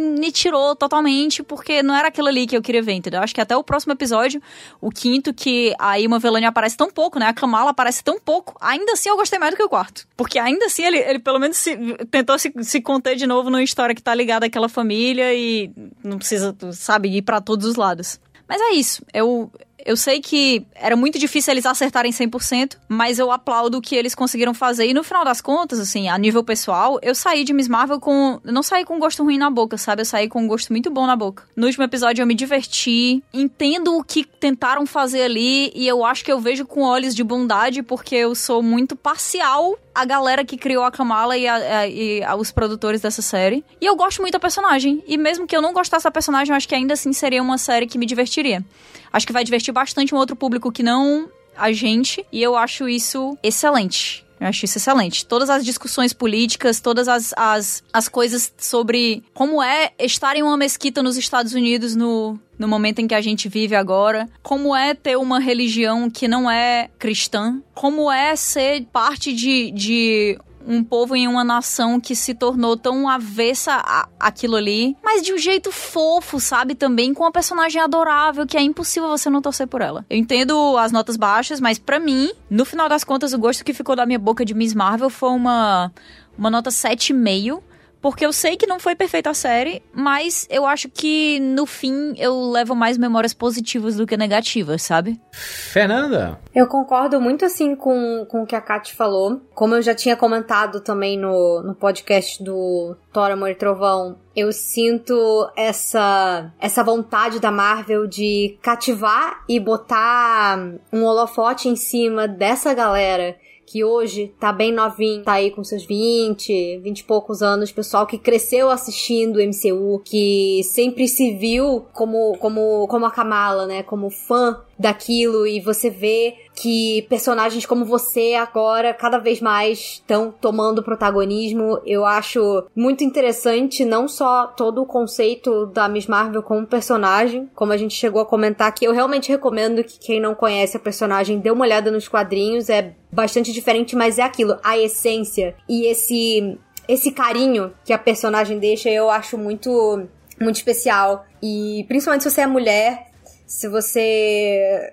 me tirou totalmente, porque não era aquilo ali que eu queria ver, entendeu? Acho que até o próximo episódio, o quinto, que a Ima Velani aparece tão pouco, né? A Kamala aparece tão pouco, ainda assim eu gostei mais do que o quarto. Porque ainda assim ele, ele pelo menos se, tentou se, se conter de novo numa história que tá ligada àquela família e não precisa, sabe, ir para todos os lados. Mas é isso. Eu, eu sei que era muito difícil eles acertarem 100%, mas eu aplaudo o que eles conseguiram fazer. E no final das contas, assim, a nível pessoal, eu saí de Miss Marvel com. Eu não saí com gosto ruim na boca, sabe? Eu saí com um gosto muito bom na boca. No último episódio eu me diverti, entendo o que tentaram fazer ali e eu acho que eu vejo com olhos de bondade porque eu sou muito parcial a galera que criou a Kamala e, a, a, e a, os produtores dessa série. E eu gosto muito da personagem. E mesmo que eu não gostasse da personagem, eu acho que ainda assim seria uma série que me divertiria. Acho que vai divertir bastante um outro público que não a gente. E eu acho isso excelente. Eu acho isso excelente. Todas as discussões políticas, todas as, as, as coisas sobre como é estar em uma mesquita nos Estados Unidos no, no momento em que a gente vive agora, como é ter uma religião que não é cristã, como é ser parte de, de um povo em uma nação que se tornou tão avessa a, aquilo ali, mas de um jeito fofo, sabe? Também com uma personagem adorável que é impossível você não torcer por ela. Eu entendo as notas baixas, mas para mim, no final das contas, o gosto que ficou da minha boca de Miss Marvel foi uma uma nota 7,5 porque eu sei que não foi perfeita a série, mas eu acho que no fim eu levo mais memórias positivas do que negativas, sabe? Fernanda? Eu concordo muito assim com, com o que a Kat falou. Como eu já tinha comentado também no, no podcast do Thor, Amor e Trovão, eu sinto essa, essa vontade da Marvel de cativar e botar um holofote em cima dessa galera que hoje tá bem novinho, tá aí com seus 20, 20 e poucos anos, pessoal que cresceu assistindo o MCU, que sempre se viu como, como, como a Kamala, né? Como fã daquilo e você vê que personagens como você agora cada vez mais estão tomando protagonismo. Eu acho muito interessante não só todo o conceito da Miss Marvel como personagem, como a gente chegou a comentar aqui. Eu realmente recomendo que quem não conhece a personagem dê uma olhada nos quadrinhos, é bastante diferente, mas é aquilo, a essência e esse esse carinho que a personagem deixa, eu acho muito muito especial. E principalmente se você é mulher, se você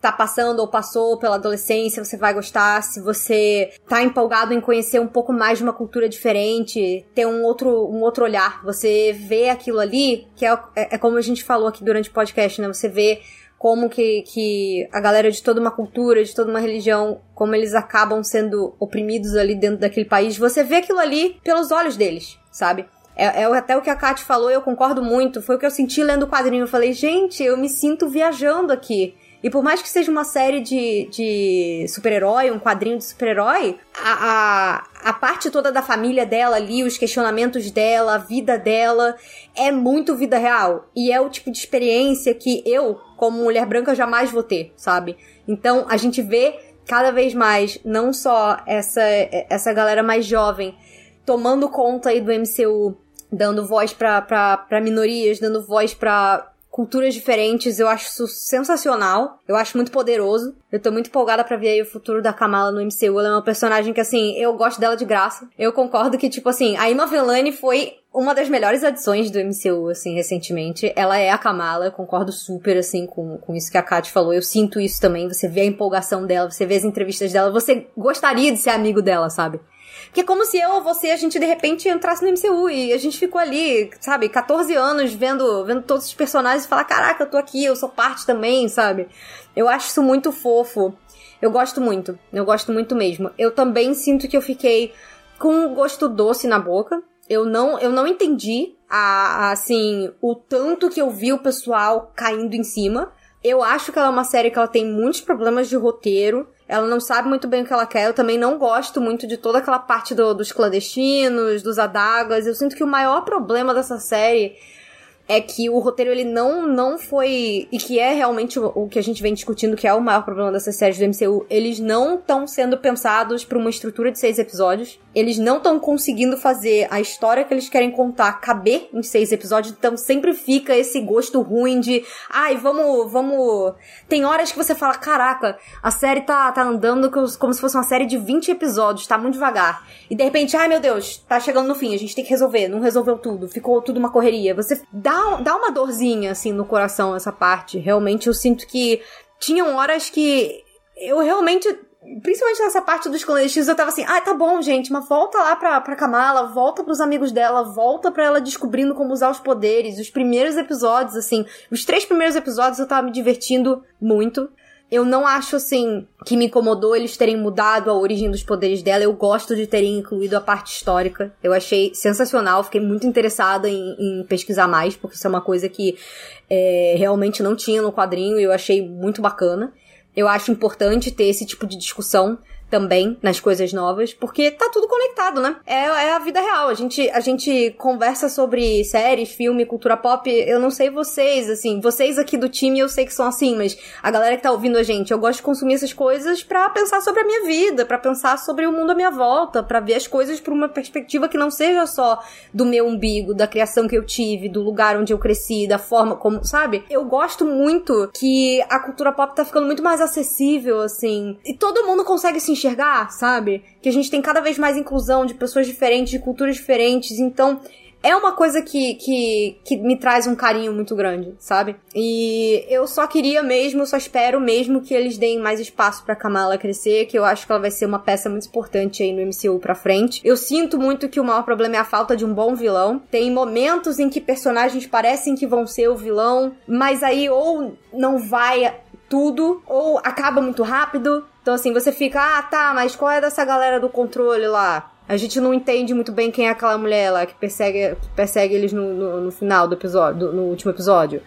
tá passando ou passou pela adolescência, você vai gostar. Se você tá empolgado em conhecer um pouco mais de uma cultura diferente, ter um outro, um outro olhar, você vê aquilo ali, que é, é, é como a gente falou aqui durante o podcast, né? Você vê como que, que a galera de toda uma cultura, de toda uma religião, como eles acabam sendo oprimidos ali dentro daquele país. Você vê aquilo ali pelos olhos deles, sabe? É, é até o que a Kate falou, eu concordo muito. Foi o que eu senti lendo o quadrinho. Eu falei, gente, eu me sinto viajando aqui. E por mais que seja uma série de, de super-herói, um quadrinho de super-herói, a, a, a parte toda da família dela ali, os questionamentos dela, a vida dela, é muito vida real. E é o tipo de experiência que eu, como mulher branca, jamais vou ter, sabe? Então a gente vê cada vez mais não só essa, essa galera mais jovem tomando conta aí do MCU, dando voz para minorias, dando voz para culturas diferentes, eu acho isso sensacional. Eu acho muito poderoso. Eu tô muito empolgada para ver aí o futuro da Kamala no MCU. Ela é uma personagem que, assim, eu gosto dela de graça. Eu concordo que, tipo assim, a Emma Velani foi uma das melhores adições do MCU, assim, recentemente. Ela é a Kamala, eu concordo super, assim, com, com isso que a Kat falou. Eu sinto isso também. Você vê a empolgação dela, você vê as entrevistas dela, você gostaria de ser amigo dela, sabe? Que é como se eu ou você, a gente de repente entrasse no MCU e a gente ficou ali, sabe, 14 anos vendo, vendo todos os personagens e falar: caraca, eu tô aqui, eu sou parte também, sabe? Eu acho isso muito fofo. Eu gosto muito, eu gosto muito mesmo. Eu também sinto que eu fiquei com um gosto doce na boca. Eu não, eu não entendi a, a, assim, o tanto que eu vi o pessoal caindo em cima. Eu acho que ela é uma série que ela tem muitos problemas de roteiro. Ela não sabe muito bem o que ela quer. Eu também não gosto muito de toda aquela parte do, dos clandestinos, dos adagas. Eu sinto que o maior problema dessa série é que o roteiro ele não não foi e que é realmente o, o, que a gente vem discutindo que é o maior problema dessas séries do MCU eles não estão sendo pensados para uma estrutura de seis episódios eles não estão conseguindo fazer a história que eles querem contar caber em seis episódios então sempre fica esse gosto ruim de ai vamos vamos tem horas que você fala caraca a série tá tá andando como se fosse uma série de 20 episódios tá muito devagar. E de repente ai meu Deus tá chegando no fim a gente tem que resolver. Não resolveu tudo ficou tudo uma correria. Você dá dá, uma dorzinha, assim, no coração essa parte. Realmente, eu sinto que tinham horas que eu realmente principalmente nessa parte dos clandestinos, eu tava assim, ah, tá bom, gente, mas volta lá pra, pra Kamala, volta pros amigos dela, volta pra ela descobrindo como usar os poderes. Os primeiros episódios, assim, os três primeiros episódios eu tava me divertindo muito. Eu não acho, assim, que me incomodou eles terem mudado a origem dos poderes dela. Eu gosto de terem incluído a parte histórica. Eu achei sensacional, fiquei muito interessada em, em pesquisar mais, porque isso é uma coisa que é, realmente não tinha no quadrinho e eu achei muito bacana. Eu acho importante ter esse tipo de discussão também nas coisas novas, porque tá tudo conectado, né? É, é, a vida real. A gente, a gente conversa sobre séries, filme, cultura pop. Eu não sei vocês, assim, vocês aqui do time eu sei que são assim, mas a galera que tá ouvindo a gente, eu gosto de consumir essas coisas para pensar sobre a minha vida, para pensar sobre o mundo à minha volta, para ver as coisas por uma perspectiva que não seja só do meu umbigo, da criação que eu tive, do lugar onde eu cresci, da forma como, sabe? Eu gosto muito que a cultura pop tá ficando muito mais acessível, assim, e todo mundo consegue se enxergar, sabe? Que a gente tem cada vez mais inclusão de pessoas diferentes, de culturas diferentes, então é uma coisa que, que, que me traz um carinho muito grande, sabe? E eu só queria mesmo, só espero mesmo que eles deem mais espaço pra Kamala crescer, que eu acho que ela vai ser uma peça muito importante aí no MCU pra frente. Eu sinto muito que o maior problema é a falta de um bom vilão. Tem momentos em que personagens parecem que vão ser o vilão, mas aí ou não vai tudo, ou acaba muito rápido. Então, assim, você fica, ah, tá, mas qual é dessa galera do controle lá? A gente não entende muito bem quem é aquela mulher lá que persegue, que persegue eles no, no, no final do episódio, do, no último episódio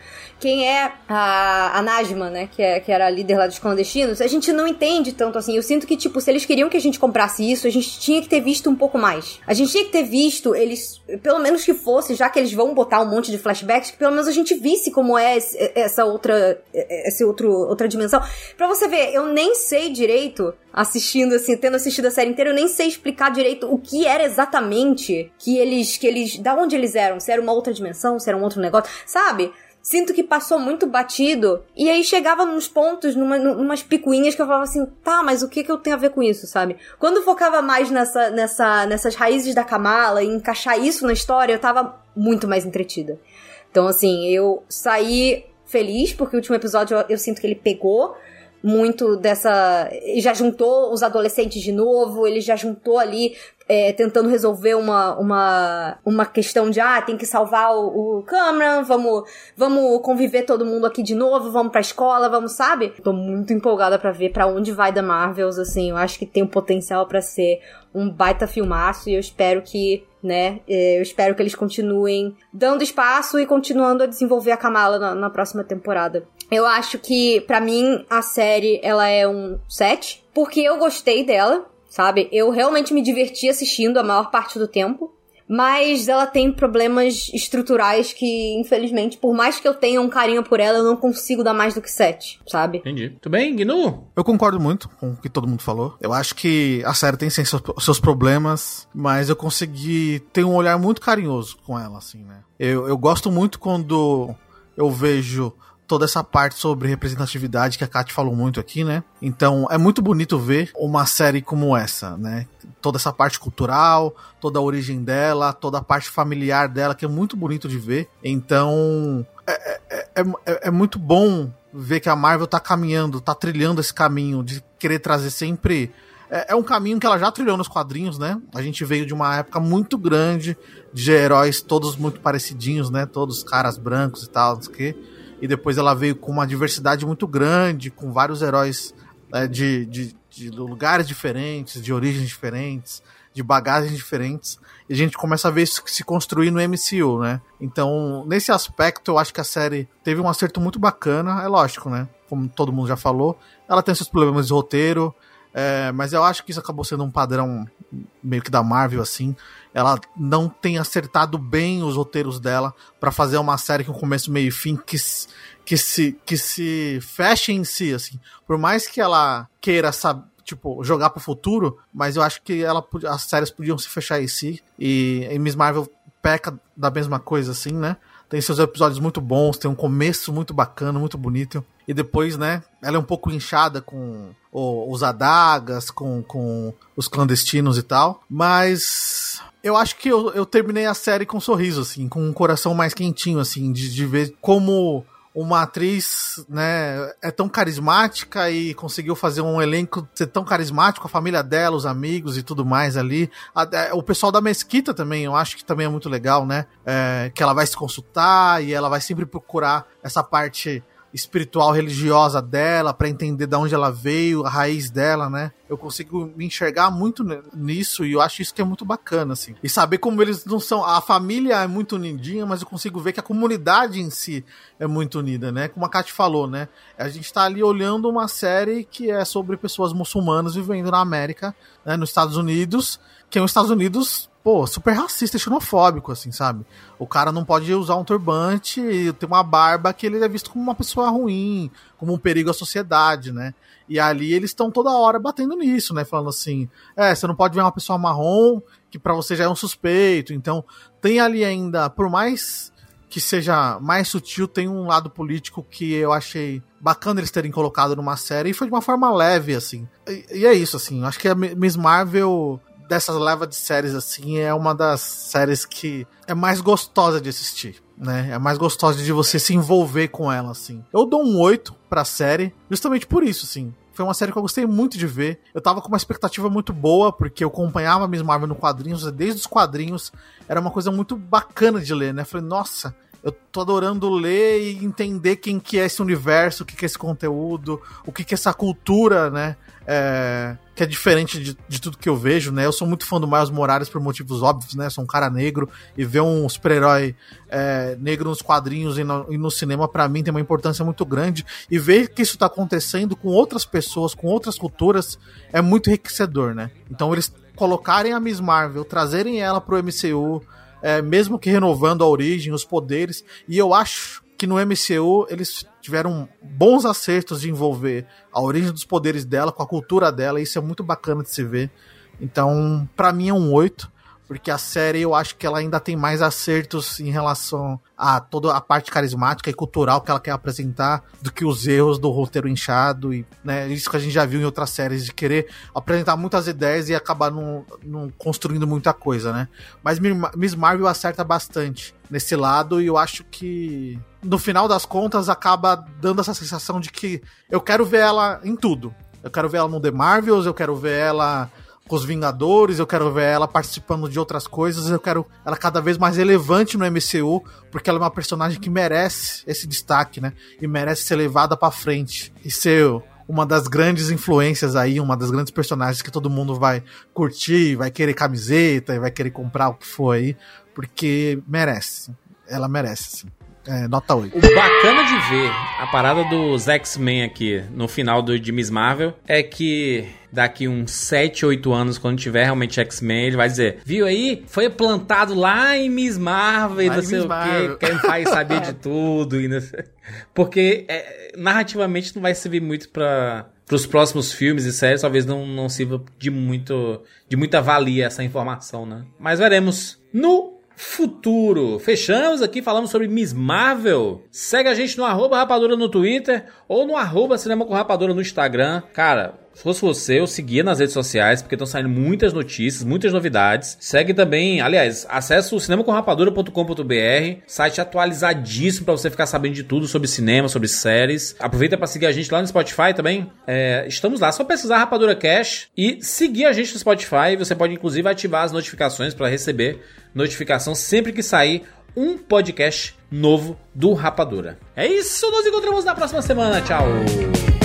quem é a, a Najma, né? Que, é, que era a líder lá dos clandestinos, a gente não entende tanto assim. Eu sinto que, tipo, se eles queriam que a gente comprasse isso, a gente tinha que ter visto um pouco mais. A gente tinha que ter visto eles, pelo menos que fosse, já que eles vão botar um monte de flashbacks, que pelo menos a gente visse como é esse, essa outra, essa outro, outra dimensão. Pra você ver, eu nem sei direito assistindo assim, tendo assistido a série inteira, eu nem sei explicar direito o que era exatamente que eles que eles, da onde eles eram, se era uma outra dimensão, se era um outro negócio, sabe? sinto que passou muito batido. E aí chegava nos pontos, numa, numas picuinhas que eu falava assim, tá, mas o que que eu tenho a ver com isso, sabe? Quando focava mais nessa, nessa, nessas raízes da Kamala e encaixar isso na história, eu tava muito mais entretida. Então, assim, eu saí feliz porque o último episódio eu, eu sinto que ele pegou. Muito dessa. Ele já juntou os adolescentes de novo, ele já juntou ali é, tentando resolver uma, uma, uma questão de ah, tem que salvar o, o Cameron, vamos, vamos conviver todo mundo aqui de novo, vamos pra escola, vamos, sabe? Tô muito empolgada para ver para onde vai da Marvels, assim, eu acho que tem um potencial para ser um baita filmaço e eu espero que, né, é, eu espero que eles continuem dando espaço e continuando a desenvolver a Kamala na, na próxima temporada. Eu acho que, para mim, a série, ela é um 7, porque eu gostei dela, sabe? Eu realmente me diverti assistindo a maior parte do tempo. Mas ela tem problemas estruturais que, infelizmente, por mais que eu tenha um carinho por ela, eu não consigo dar mais do que 7, sabe? Entendi. Tudo bem, Gnu? Eu concordo muito com o que todo mundo falou. Eu acho que a série tem sim seus, problemas, mas eu consegui ter um olhar muito carinhoso com ela, assim, né? Eu, eu gosto muito quando eu vejo toda essa parte sobre representatividade que a Kat falou muito aqui, né? Então é muito bonito ver uma série como essa, né? Toda essa parte cultural, toda a origem dela, toda a parte familiar dela, que é muito bonito de ver. Então é, é, é, é muito bom ver que a Marvel tá caminhando, tá trilhando esse caminho de querer trazer sempre. É, é um caminho que ela já trilhou nos quadrinhos, né? A gente veio de uma época muito grande de heróis todos muito parecidinhos, né? Todos caras brancos e tal, não sei o quê e depois ela veio com uma diversidade muito grande, com vários heróis é, de, de, de, lugares diferentes, de origens diferentes, de bagagens diferentes, e a gente começa a ver isso se construir no MCU, né? Então, nesse aspecto, eu acho que a série teve um acerto muito bacana, é lógico, né? Como todo mundo já falou, ela tem seus problemas de roteiro, é, mas eu acho que isso acabou sendo um padrão meio que da Marvel, assim. Ela não tem acertado bem os roteiros dela para fazer uma série com começo, meio e fim que, que, se, que se feche em si, assim. Por mais que ela queira, sabe, tipo, jogar pro futuro, mas eu acho que ela, as séries podiam se fechar em si. E, e Miss Marvel peca da mesma coisa, assim, né? Tem seus episódios muito bons, tem um começo muito bacana, muito bonito. E depois, né, ela é um pouco inchada com o, os adagas, com, com os clandestinos e tal. Mas eu acho que eu, eu terminei a série com um sorriso, assim, com um coração mais quentinho, assim, de, de ver como uma atriz, né, é tão carismática e conseguiu fazer um elenco ser tão carismático, a família dela, os amigos e tudo mais ali. A, a, o pessoal da Mesquita também, eu acho que também é muito legal, né? É, que ela vai se consultar e ela vai sempre procurar essa parte espiritual religiosa dela, para entender de onde ela veio, a raiz dela, né? Eu consigo me enxergar muito nisso e eu acho isso que é muito bacana, assim. E saber como eles não são. A família é muito unidinha, mas eu consigo ver que a comunidade em si é muito unida, né? Como a Kate falou, né? A gente tá ali olhando uma série que é sobre pessoas muçulmanas vivendo na América, né? Nos Estados Unidos, que é os Estados Unidos pô, super racista xenofóbico, assim, sabe? O cara não pode usar um turbante e ter uma barba que ele é visto como uma pessoa ruim, como um perigo à sociedade, né? E ali eles estão toda hora batendo nisso, né? Falando assim, é, você não pode ver uma pessoa marrom que para você já é um suspeito. Então, tem ali ainda, por mais que seja mais sutil, tem um lado político que eu achei bacana eles terem colocado numa série e foi de uma forma leve, assim. E, e é isso, assim. Acho que a Miss Marvel dessas levas de séries assim é uma das séries que é mais gostosa de assistir, né? É mais gostosa de você se envolver com ela assim. Eu dou um 8 pra série, justamente por isso, assim. Foi uma série que eu gostei muito de ver. Eu tava com uma expectativa muito boa, porque eu acompanhava a Miss Marvel no quadrinhos, desde os quadrinhos. Era uma coisa muito bacana de ler, né? Falei, nossa, eu tô adorando ler e entender quem que é esse universo, o que que é esse conteúdo, o que que é essa cultura, né? É, que é diferente de, de, tudo que eu vejo, né? Eu sou muito fã do Miles Morales por motivos óbvios, né? Sou um cara negro e ver um super-herói é, negro nos quadrinhos e no, e no cinema, para mim, tem uma importância muito grande. E ver que isso tá acontecendo com outras pessoas, com outras culturas, é muito enriquecedor, né? Então eles colocarem a Miss Marvel, trazerem ela pro MCU, é, mesmo que renovando a origem, os poderes, e eu acho que no MCU eles tiveram bons acertos de envolver a origem dos poderes dela com a cultura dela, e isso é muito bacana de se ver. Então, para mim é um 8. Porque a série eu acho que ela ainda tem mais acertos em relação a toda a parte carismática e cultural que ela quer apresentar do que os erros do roteiro inchado e né, isso que a gente já viu em outras séries de querer apresentar muitas ideias e acabar não, não construindo muita coisa, né? Mas Miss Marvel acerta bastante nesse lado e eu acho que no final das contas acaba dando essa sensação de que eu quero ver ela em tudo. Eu quero ver ela no The Marvels, eu quero ver ela com os Vingadores, eu quero ver ela participando de outras coisas, eu quero ela cada vez mais relevante no MCU, porque ela é uma personagem que merece esse destaque, né? E merece ser levada para frente e ser uma das grandes influências aí, uma das grandes personagens que todo mundo vai curtir, vai querer camiseta e vai querer comprar o que for aí, porque merece. Ela merece, sim. É, nota 8. O bacana de ver a parada dos X-Men aqui no final do, de Miss Marvel é que daqui uns 7, 8 anos, quando tiver realmente X-Men, ele vai dizer: Viu aí? Foi plantado lá em Miss Marvel e não sei o quê. Quem faz saber de tudo. E não sei. Porque é, narrativamente não vai servir muito pra. Para os próximos filmes e séries, talvez não, não sirva de muito de muita valia essa informação, né? Mas veremos no futuro. Fechamos aqui, falamos sobre Miss Marvel. Segue a gente no arroba rapadura no Twitter ou no arroba cinema com rapadura no Instagram. Cara, se fosse você, eu seguia nas redes sociais, porque estão saindo muitas notícias, muitas novidades. Segue também, aliás, acesse o cinemacomrapadura.com.br, site atualizadíssimo para você ficar sabendo de tudo sobre cinema, sobre séries. Aproveita para seguir a gente lá no Spotify também. É, estamos lá, só pesquisar Rapadura Cash e seguir a gente no Spotify. Você pode inclusive ativar as notificações para receber notificação sempre que sair um podcast novo do Rapadura. É isso, nos encontramos na próxima semana. Tchau!